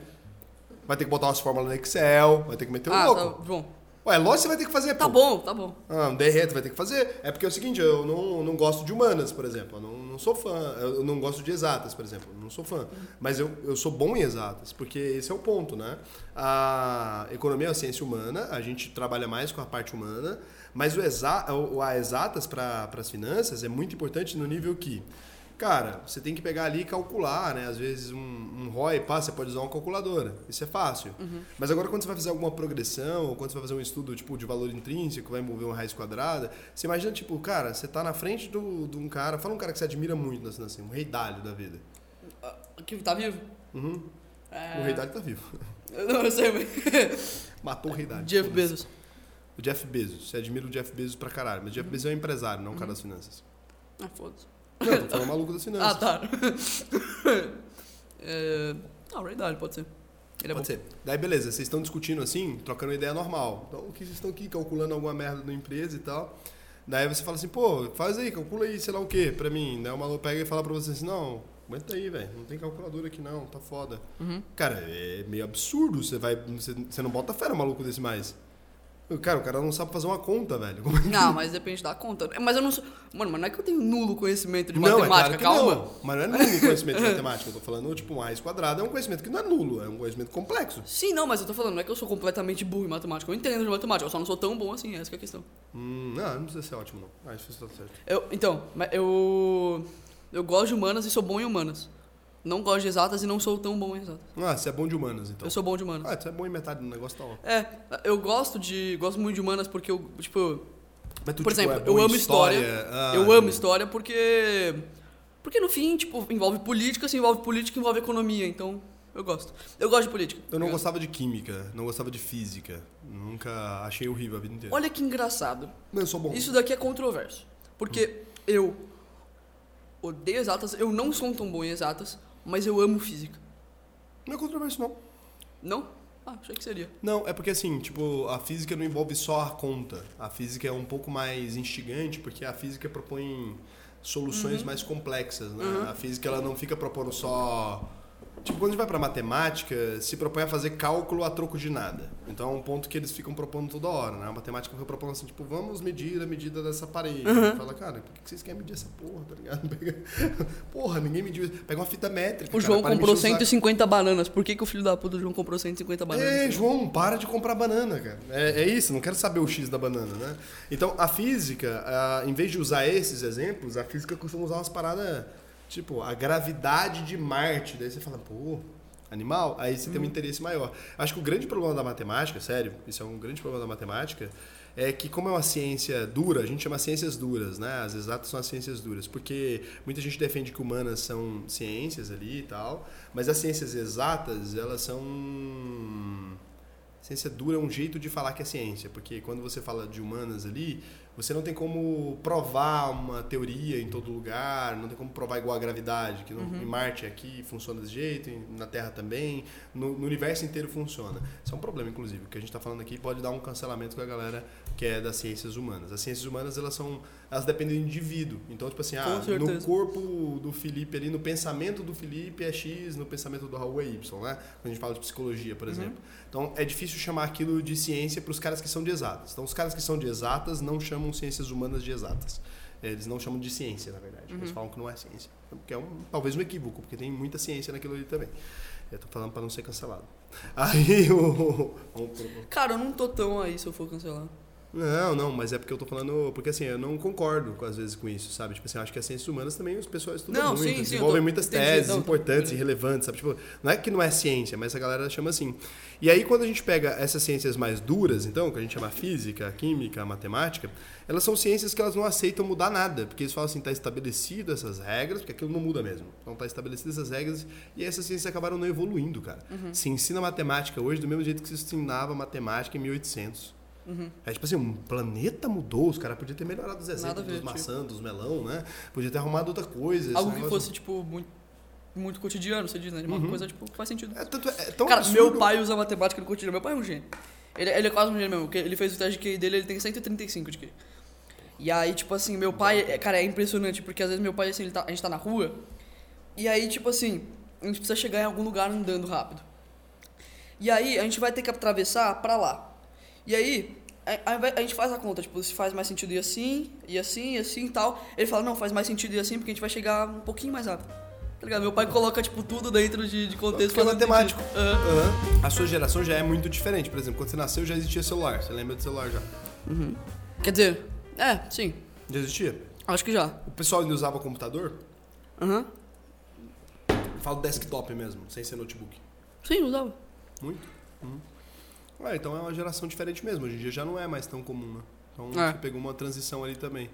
Vai ter que botar umas fórmulas no Excel, vai ter que meter um ah, louco. tá bom. Ué, lógico você vai ter que fazer, Tá pô. bom, tá bom. Ah, um derrete vai ter que fazer. É porque é o seguinte, eu não, não gosto de humanas, por exemplo. Eu não, não sou fã. Eu não gosto de exatas, por exemplo. Não sou fã. Mas eu, eu sou bom em exatas, porque esse é o ponto, né? A economia é uma ciência humana, a gente trabalha mais com a parte humana, mas o exa, a exatas para as finanças é muito importante no nível que, cara, você tem que pegar ali e calcular, né? Às vezes um, um ROI, pá, você pode usar uma calculadora. Isso é fácil. Mas agora quando você vai fazer alguma progressão, ou quando você vai fazer um estudo tipo de valor intrínseco, vai envolver uma raiz quadrada, você imagina, tipo, cara, você tá na frente do, de um cara, fala um cara que você admira muito na assim, um rei Dalio da vida. Ah, Que tá vivo? Uhum. É... O rei Dalio tá vivo. Não, eu sei, mas... [laughs] Matou o rei Dalio. Jeff. Bezos. O Jeff Bezos. Você admira o Jeff Bezos pra caralho. Mas o Jeff Bezos é um empresário, não um cara das finanças. Ah, foda-se. Não, tô falando maluco das finanças. Ah, tá. [laughs] é... Ah, Ray Dalio, pode ser. Ele é Pode bom. ser. Daí, beleza, vocês estão discutindo assim, trocando ideia normal. Então, o que vocês estão aqui calculando alguma merda na empresa e tal. Daí você fala assim, pô, faz aí, calcula aí, sei lá o quê, pra mim. Daí o maluco pega e fala pra você assim, não, aguenta aí, velho, não tem calculadora aqui não, tá foda. Uhum. Cara, é meio absurdo, você vai, você, você não bota fé no maluco desse mais. Cara, o cara não sabe fazer uma conta, velho. Como é que- Não, mas depende da conta. Mas eu não sou... Mano, mas não é que eu tenho nulo conhecimento de Não, é matemática, claro que calma. não. Mas não é nulo conhecimento de [laughs] matemática. Eu tô falando, tipo, um raiz quadrada é um conhecimento que não é nulo, é um conhecimento complexo. Sim, não, mas eu tô falando, não é que eu sou completamente burro em matemática. Eu entendo de matemática, eu só não sou tão bom assim, essa que é a questão. Hum, não, não precisa ser ótimo, não. Ah, isso tá certo. Eu, então, mas eu. Eu gosto de humanas e sou bom em humanas. Não gosto de exatas e não sou tão bom em exatas. Ah, você é bom de humanas, então. Eu sou bom de humanas. Ah, você é bom em metade do negócio, tá ó. É, eu gosto de. Gosto muito de humanas porque eu, tipo. Mas tu, Por tipo, exemplo, é eu amo história. Ah, eu amo história porque. Porque no fim, tipo, envolve política, se envolve política, envolve economia. Então, eu gosto. Eu gosto de política. Eu não gostava de química, não gostava de física. Nunca achei horrível a vida inteira. Olha que engraçado. Mas eu sou bom. Isso daqui é controverso. Porque eu odeio exatas, eu não sou tão bom em exatas, mas eu amo física. Não é controverso, não. Não? Ah, achei que seria. Não, é porque assim, tipo, a física não envolve só a conta. A física é um pouco mais instigante, porque a física propõe soluções mais complexas, né? A física ela não fica propondo só Tipo, quando a gente vai pra matemática, se propõe a fazer cálculo a troco de nada. Então é um ponto que eles ficam propondo toda hora, né? A matemática foi propondo assim, tipo, vamos medir a medida dessa parede. Fala, cara, por que vocês querem medir essa porra, tá ligado? [laughs] Pega- Porra, ninguém mediu isso. Pega uma fita métrica. O cara, João para comprou mexer o saco. 150 bananas. Por que, que o filho da puta do João comprou 150 bananas? É, João, para de comprar banana, cara. É, é isso, não quero saber o X da banana, né? Então, a física, em vez de usar esses exemplos, a física costuma usar umas paradas, tipo, a gravidade de Marte. Daí você fala, pô, animal? Aí você tem um interesse maior. Acho que o grande problema da matemática, sério, isso é um grande problema da matemática, é que como é uma ciência dura, a gente chama ciências duras, né? As exatas são as ciências duras, porque muita gente defende que humanas são ciências ali e tal, mas as ciências exatas, elas são Ciência dura é um jeito de falar que é ciência, porque quando você fala de humanas ali, você não tem como provar uma teoria em todo lugar, não tem como provar igual a gravidade, que no, em Marte aqui funciona desse jeito, na Terra também, no, no universo inteiro funciona. Isso é um problema, inclusive, o que a gente está falando aqui pode dar um cancelamento com a galera que é das ciências humanas. As ciências humanas, elas são, elas dependem do indivíduo. Então, tipo assim, ah, no corpo do Felipe ali, no pensamento do Felipe é X, no pensamento do Raul é Y, né? Quando a gente fala de psicologia, por exemplo. Então é difícil chamar aquilo de ciência para os caras que são de exatas. Então os caras que são de exatas não chamam ciências humanas de exatas. Eles não chamam de ciência, na verdade. Eles falam que não é ciência. Que é um, talvez um equívoco, porque tem muita ciência naquilo ali também. Eu tô falando para não ser cancelado. [laughs] Aí o. Cara, eu não tô tão aí se eu for cancelar. Não, não, mas é porque eu tô falando. Porque assim, eu não concordo com, às vezes com isso, sabe? Tipo assim, eu acho que as ciências humanas também os pessoal estudam Não, muito, sim, sim, desenvolvem tô- muitas entendi, teses não, importantes e beleza. relevantes, sabe? Tipo, não é que não é ciência, mas a galera chama assim. E aí, quando a gente pega essas ciências mais duras, então, que a gente chama física, química, matemática, elas são ciências que elas não aceitam mudar nada, porque eles falam assim, tá estabelecido essas regras, porque aquilo não muda mesmo. Então tá estabelecidas essas regras e essas ciências acabaram não evoluindo, cara. Uhum. Se ensina matemática hoje do mesmo jeito que se ensinava matemática em 1800. É tipo assim, um planeta mudou, os caras podiam ter melhorado os exemplos ver, dos tipo. maçãs, dos melão, né? Podia ter arrumado outra coisa. Algo que negócio- fosse, tipo, muito. muito cotidiano, você diz, né? De uma coisa, tipo, que faz sentido. É, tanto, é tão Cara, absurdo- meu pai usa matemática no cotidiano. Meu pai é um gênio. Ele, ele é quase um gênio mesmo. porque Ele fez o teste de QI dele, ele tem 135 de QI. E aí, tipo assim, meu pai, é- cara, é impressionante, porque às vezes meu pai, assim, ele tá- a gente tá na rua, e aí, tipo assim, a gente precisa chegar em algum lugar andando rápido. E aí, a gente vai ter que atravessar pra lá. E aí, a, a- gente faz a conta, tipo, se faz mais sentido ir assim, e assim, e assim e tal. Ele fala, não, faz mais sentido ir assim, porque a gente vai chegar um pouquinho mais rápido. Tá ligado? Meu pai coloca, tipo, tudo dentro de, de contexto. Porque é matemático. Aham. Aham. A sua geração já é muito diferente. Por exemplo, quando você nasceu já existia celular. Você lembra do celular já? Quer dizer, é, sim. Já existia? Acho que já. O pessoal ainda usava computador? Aham. Falo desktop mesmo, sem ser notebook. Sim, usava. Muito? Uhum. Ué, então é uma geração diferente mesmo. Hoje em dia já não é mais tão comum, né? Então É. você pegou uma transição ali também.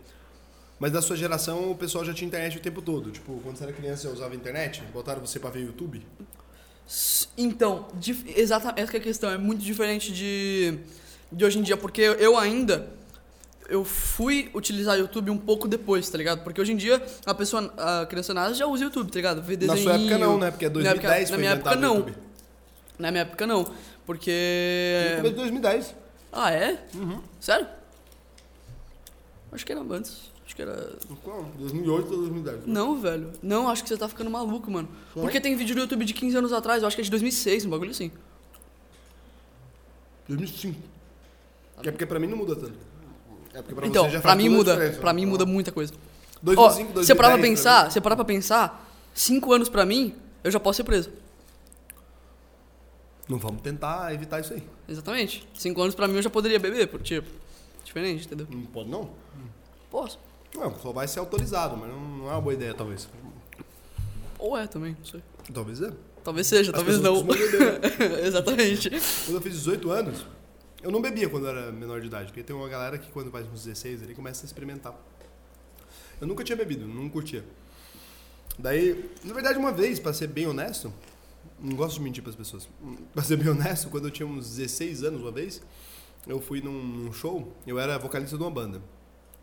Mas da sua geração o pessoal já tinha internet o tempo todo. Tipo, quando você era criança você usava internet? Botaram você pra ver YouTube? Então, exatamente, essa que é a questão. É muito diferente de, de hoje em dia, porque eu ainda. Eu fui utilizar YouTube um pouco depois, tá ligado? Porque hoje em dia a pessoa, a criança nada já usa YouTube, tá ligado? Vê Na desenho. sua época não, né? Porque é 2010 na foi minha época, não. Na minha época não. Porque. É de 2010. Ah, é? Uhum. Sério? Acho que era antes. Acho que era. Qual? 2008 ou 2010? Não, velho. Não, acho que você tá ficando maluco, mano. Sério? Porque tem vídeo do YouTube de 15 anos atrás, eu acho que é de 2006, um bagulho assim. 2005. Que é porque pra mim não muda tanto. É porque pra então, você já pra mim muda. Pra mim muda muita coisa. 2005, Ó, 2010, você parar pra pensar, você parar pra pensar, 5 anos pra mim, eu já posso ser preso. Não vamos tentar evitar isso aí. Exatamente. 5 anos pra mim eu já poderia beber, por tipo. Diferente, entendeu? Não pode não? Posso. Não, só vai ser autorizado, mas não, não é uma boa ideia, talvez. Ou é também, não sei. Talvez é. Talvez seja, As talvez não. beber. [laughs] Exatamente. Quando eu fiz 18 anos, eu não bebia quando eu era menor de idade, porque tem uma galera que quando faz uns 16 ele começa a experimentar. Eu nunca tinha bebido, não curtia. Daí, na verdade, uma vez, pra ser bem honesto, não gosto de mentir pras pessoas. Pra ser bem honesto, quando eu tinha uns 16 anos uma vez, eu fui num, num show, eu era vocalista de uma banda.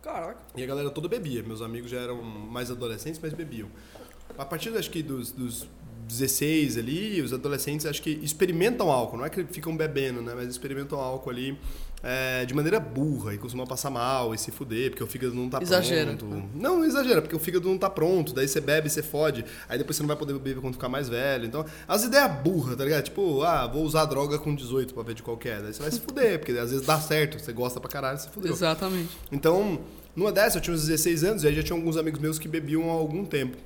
Caraca. E a galera toda bebia. Meus amigos já eram mais adolescentes, mas bebiam. A partir, acho que, dos, dos 16 ali, os adolescentes acho que experimentam álcool. Não é que ficam bebendo, né? Mas experimentam álcool ali é, de maneira burra e costumam passar mal e se fuder, porque o fígado não tá Exagera. pronto. Não, não exagera, porque o fígado não tá pronto. Daí você bebe, você fode. Aí depois você não vai poder beber quando ficar mais velho. Então, as ideias burras, tá ligado? Tipo, ah, vou usar droga com 18 pra ver de qual que é. Daí você vai se fuder, porque às vezes dá certo. Você gosta pra caralho, você fudeu. Exatamente. Então, numa dessas, eu tinha uns 16 anos e aí já tinha alguns amigos meus que bebiam há algum tempo.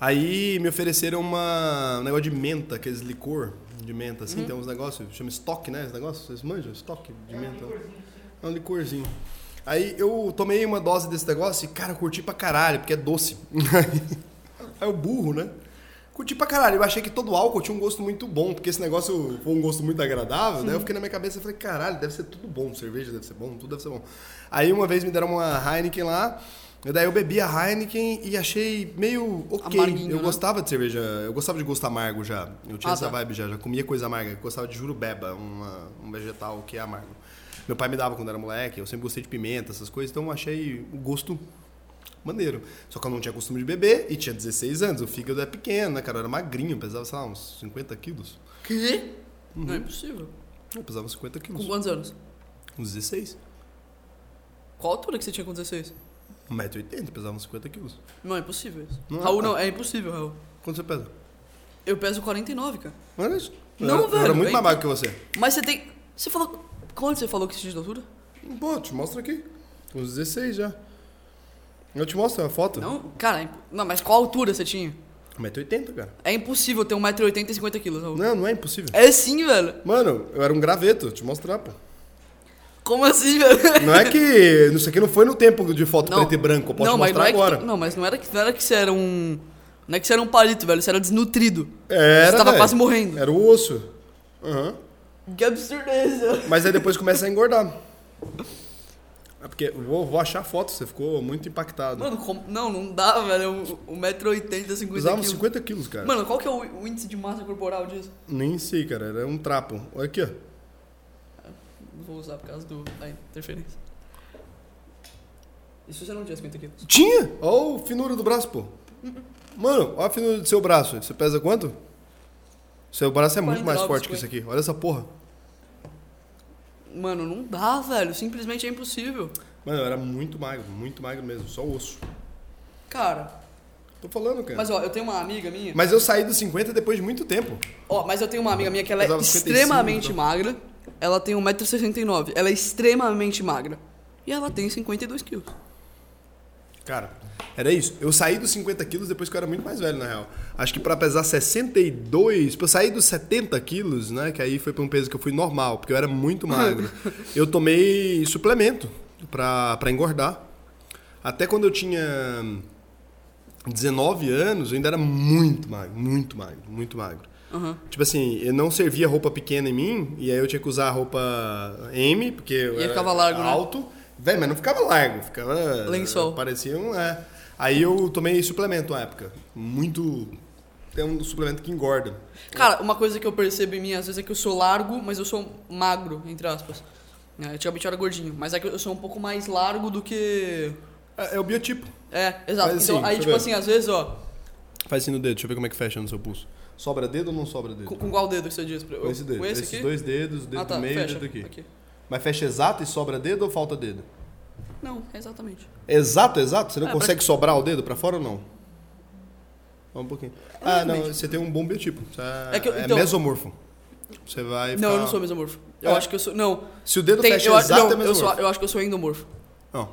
Aí me ofereceram uma, um negócio de menta, aqueles licor de menta, assim, tem uns negócios, chama estoque, né? Esse negócio, vocês manjam? Estoque de menta. É um licorzinho. Aí eu tomei uma dose desse negócio e, cara, eu curti pra caralho, porque é doce. [laughs] Aí o burro, né? Curti pra caralho. Eu achei que todo álcool tinha um gosto muito bom, porque esse negócio foi um gosto muito agradável, né? Eu fiquei na minha cabeça e falei, caralho, deve ser tudo bom. Cerveja deve ser bom, tudo deve ser bom. Aí uma vez me deram uma Heineken lá, daí eu bebi a Heineken e achei meio ok. Amarguinho, eu né? gostava de cerveja, eu gostava de gosto amargo já. Eu tinha Ah, essa tá. vibe já, já comia coisa amarga. Eu gostava de jurubeba, uma, um vegetal que é amargo. Meu pai me dava quando era moleque, eu sempre gostei de pimenta, essas coisas, então eu achei o gosto maneiro. Só que eu não tinha costume de beber e tinha 16 anos, o fígado é pequeno, né, cara? Eu era magrinho, pesava, sei lá, uns 50 quilos. Que? Não é possível. Eu pesava uns 50 Com quilos. quantos anos? Uns 16. Qual altura que você tinha com 16? 1,80m, pesava uns 50 quilos. Não, é impossível isso. Não é, Raul, não, é impossível, Raul. Quanto você pesa? Eu peso 49, cara. Olha isso. Eu Não, era, Eu era velho, muito é mais magro que você. Mas você tem. Você falou. Quanto você falou que você tinha de altura? Pô, te mostro aqui. Uns 16 já. Eu te mostro a foto. Não, cara, é não, mas qual altura você tinha? 1,80m, cara. É impossível ter 1,80m e 50 quilos, Raul. Não, não é impossível. É sim, velho. Mano, eu era um graveto, te mostrar, pô. Como assim, velho? Não é que. Isso aqui não foi no tempo de foto preto e branco, eu posso não, mostrar não é agora. Que, não, mas não era que, não era que você era um. Não é que você era um palito, velho. Você era desnutrido. Era, Você tava velho. quase morrendo. Era o osso. Aham. Que absurdeza. Mas aí depois começa a engordar. É porque vou, vou achar a foto, você ficou muito impactado. Mano, como- não, não dá, velho. 1,80m, 50 Usava quilos. 50 quilos, cara. Mano, qual que é o, o índice de massa corporal disso? Nem sei, cara. Era um trapo. Olha aqui, ó. Não vou usar por causa do, da interferência. Isso você não tinha 50 quilos. Tinha! Olha o finura do braço, pô. Mano, olha a fino do seu braço. Você pesa quanto? Seu braço é muito mais 49, forte que isso aqui. Olha essa porra. Mano, não dá, velho. Simplesmente é impossível. Mano, eu era muito magro, muito magro mesmo, só osso. Cara, Tô falando, cara. mas ó, eu tenho uma amiga minha. Mas eu saí dos 50 depois de muito tempo. Ó, mas eu tenho uma amiga minha que ela é Pesava 55, extremamente então. magra. Ela tem 1,69m. Ela é extremamente magra. E ela tem 52 quilos. Cara, era isso. Eu saí dos 50 quilos depois que eu era muito mais velho, na real. Acho que pra pesar 62, pra eu sair dos 70 quilos, né? Que aí foi pra um peso que eu fui normal, porque eu era muito magro. [laughs] eu tomei suplemento pra, pra engordar. Até quando eu tinha 19 anos, eu ainda era muito magro, muito magro, muito magro. Aham. Tipo assim, eu não servia roupa pequena em mim, e aí eu tinha que usar roupa M, porque eu E aí ficava largo, né? alto. Véi, mas não ficava largo, ficava. Lençol. Parecia um. É. Aí eu tomei suplemento na época. Muito. É um suplemento que engorda. Cara, uma coisa que eu percebo em mim às vezes é que eu sou largo, mas eu sou magro, entre aspas. É, antigamente eu era gordinho, mas é que eu sou um pouco mais largo do que. É, é o biotipo. É, exato. Mas então, assim, aí, deixa eu tipo ver. assim, às vezes, ó, Faz assim no dedo, deixa eu ver como é que fecha no seu pulso. Sobra dedo ou não sobra dedo? com, com qual dedo que você diz? Com esse dedo. Com esse Esses aqui? dois dedos, o dedo ah, tá, do meio e o fecha. dedo aqui. Mas fecha exato e sobra dedo ou falta dedo? Não, exatamente. Exato, exato? Você não É, consegue sobrar o dedo pra fora ou não? Vamos um pouquinho. Ah, não, Exatamente. você tem um bom biotipo. Você é, É que eu- é então- mesomorfo. Você vai Não, ficar- eu não sou mesomorfo. Eu É. acho que eu sou. Não. Se o dedo Tem- fecha eu, acho- exato, não, é eu, mesomorfo. sou, eu acho que eu sou endomorfo. Não.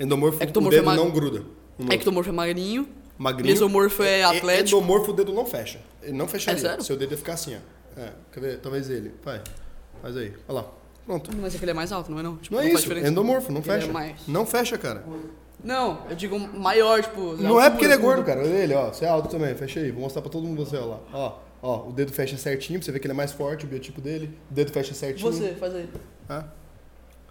Endomorfo, Ectomorfo o dedo é mag- não gruda. no outro. Ectomorfo é magrinho. Magrinho. Mesomorfo é atlético. Endomorfo o dedo não fecha. Ele não fecharia. É sério? Seu dedo ia ficar assim, ó. É, quer ver? Talvez ele. Vai. Faz aí. Olha lá. Pronto. Mas é que ele é mais alto, não é não? Tipo, Não é faz isso. diferença. Endomorfo, não é fecha. mais. Não fecha, cara. Não, eu digo maior, tipo. Não é porque ele é altura, gordo, cara. Olha ele, ó. Você é alto também. Fecha aí. Vou mostrar pra todo mundo você, ó lá. Ó, ó. O dedo fecha certinho, pra você ver que ele é mais forte, o biotipo dele. O dedo fecha certinho. Você, faz aí. Ah.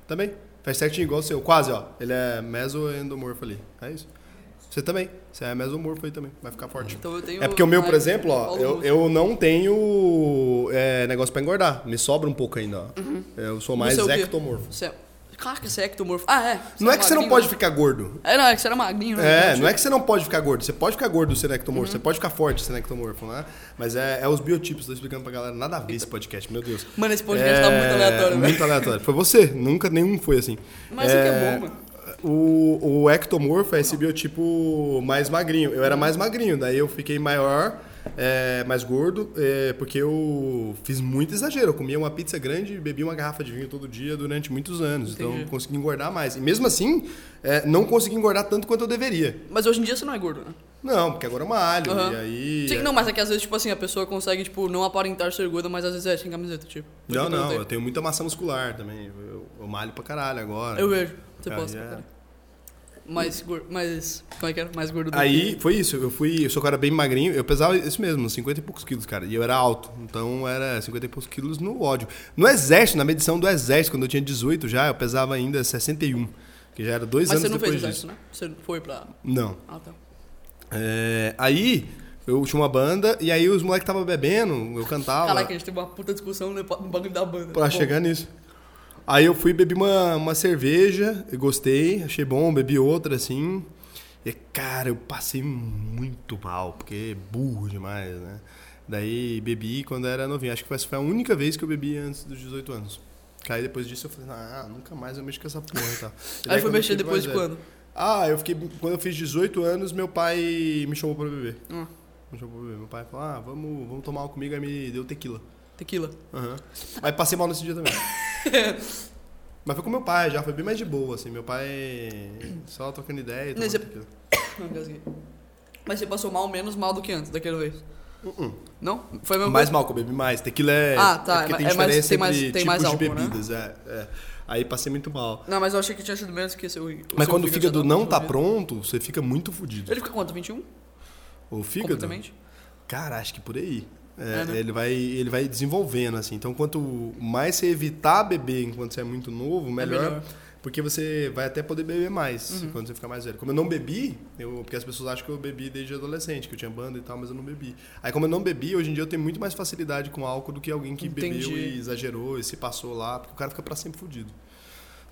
Também. Fecha certinho igual o seu. Quase, ó. Ele é mesoendomorfo ali. É isso. Você também. Você é mesomorfo aí também. Vai ficar forte. Então eu tenho. É porque o meu, por exemplo, ó, eu, eu não tenho é, negócio pra engordar. Me sobra um pouco ainda, ó. Eu sou mais Uhum. Você é o ectomorfo. Você é... Claro que você é ectomorfo. Ah, é. Não é que você não pode né? ficar gordo. É, não, é que você era magrinho, né? É, Então, não é que você não pode ficar gordo. Você pode ficar gordo sendo ectomorfo. Uhum. Você pode ficar forte sendo ectomorfo, né? Mas é, é os biotipos. Tô explicando pra galera. Nada a ver esse podcast, meu Deus. Mano, esse podcast tá muito aleatório, velho. Muito aleatório. Foi você. Nunca nenhum foi assim. Mas isso aqui é bom, mano. O, o ectomorfo é esse biotipo mais magrinho. Eu era mais magrinho, daí eu fiquei maior, é, mais gordo, é, porque eu fiz muito exagero. Eu comia uma pizza grande e bebia uma garrafa de vinho todo dia durante muitos anos. Então Entendi. eu consegui engordar mais. E mesmo assim, é, não consegui engordar tanto quanto eu deveria. Mas hoje em dia você não é gordo, né? Não, porque agora eu malho. Aham. E aí. Sim, não, mas é que às vezes, tipo assim, a pessoa consegue, tipo, não aparentar ser gorda, mas às vezes é sem camiseta, tipo. Não, não, eu tenho muita massa muscular também. Eu, eu malho pra caralho agora. Eu vejo. Você posta, é. cara. Mais gordo. Mais. Como é que era? Mais gordo do Aí que- foi isso, eu fui, eu sou um cara bem magrinho, eu pesava isso mesmo, 50 e poucos quilos, cara, e eu era alto, então era 50 e poucos quilos no ódio. No exército, na medição do exército, quando eu tinha 18 já, eu pesava ainda 61, que já era dois Mas anos você não fez depois exército, disso. né? Você foi pra. Não. Ah, tá. É, aí, eu tinha uma banda, e aí os moleques estavam bebendo, eu cantava, Caraca, a gente teve uma puta discussão no no bagulho da banda. pra Bom, chegar nisso. Aí eu fui bebi uma, uma cerveja, eu gostei, achei bom, bebi outra assim. E cara, eu passei muito mal, porque é burro demais, né? Daí bebi quando era novinho. Acho que foi a única vez que eu bebi antes dos 18 anos. Aí depois disso eu falei, ah, nunca mais eu mexo com essa porra e tal. [laughs] E daí Aí foi mexer depois de velho- quando? Ah, eu fiquei. Quando eu fiz 18 anos, meu pai me chamou pra beber. Hum. Me chamou pra beber. Meu pai falou, ah, vamos, vamos tomar comigo, aí me deu tequila. Tequila. Aham. Aí passei mal nesse dia também. [laughs] [laughs] Mas foi com meu pai já, foi bem mais de boa, assim. Meu pai só trocando ideia e Mas tomando você-. [coughs] Mas você passou mal menos mal do que antes, daquela vez. Uh-uh. Não? Foi Mais mal que eu bebi mais. Tequila é. Ah, tá, É porque é tem mais- diferença tem mais- entre tem tipos mais de álcool, né? bebidas, é, é. Aí passei muito mal. Não, mas eu achei que tinha sido menos que seu. o Mas seu quando o fígado não tá pronto, você fica muito fudido. Ele fica quanto? 21? O fígado? Completamente? Cara, acho que por aí. É, É, né? ele, vai, ele vai desenvolvendo, assim. Então, quanto mais você evitar beber enquanto você é muito novo, melhor. melhor. Porque você vai até poder beber mais Uhum. quando você ficar mais velho. Como eu não bebi, eu, porque as pessoas acham que eu bebi desde adolescente, que eu tinha banda e tal, mas eu não bebi. Aí, como eu não bebi, hoje em dia eu tenho muito mais facilidade com álcool do que alguém que Entendi. bebeu e exagerou e se passou lá, porque o cara fica pra sempre fudido.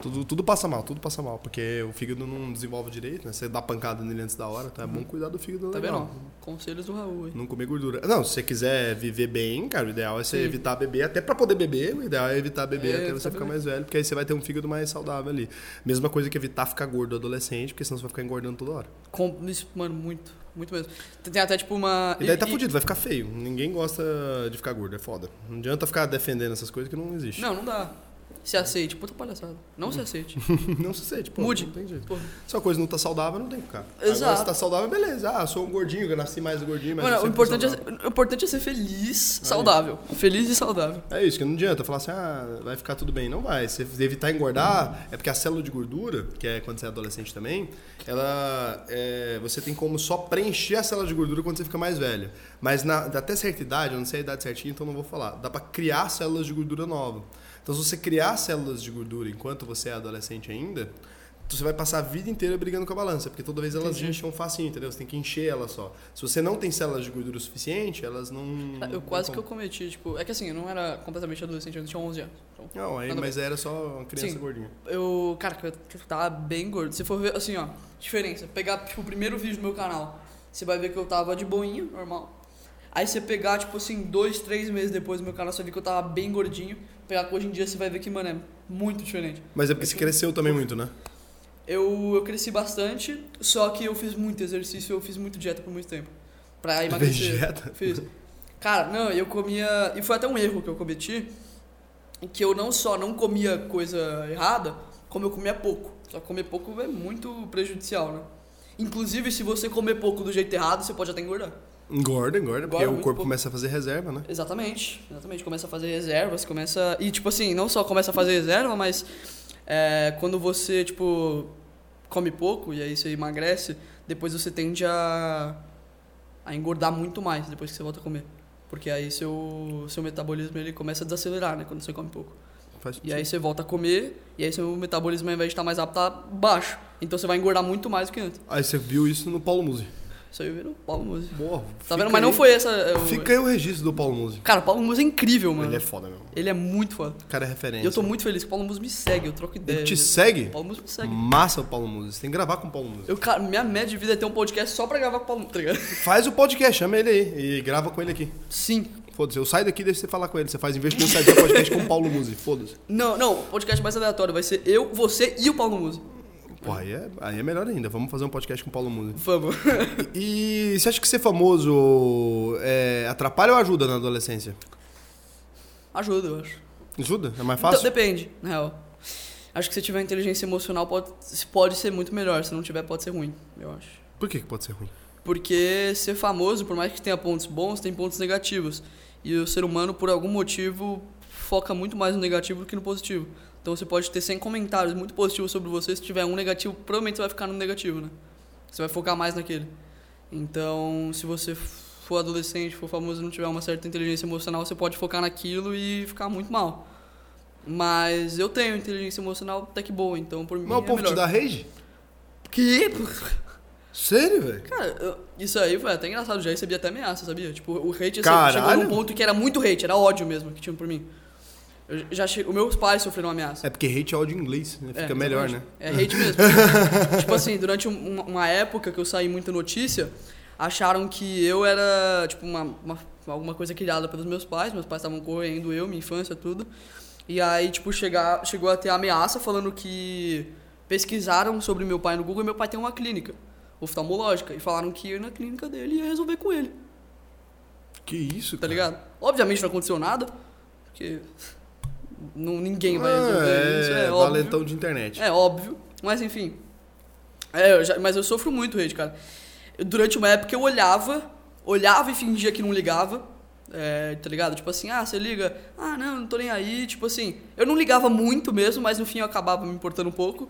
Tudo, tudo passa mal, tudo passa mal, porque o fígado não desenvolve direito, né? Você dá pancada nele antes da hora, então é bom cuidar do fígado Tá legal. vendo? Conselhos do Raul, hein? Não comer gordura. Não, se você quiser viver bem, cara, o ideal é você Sim. evitar beber. Até pra poder beber, o ideal é evitar beber É, até você ficar mais velho, porque aí você vai ter um fígado mais saudável ali. Mesma coisa que evitar ficar gordo adolescente, porque senão você vai ficar engordando toda hora. Com, isso, mano, muito. Muito mesmo. Tem até tipo uma. E daí tá fudido, vai ficar feio. Ninguém gosta de ficar gordo, é foda. Não adianta ficar defendendo essas coisas que não existe. Não, não dá. Se aceite, puta palhaçada. Não se aceite. [laughs] não se sente, pô. Mude. Não tem jeito. Porra. Se a coisa não tá saudável, não tem que ficar. Agora, Exato. se tá saudável, beleza. Ah, sou um gordinho, eu nasci mais gordinho, mas Mano, o importante, é, o importante é ser feliz, saudável. Feliz e saudável. É isso, que não adianta falar assim, ah, vai ficar tudo bem. Não vai. Se você evitar engordar, é porque a célula de gordura, que é quando você é adolescente também, ela. é, você tem como só preencher a célula de gordura quando você fica mais velho. Mas na, até certa idade, eu não sei a idade certinha, então não vou falar. Dá pra criar células de gordura nova. Então, se você criar células de gordura enquanto você é adolescente ainda, você vai passar a vida inteira brigando com a balança, porque toda vez elas Entendi. enchem facinho, entendeu? Você tem que encher ela só. Se você não tem células de gordura o suficiente, elas não. Eu não quase que eu cometi, tipo. É que assim, eu não era completamente adolescente, eu tinha 11 anos. Então, Não, aí, mas era só uma criança Sim. gordinha. eu. Cara, eu, eu tava bem gordo. Se for ver, assim, ó, diferença. Pegar, tipo, o primeiro vídeo do meu canal, você vai ver que eu tava de boinha, normal. Aí você pegar, tipo assim, dois, três meses depois do meu canal, você ver que eu tava bem gordinho. Pegar que hoje em dia você vai ver que, mano, é muito diferente. Mas é porque você cresceu também muito, né? Eu, eu cresci bastante, só que eu fiz muito exercício, eu fiz muito dieta por muito tempo. Pra emagrecer. dieta? Fiz. Cara, não, eu comia. E foi até um erro que eu cometi. Que eu não só não comia coisa errada, como eu comia pouco. Só que comer pouco é muito prejudicial, né? Inclusive, se você comer pouco do jeito errado, você pode até engordar. Engorda, engorda, porque Engorda o corpo pouco. começa a fazer reserva, né? Exatamente, exatamente. Começa a fazer reservas, começa. E, tipo assim, não só começa a fazer reserva, mas é, quando você, tipo, come pouco e aí você emagrece, depois você tende a, a engordar muito mais depois que você volta a comer. Porque aí seu, seu metabolismo ele começa a desacelerar, né? Quando você come pouco. E aí você volta a comer, e aí seu metabolismo, ao invés de estar mais rápido, tá baixo. Então você vai engordar muito mais do que antes. Aí você viu isso no Paulo Musi. Isso aí vira o Paulo Musi. Boa. Tá vendo? Mas não aí- foi essa. é, o- Fica aí o registro do Paulo Musi. Cara, o Paulo Musi é incrível, mano. Ele é foda mesmo. Ele é muito foda. O cara é referência. E eu tô muito feliz que o Paulo Musi me segue, eu troco ideia. Ele te O segue? Paulo Musi me segue. Massa o Paulo Musi. Você tem que gravar com o Paulo Musi. Eu, cara, minha média de vida é ter um podcast só pra gravar com o Paulo Musi, tá ligado? [laughs] Faz o podcast, chama ele aí e grava com ele aqui. Sim. Foda-se, eu saio daqui e deixo você falar com ele. Você faz investimento sadia podcast com o Paulo Musi. Foda-se. Não, não, o podcast mais aleatório vai ser eu, você e o Paulo Musi. Pô, aí é, aí é melhor ainda. Vamos fazer um podcast com o Paulo Musi. Vamos. [laughs] E você acha que ser famoso é, atrapalha ou ajuda na adolescência? Ajuda, eu acho. Ajuda? É mais Então, fácil? depende, na real. Acho que se tiver inteligência emocional pode, pode ser muito melhor, se não tiver pode ser ruim, eu acho. Por que, que pode ser ruim? Porque ser famoso, por mais que tenha pontos bons, tem pontos negativos. E o ser humano, por algum motivo, foca muito mais no negativo do que no positivo. Então você pode ter 100 comentários muito positivos sobre você, se tiver um negativo, provavelmente você vai ficar no negativo, né? Você vai focar mais naquele. Então, se você for adolescente, for famoso e não tiver uma certa inteligência emocional, você pode focar naquilo e ficar muito mal. Mas eu tenho inteligência emocional até que boa, então por mim Mas o é povo te melhor. dá rage? Que? Sério, velho? Cara, eu- isso aí foi até engraçado, já recebi até ameaça, sabia? Tipo, o hate Caralho. chegou num ponto que era muito hate, era ódio mesmo que tinham por mim. Eu já che... Os meus pais sofreram ameaça. É porque hate é ódio em inglês, né? Fica É, melhor, né? É hate mesmo. [laughs] tipo assim, durante um- uma, uma época que eu saí muita notícia, acharam que eu era, tipo, uma, uma- alguma coisa criada pelos meus pais. Meus pais estavam correndo eu, minha infância, tudo. E aí, tipo, chegar, chegou a ter ameaça falando que pesquisaram sobre meu pai no Google e meu pai tem uma clínica oftalmológica. E falaram que ir na clínica dele ia resolver com ele, Que isso, tá cara? ligado? Obviamente não aconteceu nada, porque não, ninguém vai Ah, resolver isso, é, é óbvio. valentão de internet. É óbvio, mas enfim. É, eu já- mas eu sofro muito hate, cara. Durante uma época eu olhava, olhava e fingia que não ligava. é, tá ligado? Tipo assim, ah, você liga, ah, não, não tô nem aí. Tipo assim, eu não ligava muito mesmo, mas no fim eu acabava me importando um pouco.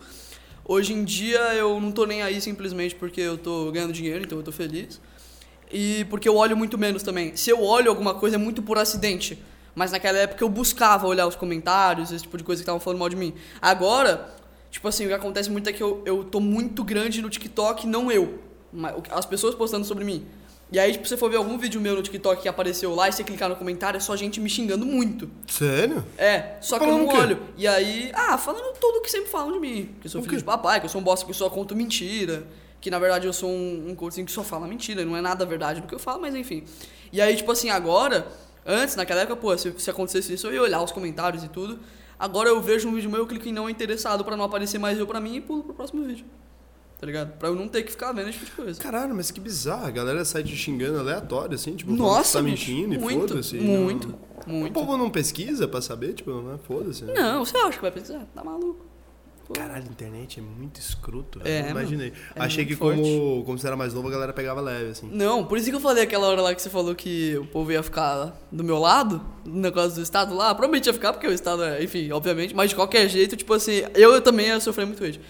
Hoje em dia eu não tô nem aí simplesmente porque eu tô ganhando dinheiro, então eu tô feliz. E porque eu olho muito menos também. Se eu olho alguma coisa é muito por acidente. Mas naquela época eu buscava olhar os comentários, esse tipo de coisa que estavam falando mal de mim. Agora, tipo assim, o que acontece muito é que eu, eu tô muito grande no TikTok, não eu. As pessoas postando sobre mim. E aí, tipo, você for ver algum vídeo meu no TikTok que apareceu lá e você clicar no comentário, é só gente me xingando muito. Sério? É, só que eu não olho. E aí, ah, falando tudo que sempre falam de mim. Que eu sou O filho quê? de papai, que eu sou um bosta que só conto mentira. Que na verdade eu sou um, um coaching que só fala mentira, não é nada verdade do que eu falo, mas enfim. E aí, tipo assim, agora, antes, naquela época, pô, se, se acontecesse isso, eu ia olhar os comentários e tudo. Agora eu vejo um vídeo meu, eu clico em não interessado pra não aparecer mais eu pra mim e pulo pro próximo vídeo. Tá ligado? Pra eu não ter que ficar vendo esse tipo de coisa. Caralho, mas que bizarro. A galera sai te xingando aleatório, assim, tipo, Nossa, tá mentindo e foda-se. muito, Não- O muito. povo não pesquisa pra saber, tipo, né? foda-se. né? Não, você acha que vai pensar? Tá maluco. Pô. Caralho, a internet é muito escroto. É, É, imaginei. é Achei que como, como você era mais novo, a galera pegava leve, assim. Não, por isso que eu falei aquela hora lá que você falou que o povo ia ficar do meu lado, no negócio do Estado lá. Provavelmente ia ficar, porque o Estado é, enfim, obviamente, mas de qualquer jeito, tipo assim, eu, também ia sofrer muito hate.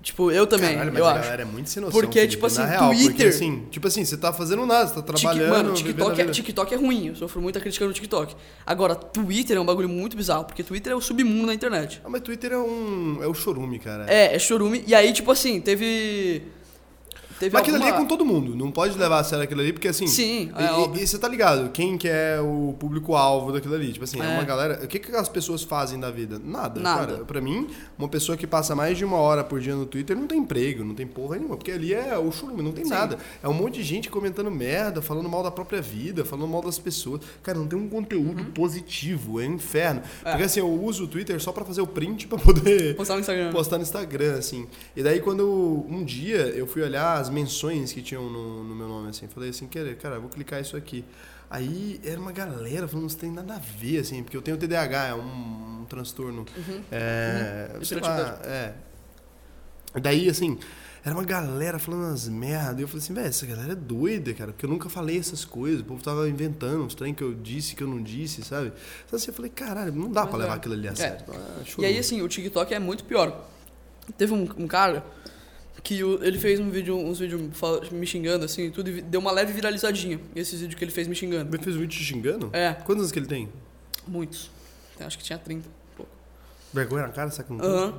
Tipo, eu também, Caralho, mas eu a acho. galera é muito sem noção. Porque, Felipe, tipo assim, na real, Porque Twitter- assim, tipo assim, você tá fazendo nada, você tá trabalhando. Mano, TikTok é. TikTok é ruim, eu sofro muita crítica no TikTok. Agora, Twitter é um bagulho muito bizarro, porque Twitter é o submundo da internet. Ah, mas Twitter é um. É o chorume, cara. É, é chorume, e aí, tipo assim, teve. Teve Mas aquilo ali é alguma- com todo mundo, não pode levar a sério aquilo ali, porque assim. Sim, é e- e você tá ligado, quem que é o público-alvo daquilo ali? Tipo assim, é. É. uma galera. O que, que as pessoas fazem da vida? Nada. Nada. Cara, pra mim, uma pessoa que passa mais de uma hora por dia no Twitter não tem emprego, não tem porra nenhuma, porque ali é o churume, não tem Sim. nada. É um monte de gente comentando merda, falando mal da própria vida, falando mal das pessoas. Cara, não tem um conteúdo Uhum. positivo, é um inferno. Porque assim, eu uso o Twitter só pra fazer o print pra poder [laughs] Postar no Instagram. postar no Instagram, assim. E daí, quando eu- um dia eu fui olhar as menções que tinham no, no meu nome, assim, falei assim, "Quer- cara, eu vou clicar isso aqui. Aí era uma galera falando, não tem nada a ver, assim, porque eu tenho TDAH, é um, um transtorno. É, Uhum. sei lá, é. Daí, assim, era uma galera falando umas merda. E eu falei assim, velho, essa galera é doida, cara, porque eu nunca falei essas coisas. O povo tava inventando uns trem que eu disse, que eu não disse, sabe? Então, assim, eu falei, caralho, não dá Mas pra é. levar aquilo ali a É. sério. Ah, E aí, assim, o TikTok é muito pior. Teve um, um cara que ele fez um vídeo, uns vídeos me xingando, assim, e tudo, e deu uma leve viralizadinha. Esses vídeos que ele fez me xingando. Ele fez um vídeo te xingando? É, Quantos anos que ele tem? muitos. Acho que tinha 30. um pouco. Vergonha na cara, sabe que não tem? Aham.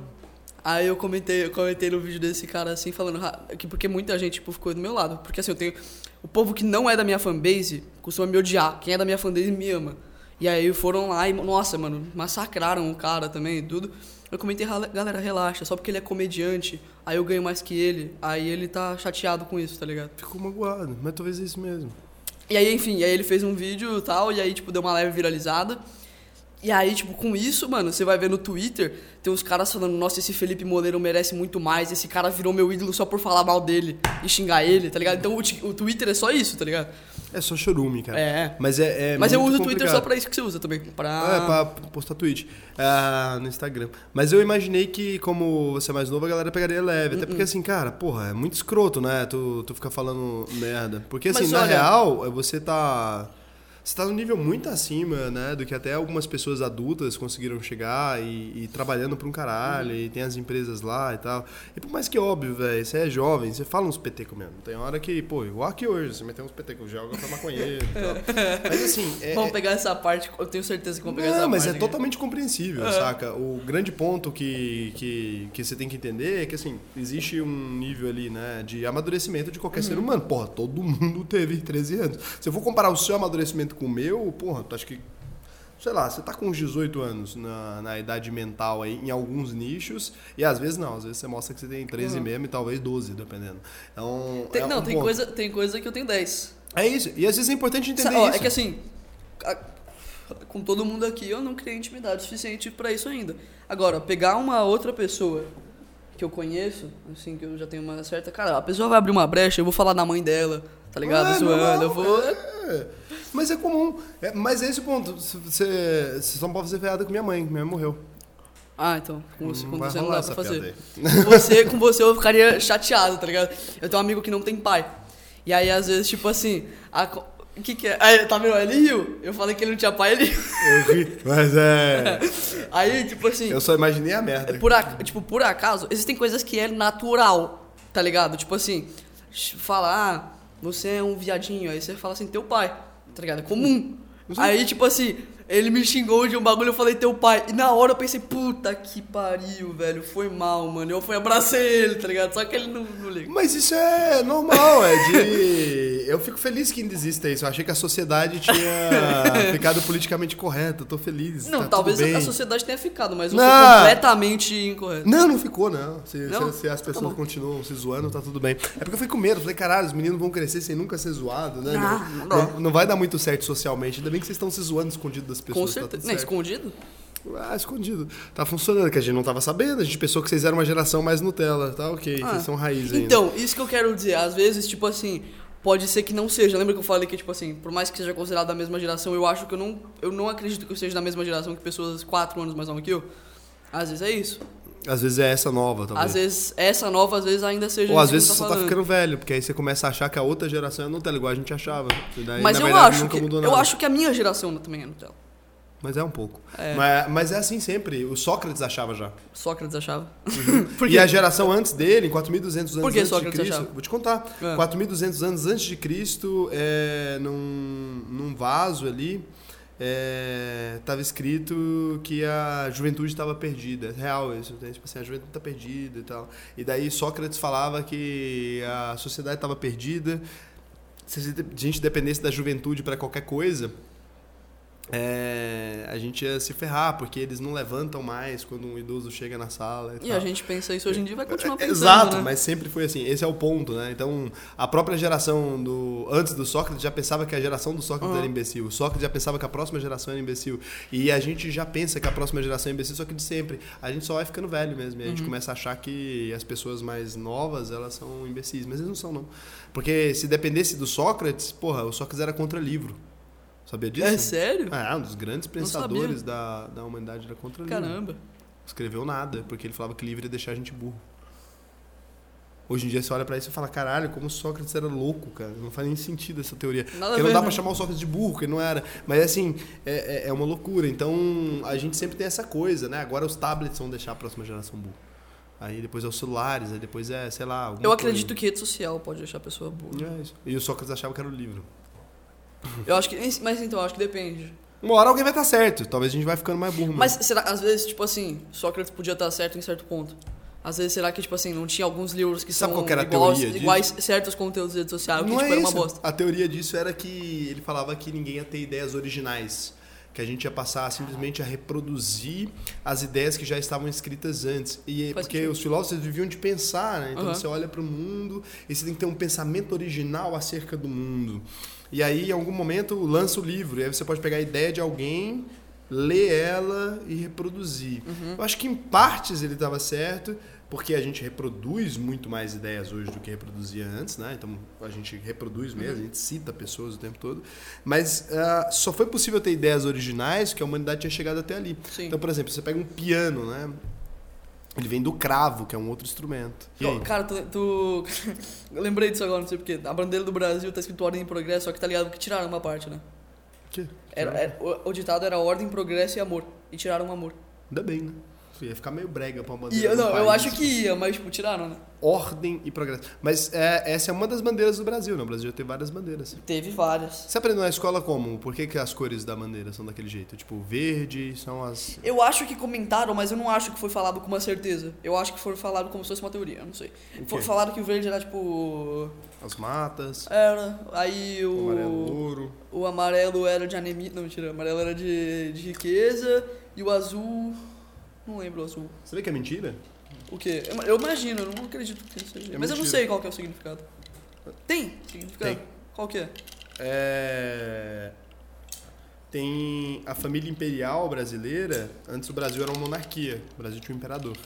Aí eu comentei, eu comentei no vídeo desse cara assim, falando "Ah", que porque muita gente tipo, ficou do meu lado. Porque assim, eu tenho. O povo que não é da minha fanbase costuma me odiar. Quem é da minha fanbase me ama. E aí foram lá e, nossa, mano, massacraram o cara também e tudo. Eu comentei, "Rala- galera, relaxa, só porque ele é comediante, aí eu ganho mais que ele, aí ele tá chateado com isso, tá ligado? Ficou magoado, mas talvez é isso mesmo. E aí, enfim, aí ele fez um vídeo e tal, e aí, tipo, deu uma leve viralizada. E aí, tipo, com isso, mano, você vai ver no Twitter, tem uns caras falando, nossa, esse Felipe Moleiro merece muito mais, esse cara virou meu ídolo só por falar mal dele e xingar ele, tá ligado? Então o, o Twitter é só isso, tá ligado? É só chorume, cara. É. Mas é, é Mas eu uso o Twitter só pra isso que você usa também. Pra... É, pra postar tweet. Ah, no Instagram. Mas eu imaginei que, como você é mais novo, a galera pegaria leve. Hum, Até porque, assim, cara, porra, é muito escroto, né? Tu, tu ficar falando merda. Porque, assim, Mas na olha- real, você tá. Você tá num nível muito acima, né? Do que até algumas pessoas adultas conseguiram chegar e, e trabalhando pra um caralho, e tem as empresas lá e tal. E por mais que óbvio, velho, você é jovem, você fala uns PT mesmo. Tem hora que, pô, igual aqui hoje, você meteu uns que joga pra maconheiro e tal. [laughs] Mas assim, é, Vamos é- pegar essa parte, eu tenho certeza que vão pegar essa não, mas parte. é aqui. totalmente compreensível, saca? O grande ponto que, que, que você tem que entender é que, assim, existe um nível ali, né, de amadurecimento de qualquer Uhum. ser humano. Porra, todo mundo teve 13 anos. Se eu for comparar o seu amadurecimento com o meu, porra, tu acha que... Sei lá, você tá com uns 18 anos na, na idade mental aí, em alguns nichos, e às vezes não, às vezes você mostra que você tem 13 Uhum. mesmo e talvez 12, dependendo. Então, Tem- é não, tem coisa, tem coisa que eu tenho 10. É isso, e às vezes é importante entender Sa- ó, isso. É que assim, a- com todo mundo aqui, eu não criei intimidade suficiente pra isso ainda. Agora, pegar uma outra pessoa que eu conheço, assim, que eu já tenho uma certa. Cara, a pessoa vai abrir uma brecha, eu vou falar da mãe dela, tá ligado? É, Zoando, eu vou. é. Mas é comum. É, mas é esse o ponto. Você, você só não pode fazer piada com minha mãe. Minha mãe morreu. Ah, então, com você, Não com você não dá pra fazer. você, com você eu ficaria chateado, tá ligado? Eu tenho um amigo que não tem pai. E aí, às vezes, tipo assim, a que que é? Aí, tá vendo? Ele riu. Eu falei que ele não tinha pai, ele riu. Eu ri, mas é. [laughs] Aí, tipo assim. Eu só imaginei a merda. Por, ac- tipo, por acaso, existem coisas que é natural, tá ligado? Tipo assim, falar, ah, você é um viadinho, aí você fala assim, teu pai, tá ligado? É comum. Aí, tipo assim, ele me xingou de um bagulho, eu falei teu pai. E na hora eu pensei, puta que pariu, velho, foi mal, mano. Eu fui abracei ele, tá ligado? Só que ele não, não liga. Mas isso é normal, é de. [laughs] Eu fico feliz que ainda exista isso. Eu achei que a sociedade tinha [laughs] ficado politicamente correta. Eu tô feliz. Não, tá talvez a sociedade tenha ficado, mas você Não. completamente incorreto. Não, não ficou, não. Se, Não? se- se as Tá pessoas bom. continuam se zoando, tá tudo bem. É porque eu fui com medo. Falei, caralho, os meninos vão crescer sem nunca ser zoado, né? Ah, não, não não- não vai dar muito certo socialmente. Ainda bem que vocês estão se zoando escondido das Com pessoas. tá certeza. tudo Não, escondido? Ah, escondido. Tá funcionando, que a gente não tava sabendo. A gente pensou que vocês eram uma geração mais Nutella. Tá ok, Ah. vocês são raiz ainda. Então, isso que eu quero dizer. Às vezes, tipo assim, pode ser que não seja. Lembra que eu falei que, tipo assim, por mais que seja considerado da mesma geração, eu acho que eu não, eu não acredito que eu seja da mesma geração que pessoas quatro anos mais novas que eu. Às vezes é isso. Às vezes é essa nova, talvez. Às vezes, essa nova, às vezes ainda seja Ou às vezes eu você tô tá falando. ficando velho, porque aí você começa a achar que a outra geração é Nutella, igual a gente achava. Daí, Mas eu verdade, acho, nunca que, eu acho que a minha geração também é Nutella. Mas é um pouco. É. Mas, mas é assim sempre. O Sócrates achava já. Sócrates achava. [laughs] e a geração antes dele, em 4.200 anos Por que antes Sócrates de Cristo, achava? vou te contar. É. 4.200 anos antes de Cristo, é, num, num vaso ali, estava escrito que a juventude estava perdida. É real isso, né? Tipo assim, a juventude está perdida e tal. E daí Sócrates falava que a sociedade estava perdida. Se a gente dependesse da juventude para qualquer coisa, é, a gente ia se ferrar, porque eles não levantam mais quando um idoso chega na sala. E, E a gente pensa isso hoje em dia e vai continuar É, pensando, Exato, né? mas sempre foi assim. Esse é o ponto, né? Então, a própria geração do antes do Sócrates já pensava que a geração do Sócrates Uhum. era imbecil. O Sócrates já pensava que a próxima geração era imbecil. E a gente já pensa que a próxima geração é imbecil, só que de sempre. A gente só vai ficando velho mesmo. E a Uhum. gente começa a achar que as pessoas mais novas, elas são imbecis. Mas eles não são, não. Porque se dependesse do Sócrates, porra, o Sócrates era contra livro. Sabia disso? É sério? É, um dos grandes pensadores da, da humanidade era contra livro Caramba. escreveu nada, porque ele falava que livro ia deixar a gente burro. Hoje em dia você olha pra isso e fala, caralho, como Sócrates era louco, cara. Não faz nem sentido essa teoria. Nada porque não dá né? pra chamar o Sócrates de burro, porque não era. Mas assim, é, é- é uma loucura. Então a gente sempre tem essa coisa, né? Agora os tablets vão deixar a próxima geração burro. Aí depois é os celulares, aí depois é, sei lá. Eu coisa. acredito que rede social pode deixar a pessoa burra. É isso. E o Sócrates achava que era o livro. Eu acho que. Mas então, eu acho que depende. Uma hora alguém vai estar certo. Talvez a gente vai ficando mais burro. Mas será, às vezes, tipo assim, Sócrates podia estar certo em certo ponto. Às vezes, será que, tipo assim, não tinha alguns livros que Sabe são qual que era a iguais, teoria disso? iguais certos conteúdos de rede social, que, Não tipo, é era uma bosta. A teoria disso era que ele falava que ninguém ia ter ideias originais. Que a gente ia passar simplesmente a reproduzir as ideias que já estavam escritas antes. E Faz porque sentido. os filósofos viviam de pensar, né? Então Aham. você olha para o mundo e você tem que ter um pensamento original acerca do mundo. E aí, em algum momento, lança o livro. E aí você pode pegar a ideia de alguém, ler ela e reproduzir. Uhum. Eu acho que em partes ele estava certo, porque a gente reproduz muito mais ideias hoje do que reproduzia antes, né? Então a gente reproduz mesmo, Uhum. a gente cita pessoas o tempo todo. Mas ah, só foi possível ter ideias originais que a humanidade tinha chegado até ali. Sim. Então, por exemplo, você pega um piano, né? Ele vem do cravo, que é um outro instrumento. Aí? Cara, tu, tu- [laughs] Eu lembrei disso agora, não sei porquê. A bandeira do Brasil tá escrito Ordem e Progresso, só que tá ligado que tiraram uma parte, né? Que? Era, era- o, o ditado era Ordem, Progresso e Amor. E tiraram o amor. Ainda bem, né? Ia ficar meio brega pra uma bandeira. eu- do não, eu país. acho que ia, mas, tipo, tiraram, né? Ordem e progresso. Mas é, essa é uma das bandeiras do Brasil, né? O Brasil tem várias bandeiras. Teve várias. Você aprendeu na escola como? Por que, que as cores da bandeira são daquele jeito? Tipo, verde são as. Eu acho que comentaram, mas eu não acho que foi falado com uma certeza. Eu acho que foi falado como se fosse uma teoria, eu não sei. Foi falado que o verde era tipo. As matas, Era. Aí o o. amarelo, ouro. O amarelo era de anemia. Não, mentira. O amarelo era de, de riqueza. E o azul. Não lembro o azul. Você vê que é mentira? O quê? Eu, eu imagino, eu não acredito que seja. É mas eu não mentira. sei qual que é o significado. Tem significado? Tem. Qual que é? É... Tem a família imperial brasileira. Antes o Brasil era uma monarquia. O Brasil tinha um imperador.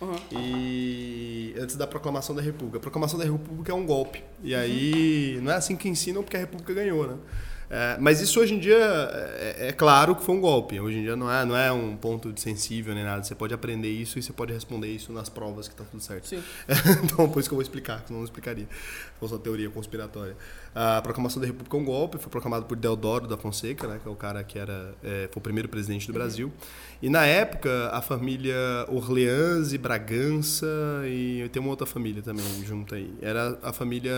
Uhum. E antes da proclamação da República. A proclamação da República é um golpe. E aí não é assim que ensinam porque a República ganhou, né? É, mas isso hoje em dia é, é claro que foi um golpe. Hoje em dia não é, não é um ponto de sensível nem nada. Você pode aprender isso e você pode responder isso nas provas que tá tudo certo. Sim. [laughs] então, por isso que eu vou explicar, senão não explicaria. Fosse uma teoria conspiratória. A proclamação da República é um golpe, foi proclamado por Deodoro da Fonseca, né, que é o cara que era, é, foi o primeiro presidente do Brasil. E na época, a família Orleans e Bragança, e tem uma outra família também junto aí. Era a família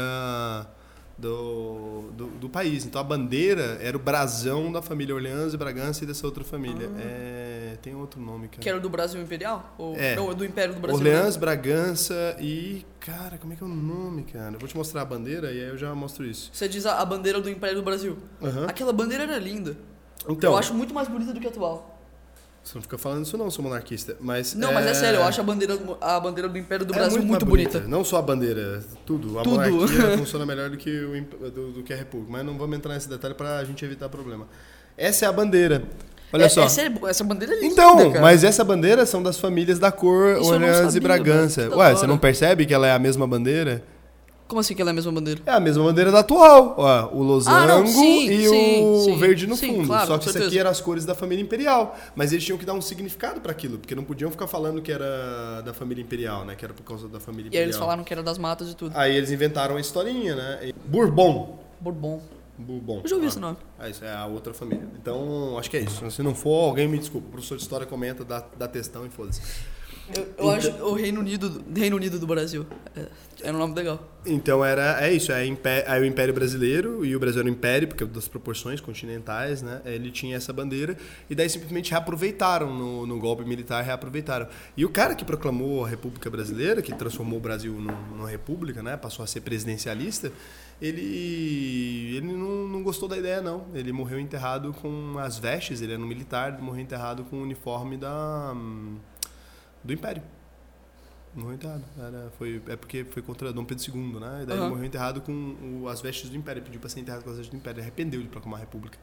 do, do, do país. Então a bandeira era o brasão da família Orleans e Bragança e dessa outra família. É, tem outro nome, cara. Que era do Brasil Imperial? Ou, É. Não, do Império do Brasil. Orleans? Bragança e. Cara, como é que é o nome, cara? Eu vou te mostrar a bandeira e aí eu já mostro isso. Você diz a, a bandeira do Império do Brasil. Aham. Aquela bandeira era linda. Então, eu acho muito mais bonita do que a atual. Você não fica falando isso, não, sou monarquista. Mas Não, mas é sério, eu acho a bandeira, a bandeira do Império do Brasil mais muito, bonita. Não só a bandeira, tudo. A Tudo. monarquia [laughs] funciona melhor do que, o, do, do que a república. Mas não vamos entrar nesse detalhe pra gente evitar problema. Essa é a bandeira. Olha É- só. Essa, é- essa bandeira é linda, Então, cara. mas essa bandeira são das famílias da cor Orleans e Bragança. Ué, você não percebe que ela é a mesma bandeira? Como assim que ela é a mesma bandeira? É a mesma bandeira da atual. Ó, o losango Ah, não, sim, e sim, o sim. verde no fundo. claro, Só que isso aqui eram as cores da família imperial. Mas eles tinham que dar um significado para aquilo, porque não podiam ficar falando que era da família imperial, né? Que era por causa da família E aí imperial. eles falaram que era das matas e tudo. Aí eles inventaram a historinha, né? Bourbon. Bourbon. Bourbon. Eu já ouvi Ah. esse nome. Ah, isso é a outra família. Então, acho que é isso. Se não for, alguém me desculpa. O professor de história comenta, dá, dá textão e foda-se. Eu, eu acho o Reino Unido, do- Reino Unido do Brasil. É, era um nome legal. Então era é isso, é aí o Império Brasileiro e o Brasil era um império porque das proporções continentais, né? Ele tinha essa bandeira e daí simplesmente reaproveitaram no, no golpe militar, reaproveitaram. E o cara que proclamou a República Brasileira, que transformou o Brasil num- numa república, né? Passou a ser presidencialista. Ele ele não, não gostou da ideia não. Ele morreu enterrado com as vestes, ele era um militar, ele morreu enterrado com o uniforme da hum, do Império. Morreu enterrado. Era, foi, é porque foi contra Dom Pedro II, né? E daí ele Aham. morreu enterrado com o- as vestes do Império. Pediu pra ser enterrado com as vestes do Império. Ele arrependeu de proclamar a República.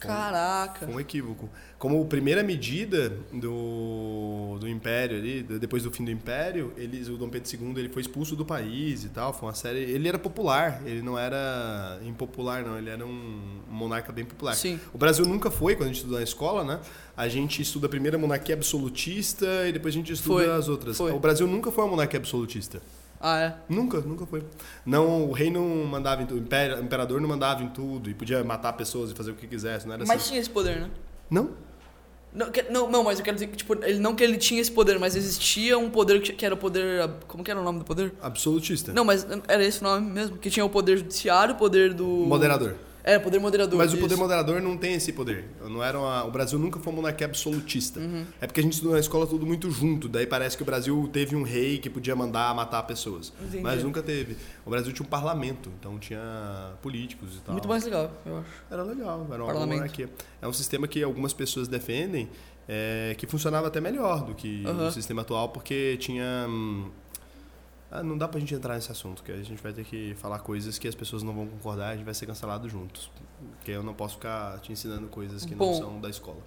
Foi um- Caraca. Foi um equívoco. Como primeira medida do, do Império ali, de- depois do fim do Império, eles, o Dom Pedro II ele foi expulso do país e tal. Foi uma série. Ele era popular, ele não era impopular, não. Ele era um monarca bem popular. Sim. O Brasil nunca foi, quando a gente estuda na escola, né? A gente estuda primeiro a monarquia absolutista e depois a gente estuda Foi, as outras. foi. O Brasil nunca foi uma monarquia absolutista. Ah, é? Nunca, nunca foi. Não, o rei não mandava em tudo, o imperador não mandava em tudo e podia matar pessoas e fazer o que quisesse, não era Mas assim. tinha esse poder, né? Não? Não, não, não, mas eu quero dizer que, tipo, ele, não que ele tinha esse poder, mas existia um poder que, que era o poder. Como que era o nome do poder? Absolutista. Não, mas era esse o nome mesmo? Que tinha o poder judiciário, o poder do. Moderador. É, poder moderador. Mas o poder isso. moderador não tem esse poder. Não era uma- o Brasil nunca foi uma monarquia absolutista. Uhum. É porque a gente estudou na escola tudo muito junto. Daí parece que o Brasil teve um rei que podia mandar matar pessoas. Entendi. Mas nunca teve. O Brasil tinha um parlamento, então tinha políticos e tal. Muito mais legal, eu acho. Era legal, era uma Parlamento. monarquia. É um sistema que algumas pessoas defendem é, que funcionava até melhor do que Aham. o sistema atual, porque tinha. hum, ah, não dá pra gente entrar nesse assunto, que a gente vai ter que falar coisas que as pessoas não vão concordar e a gente vai ser cancelado juntos. Porque eu não posso ficar te ensinando coisas que Bom. não são da escola.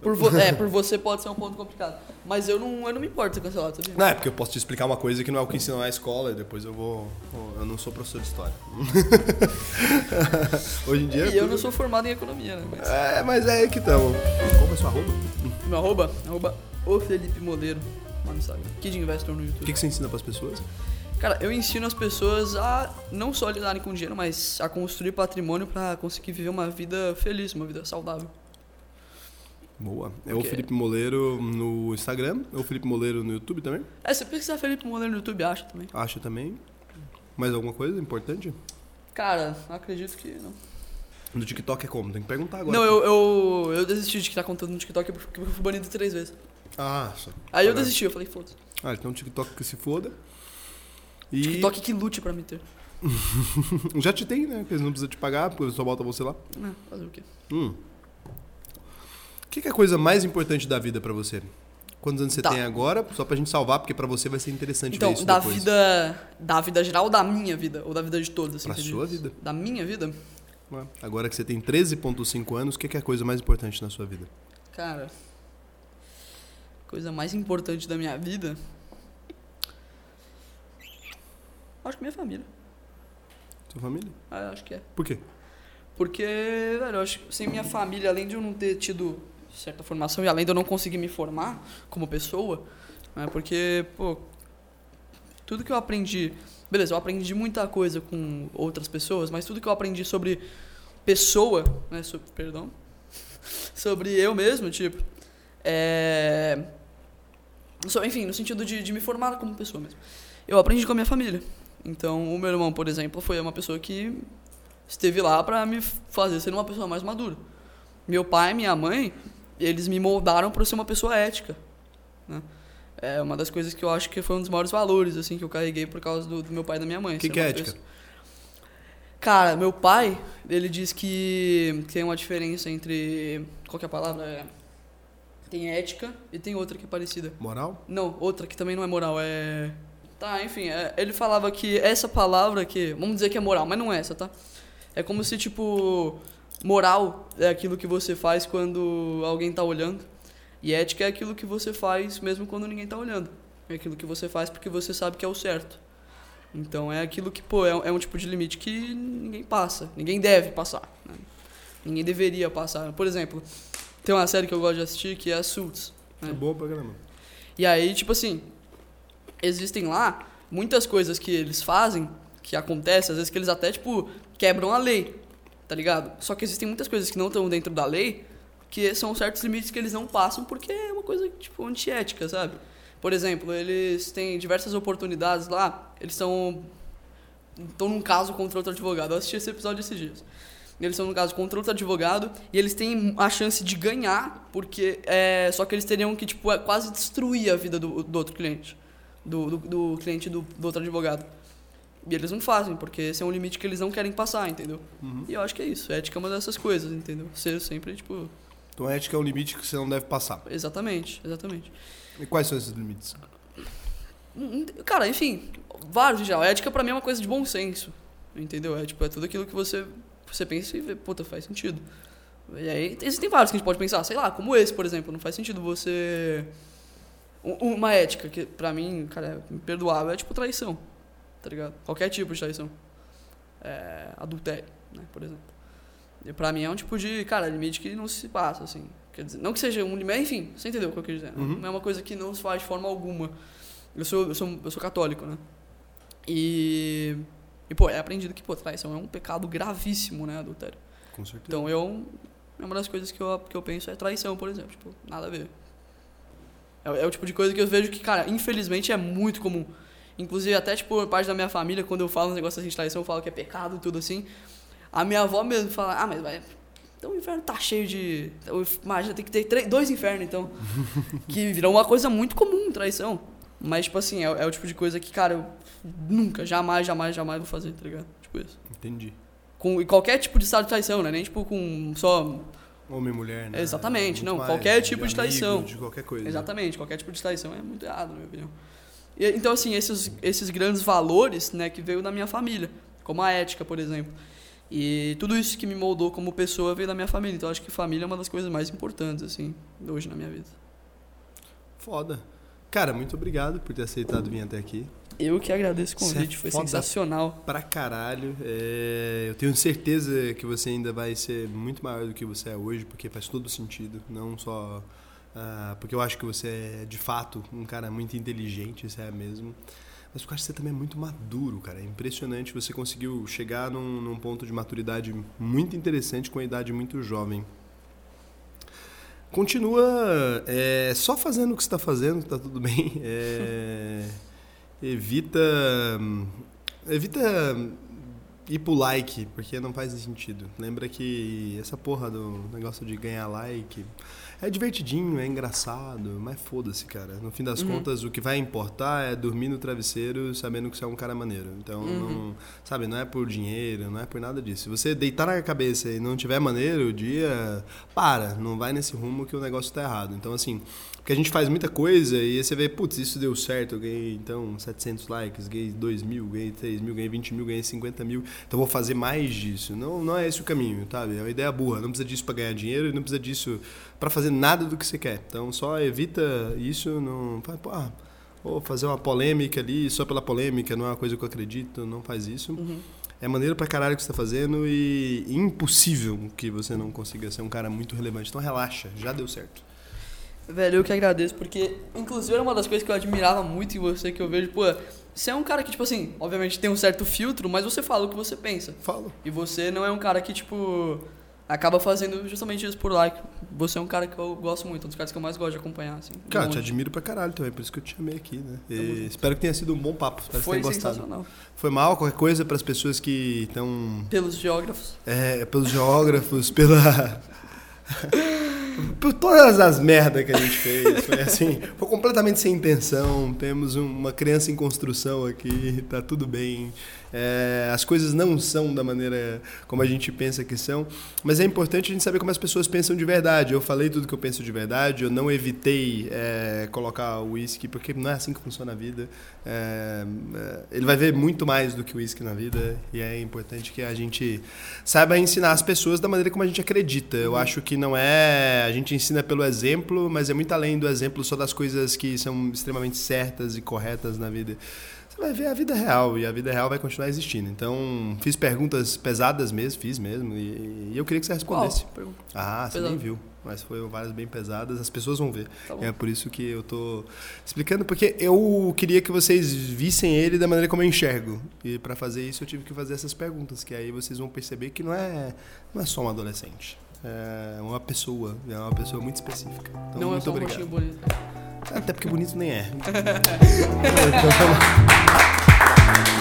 Por vo- é, por você pode ser um ponto complicado. Mas eu não, eu não me importo ser cancelado, sabia? Não, é porque eu posso te explicar uma coisa que não é o que ensinam na escola e depois eu vou. Eu não sou professor de história. [laughs] Hoje em dia. E eu não sou formado em economia, né? Mas... É, mas é aí que estamos. Qual é a sua arroba? Meu arroba, arroba o Felipe Moleiro, lá no Instagram. Kid Investor no O YouTube. que, que você ensina pras pessoas? Cara, eu ensino as pessoas a não só lidarem com dinheiro, mas a construir patrimônio pra conseguir viver uma vida feliz, uma vida saudável. Boa. É o Ok. Felipe Moleiro no Instagram, é o Felipe Moleiro no YouTube também. É, se pesquisar Felipe Moleiro no YouTube, acha também. Acha também. Mais alguma coisa importante? Cara, acredito que não. No TikTok é como? Tem que perguntar agora. Não, eu, eu, eu desisti de estar contando no TikTok porque eu fui banido três vezes. Ah, só. Aí eu Agora. desisti, eu falei, foda-se. Ah, então TikTok que se foda. E TikTok que lute pra me ter. [laughs] já te tem, né? Porque eles não precisam te pagar, porque só bota você lá. Ah, fazer o quê? Hum. O que, que é a coisa mais importante da vida pra você? Quantos anos você Tá. tem agora? Só pra gente salvar, porque pra você vai ser interessante Então, ver isso da depois. vida. Da vida geral ou da minha vida? Ou da vida de todos, assim? Pra sua vida. Da minha vida? Agora que você tem 13.5 anos, o que, que é a coisa mais importante na sua vida? Cara. Coisa mais importante da minha vida. Acho que minha família. Sua família? Ah, eu acho que é. Por quê? Porque, velho, eu acho que sem minha família, além de eu não ter tido certa formação e além de eu não conseguir me formar como pessoa, né, porque, pô, tudo que eu aprendi. Beleza, eu aprendi muita coisa com outras pessoas, mas tudo que eu aprendi sobre pessoa, né, so- perdão, [laughs] sobre eu mesmo, tipo, é. enfim, no sentido de, de me formar como pessoa mesmo. Eu aprendi com a minha família. Então, o meu irmão, por exemplo, foi uma pessoa que esteve lá pra me fazer ser uma pessoa mais madura. Meu pai e minha mãe, eles me moldaram eu ser uma pessoa ética. Né? É uma das coisas que eu acho que foi um dos maiores valores assim que eu carreguei por causa do, do meu pai e da minha mãe. O que, que é ética? pessoa- Cara, meu pai, ele diz que tem uma diferença entre. Qual que é a palavra? É, tem ética e tem outra que é parecida. Moral? Não, outra que também não é moral, é. Tá, enfim, é- ele falava que essa palavra que. Vamos dizer que é moral, mas não é essa, tá? É como se, tipo. Moral é aquilo que você faz quando alguém tá olhando. E ética é aquilo que você faz mesmo quando ninguém tá olhando. É aquilo que você faz porque você sabe que é o certo. Então é aquilo que, pô, é, um- é um tipo de limite que ninguém passa. Ninguém deve passar. né? Ninguém deveria passar. Por exemplo, tem uma série que eu gosto de assistir que é a Suits. É boa pra caramba. E aí, tipo assim, existem lá muitas coisas que eles fazem, que acontecem, às vezes que eles até, tipo, quebram a lei, tá ligado? Só que existem muitas coisas que não estão dentro da lei, que são certos limites que eles não passam porque é uma coisa, tipo, antiética, sabe? Por exemplo, eles têm diversas oportunidades lá, eles estão estão num caso contra outro advogado. Eu assisti esse episódio esses dias. Eles estão num caso contra outro advogado e eles têm a chance de ganhar, porque é, só que eles teriam que tipo é, quase destruir a vida do, do outro cliente, do, do, do cliente do, do outro advogado. E eles não fazem, porque esse é um limite que eles não querem passar, entendeu? E eu acho que é isso. Ética é uma dessas coisas, entendeu? Ser sempre, tipo. Então ética é um limite que você não deve passar. Exatamente, exatamente. E quais são esses limites? Hum, Cara, enfim, vários já. Ética pra mim é uma coisa de bom senso. Entendeu? É tipo, é tudo aquilo que você, você pensa e vê, puta, faz sentido. E aí, existem vários que a gente pode pensar, sei lá, como esse, por exemplo. Não faz sentido você. Um- Uma ética que pra mim, cara, é imperdoável é tipo traição. Tá ligado? Qualquer tipo de traição. É, adultério, né, por exemplo. E pra mim é um tipo de, cara, limite que não se passa, assim. Quer dizer, não que seja um limite, enfim, você entendeu o que eu quis dizer. né? Uhum. Não é uma coisa que não se faz de forma alguma. Eu sou, eu sou, eu sou católico, né? E, e, pô, é aprendido que, pô, traição é um pecado gravíssimo, né, adultério. Com certeza. Então, eu, é uma das coisas que eu, que eu penso é traição, por exemplo. Tipo, nada a ver. É, é o tipo de coisa que eu vejo que, cara, infelizmente é muito comum. Inclusive, até, tipo, parte da minha família, quando eu falo um negócio assim de traição, eu falo que é pecado e tudo assim. A minha avó mesmo fala, ah, mas vai... Então o inferno tá cheio de... Imagina, tem que ter três, dois infernos, então. [laughs] que virou uma coisa muito comum, traição. Mas, tipo assim, é, é o tipo de coisa que, cara, eu nunca, jamais, jamais, jamais vou fazer, tá ligado? Tipo isso. Entendi. Com e qualquer tipo de estado de traição, né? Nem tipo com só. Homem e mulher, né? Exatamente, Muito não, mais, qualquer tipo de amigo, traição. De qualquer coisa. Exatamente, qualquer tipo de traição é muito errado, na minha opinião. E, então, assim, esses, esses grandes valores, né, que veio da minha família, como a ética, por exemplo. E tudo isso que me moldou como pessoa veio da minha família. Então, acho que família é uma das coisas mais importantes, assim, hoje na minha vida. Foda. Cara, muito obrigado por ter aceitado vir até aqui. Eu que agradeço o é convite, foi foda. sensacional. Pra caralho. É, eu tenho certeza que você ainda vai ser muito maior do que você é hoje, porque faz todo sentido. Não só. ah, porque eu acho que você é, de fato, um cara muito inteligente, isso é mesmo. Mas eu acho que você também é muito maduro, cara. É impressionante. Você conseguiu chegar num, num ponto de maturidade muito interessante com a idade muito jovem. Continua é, só fazendo o que está fazendo, tá tudo bem. É, evita. Evita ir pro like, porque não faz sentido. Lembra que essa porra do negócio de ganhar like é divertidinho, é engraçado, mas foda-se, cara. No fim das Uhum. contas, o que vai importar é dormir no travesseiro sabendo que você é um cara maneiro. Então, não, sabe, não é por dinheiro, não é por nada disso. Se você deitar na cabeça e não tiver maneiro, o dia para, não vai nesse rumo que o negócio tá errado. Então, assim, porque a gente faz muita coisa e aí você vê, putz, isso deu certo, eu ganhei então 700 likes, ganhei 2 mil, ganhei 3 mil, ganhei 20 mil, ganhei 50 mil, então vou fazer mais disso. Não, não é esse o caminho, sabe? É uma ideia burra. Não precisa disso para ganhar dinheiro e não precisa disso para fazer nada do que você quer. Então só evita isso, não pô, ah, ou fazer uma polêmica ali só pela polêmica, não é uma coisa que eu acredito, não faz isso. Uhum. É maneiro pra caralho que você tá fazendo e impossível que você não consiga ser um cara muito relevante. Então relaxa, já deu certo. Velho, eu que agradeço, porque, inclusive, era uma das coisas que eu admirava muito em você, que eu vejo, pô, você é um cara que, tipo assim, obviamente tem um certo filtro, mas você fala o que você pensa. Fala. E você não é um cara que, tipo, acaba fazendo justamente isso por like. Você é um cara que eu gosto muito, um dos caras que eu mais gosto de acompanhar, assim. Cara, te longe. admiro pra caralho também, por isso que eu te chamei aqui, né? Espero que tenha sido um bom papo, espero que Foi tenham gostado. sensacional. Foi mal, qualquer coisa para as pessoas que estão Pelos geógrafos. É, pelos geógrafos, pela. [laughs] Por todas as merdas que a gente fez. Foi assim, foi completamente sem intenção. Temos um- uma criança em construção aqui, tá tudo bem. É, as coisas não são da maneira como a gente pensa que são, mas é importante a gente saber como as pessoas pensam de verdade. Eu falei tudo que eu penso de verdade, eu não evitei é, colocar o uísque, porque não é assim que funciona a vida. É, é, ele vai ver muito mais do que o uísque na vida, e é importante que a gente saiba ensinar as pessoas da maneira como a gente acredita. Eu acho que não é. A gente ensina pelo exemplo, mas é muito além do exemplo só das coisas que são extremamente certas e corretas na vida. Você vai ver a vida real e a vida real vai continuar existindo. Então, fiz perguntas pesadas mesmo, fiz mesmo, e, e eu queria que você Qual? respondesse. Pergunta. Ah, você Pesado. nem viu. Mas foram várias bem pesadas, as pessoas vão ver. Tá. É por isso que eu tô explicando, porque eu queria que vocês vissem ele da maneira como eu enxergo. E para fazer isso eu tive que fazer essas perguntas, que aí vocês vão perceber que não é, não é só um adolescente é uma pessoa, é uma pessoa muito específica. Então, não é muito é só obrigado. bonito. Até porque bonito nem é. então, [laughs] [laughs] [laughs]